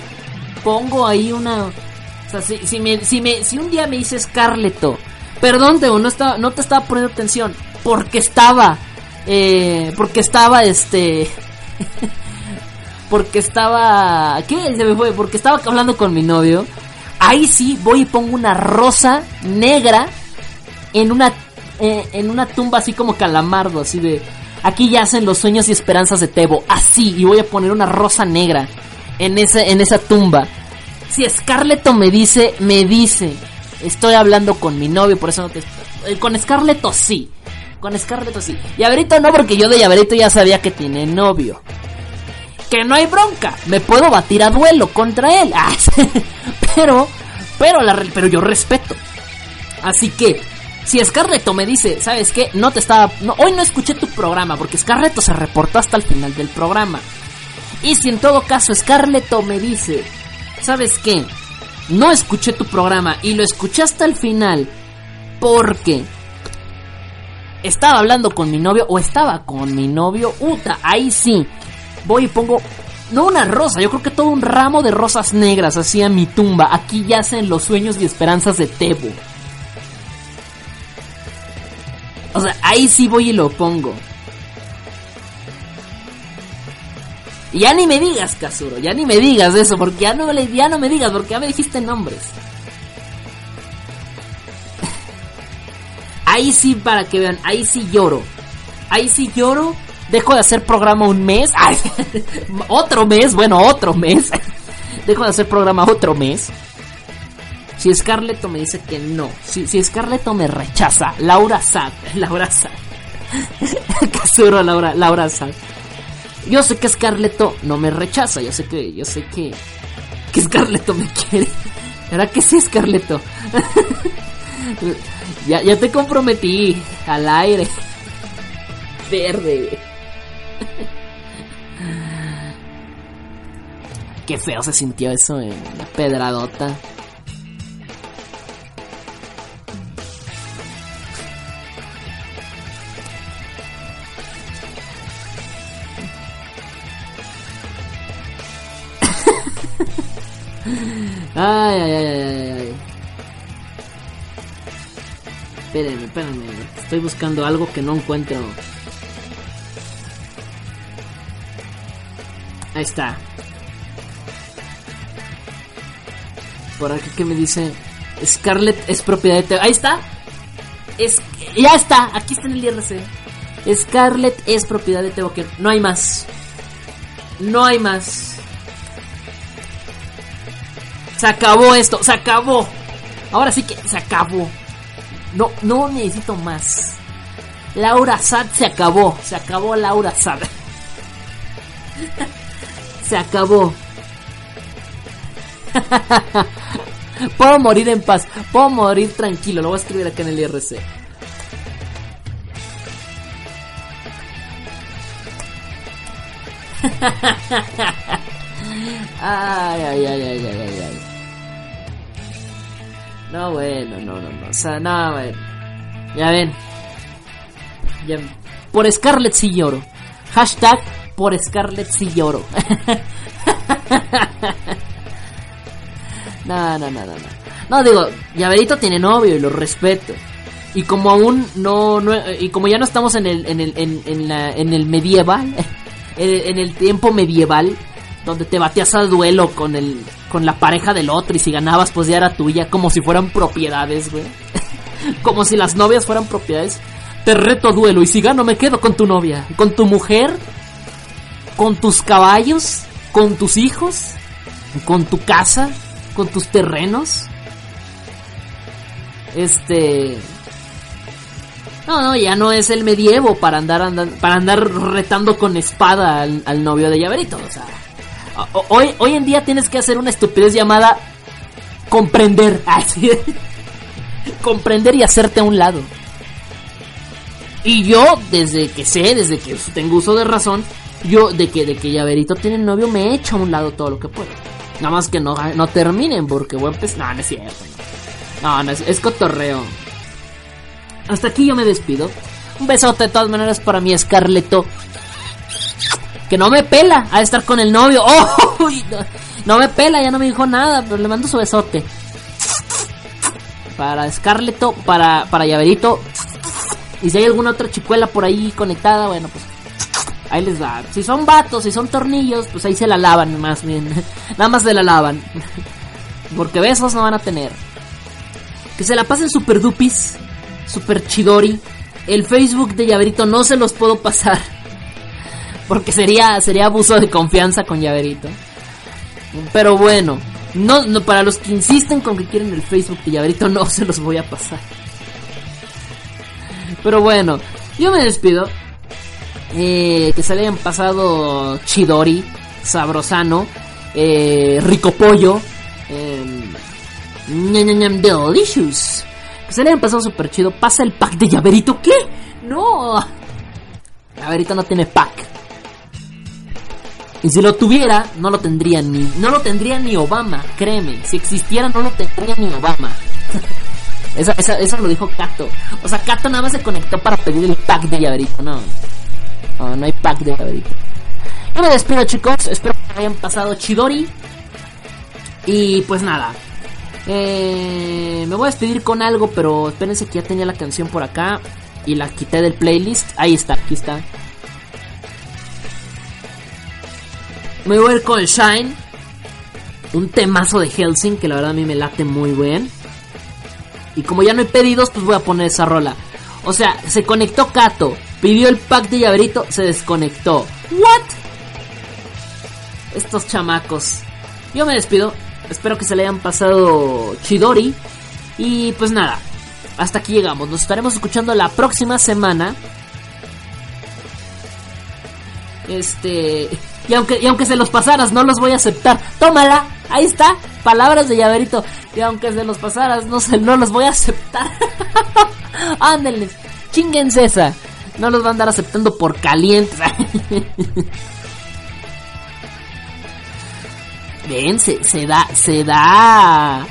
Speaker 1: pongo ahí una. O sea, si, si, me, si, me, si un día me dice Scarletto, perdón, Teo, no, estaba, no te estaba poniendo atención. Porque estaba. Eh, porque estaba este. porque estaba. ¿Qué? Se me fue. Porque estaba hablando con mi novio. Ahí sí voy y pongo una rosa negra en una eh, en una tumba así como calamardo, así de aquí yacen los sueños y esperanzas de Tebo, así y voy a poner una rosa negra en esa en esa tumba. Si Scarletto me dice, me dice, estoy hablando con mi novio, por eso no te eh, con Scarletto sí. Con Scarletto sí. Llaverito no porque yo de Llaverito ya sabía que tiene novio que no hay bronca. Me puedo batir a duelo contra él. Ah, pero, pero, la, pero yo respeto. Así que, si Scarletto me dice, ¿sabes qué? No te estaba. no, hoy no escuché tu programa, porque Scarletto se reportó hasta el final del programa. Y si en todo caso Scarletto me dice, ¿sabes qué? No escuché tu programa y lo escuché hasta el final porque estaba hablando con mi novio o estaba con mi novio, uta, ahí sí. Voy y pongo no una rosa, yo creo que todo un ramo de rosas negras en mi tumba. Aquí yacen los sueños y esperanzas de Tebo. O sea, ahí sí voy y lo pongo. Y ya ni me digas, Kazuro, ya ni me digas eso, porque ya no, ya no me digas, porque ya me dijiste nombres. Ahí sí, para que vean, ahí sí lloro. Ahí sí lloro. Dejo de hacer programa un mes. Otro mes, bueno, otro mes. Dejo de hacer programa otro mes. Si Scarletto me dice que no. Si, si Scarletto me rechaza. Laura Sad. Laura Sad. Casuro, Laura, Laura Sad. Yo sé que Scarletto no me rechaza. Yo sé que, yo sé que, que Scarletto me quiere. ¿Verdad que sí, Scarletto? ya, ya te comprometí al aire. Verde. Qué feo se sintió eso en la pedradota. Ay, ay, ay, ay, ay. Espérenme, espérenme. Estoy buscando algo que no encuentro. Ahí está. Por aquí que me dice Scarlett es propiedad de. Ahí está. Es, ya está. Aquí está en el IRC. Scarlett es propiedad de Teo. No hay más. No hay más. Se acabó esto. Se acabó. Ahora sí que se acabó. No, no necesito más. Laura Sad se acabó. Se acabó Laura Sad. Se acabó. Puedo morir en paz. Puedo morir tranquilo. Lo voy a escribir acá en el IRC. Ay, ay, ay, ay, ay, ay. No, bueno, no, no, no. O sea, no, bueno. Ya ven. Ya. Por Scarlett sí lloro. Hashtag por Scarlett sí lloro. no, no, no, no, no. Digo, Llaverito tiene novio y lo respeto. Y como aún no, no y como ya no estamos en el, en el, en, en en el medieval, en, el tiempo medieval, donde te batías al duelo con el, con la pareja del otro y si ganabas pues ya era tuya, como si fueran propiedades, güey. como si las novias fueran propiedades. Te reto a duelo y si gano me quedo con tu novia, con tu mujer, con tus caballos, con tus hijos, con tu casa, con tus terrenos. Este. No, no, ya no es el medievo para andar, para andar retando con espada al, novio de llaverito. O sea, hoy, hoy en día tienes que hacer una estupidez llamada comprender. Así comprender y hacerte a un lado. Y yo, desde que sé, desde que tengo uso de razón, yo, de que, de que Llaverito tiene novio, me he hecho a un lado todo lo que puedo. Nada más que no, no terminen, porque voy a. No, no es cierto. No, no, es, es cotorreo. Hasta aquí yo me despido. Un besote de todas maneras para mi Scarleto. Que no me pela a estar con el novio. ¡Oh! no me pela, ya no me dijo nada, pero le mando su besote. Para Scarleto, para, para Llaverito. Y si hay alguna otra chicuela por ahí conectada, bueno, pues ahí les va. Si son vatos, si son tornillos, pues ahí se la lavan más bien. Nada más se la lavan. Porque besos no van a tener. Que se la pasen super dupis, super chidori. El Facebook de Llaverito no se los puedo pasar. Porque sería, sería abuso de confianza con Llaverito. Pero bueno, no, no, para los que insisten con que quieren el Facebook de Llaverito, no se los voy a pasar. Pero bueno, yo me despido. Eh, que se le hayan pasado Chidori, Sabrosano, eh, Rico Pollo, eh, ñam, ñam, Delicious. Que se le hayan pasado super chido. Pasa el pack de llaverito. ¿Qué? No. Llaverito no tiene pack. Y si lo tuviera, no lo tendría ni, no lo tendría ni Obama, créeme. Si existiera, no lo tendría ni Obama. Esa, esa- eso lo dijo Kato. O sea, Kato nada más se conectó para pedir el pack de llaverito. No, no, hay pack de llaverito. Yo me despido, chicos. Espero que hayan pasado Chidori. Y pues nada. Eh, me voy a despedir con algo, pero espérense que ya tenía la canción por acá. Y la quité del playlist. Ahí está, aquí está. Me voy a ir con Shine. Un temazo de Helsing que la verdad a mí me late muy bien. Y como ya no hay pedidos, pues voy a poner esa rola. O sea, se conectó Kato, pidió el pack de llaverito, se desconectó. ¿What? Estos chamacos. Yo me despido. Espero que se le hayan pasado Chidori. Y pues nada. Hasta aquí llegamos. Nos estaremos escuchando la próxima semana. Este. Y aunque, y aunque se los pasaras, no los voy a aceptar. Tómala. Ahí está. Palabras de llaverito. Y aunque se los pasaras, no, se, no los voy a aceptar. Ándenles. Chinguense esa. No los van a andar aceptando por calientes. Ven, se, da, se da.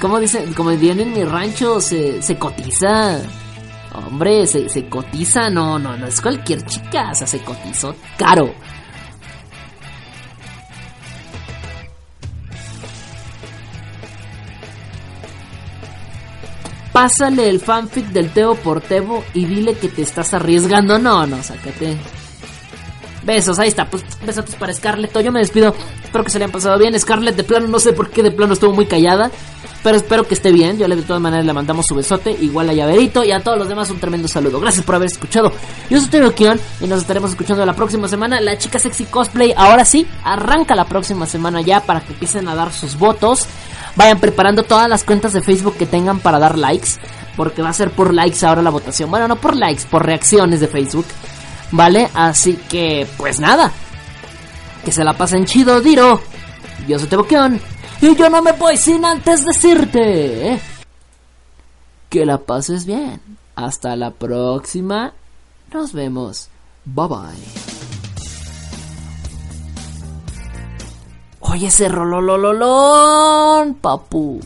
Speaker 1: Como dicen, como dirían en mi rancho, se, se cotiza. Hombre, se, se cotiza, no, no, no es cualquier chica, o sea, se cotizó caro. Pásale el fanfic del Teo Portebo y dile que te estás arriesgando. No, no, sácate. Besos, ahí está. Pues besos para Scarlett. Yo me despido. Espero que se le hayan pasado bien. Scarlett, de plano, no sé por qué de plano estuvo muy callada. Pero espero que esté bien. Yo le de todas maneras le mandamos su besote. Igual a Llaverito. Y a todos los demás un tremendo saludo. Gracias por haber escuchado. Yo soy Teo Kion. Y nos estaremos escuchando la próxima semana. La chica sexy cosplay. Ahora sí, arranca la próxima semana ya para que empiecen a dar sus votos. Vayan preparando todas las cuentas de Facebook que tengan para dar likes. Porque va a ser por likes ahora la votación. Bueno, no por likes, por reacciones de Facebook. ¿Vale? Así que, pues nada. Que se la pasen chido, Diro. Yo soy Teboquión. Y yo no me voy sin antes decirte. ¿eh? Que la pases bien. Hasta la próxima. Nos vemos. Bye bye. Oye, ese rololololón, papu.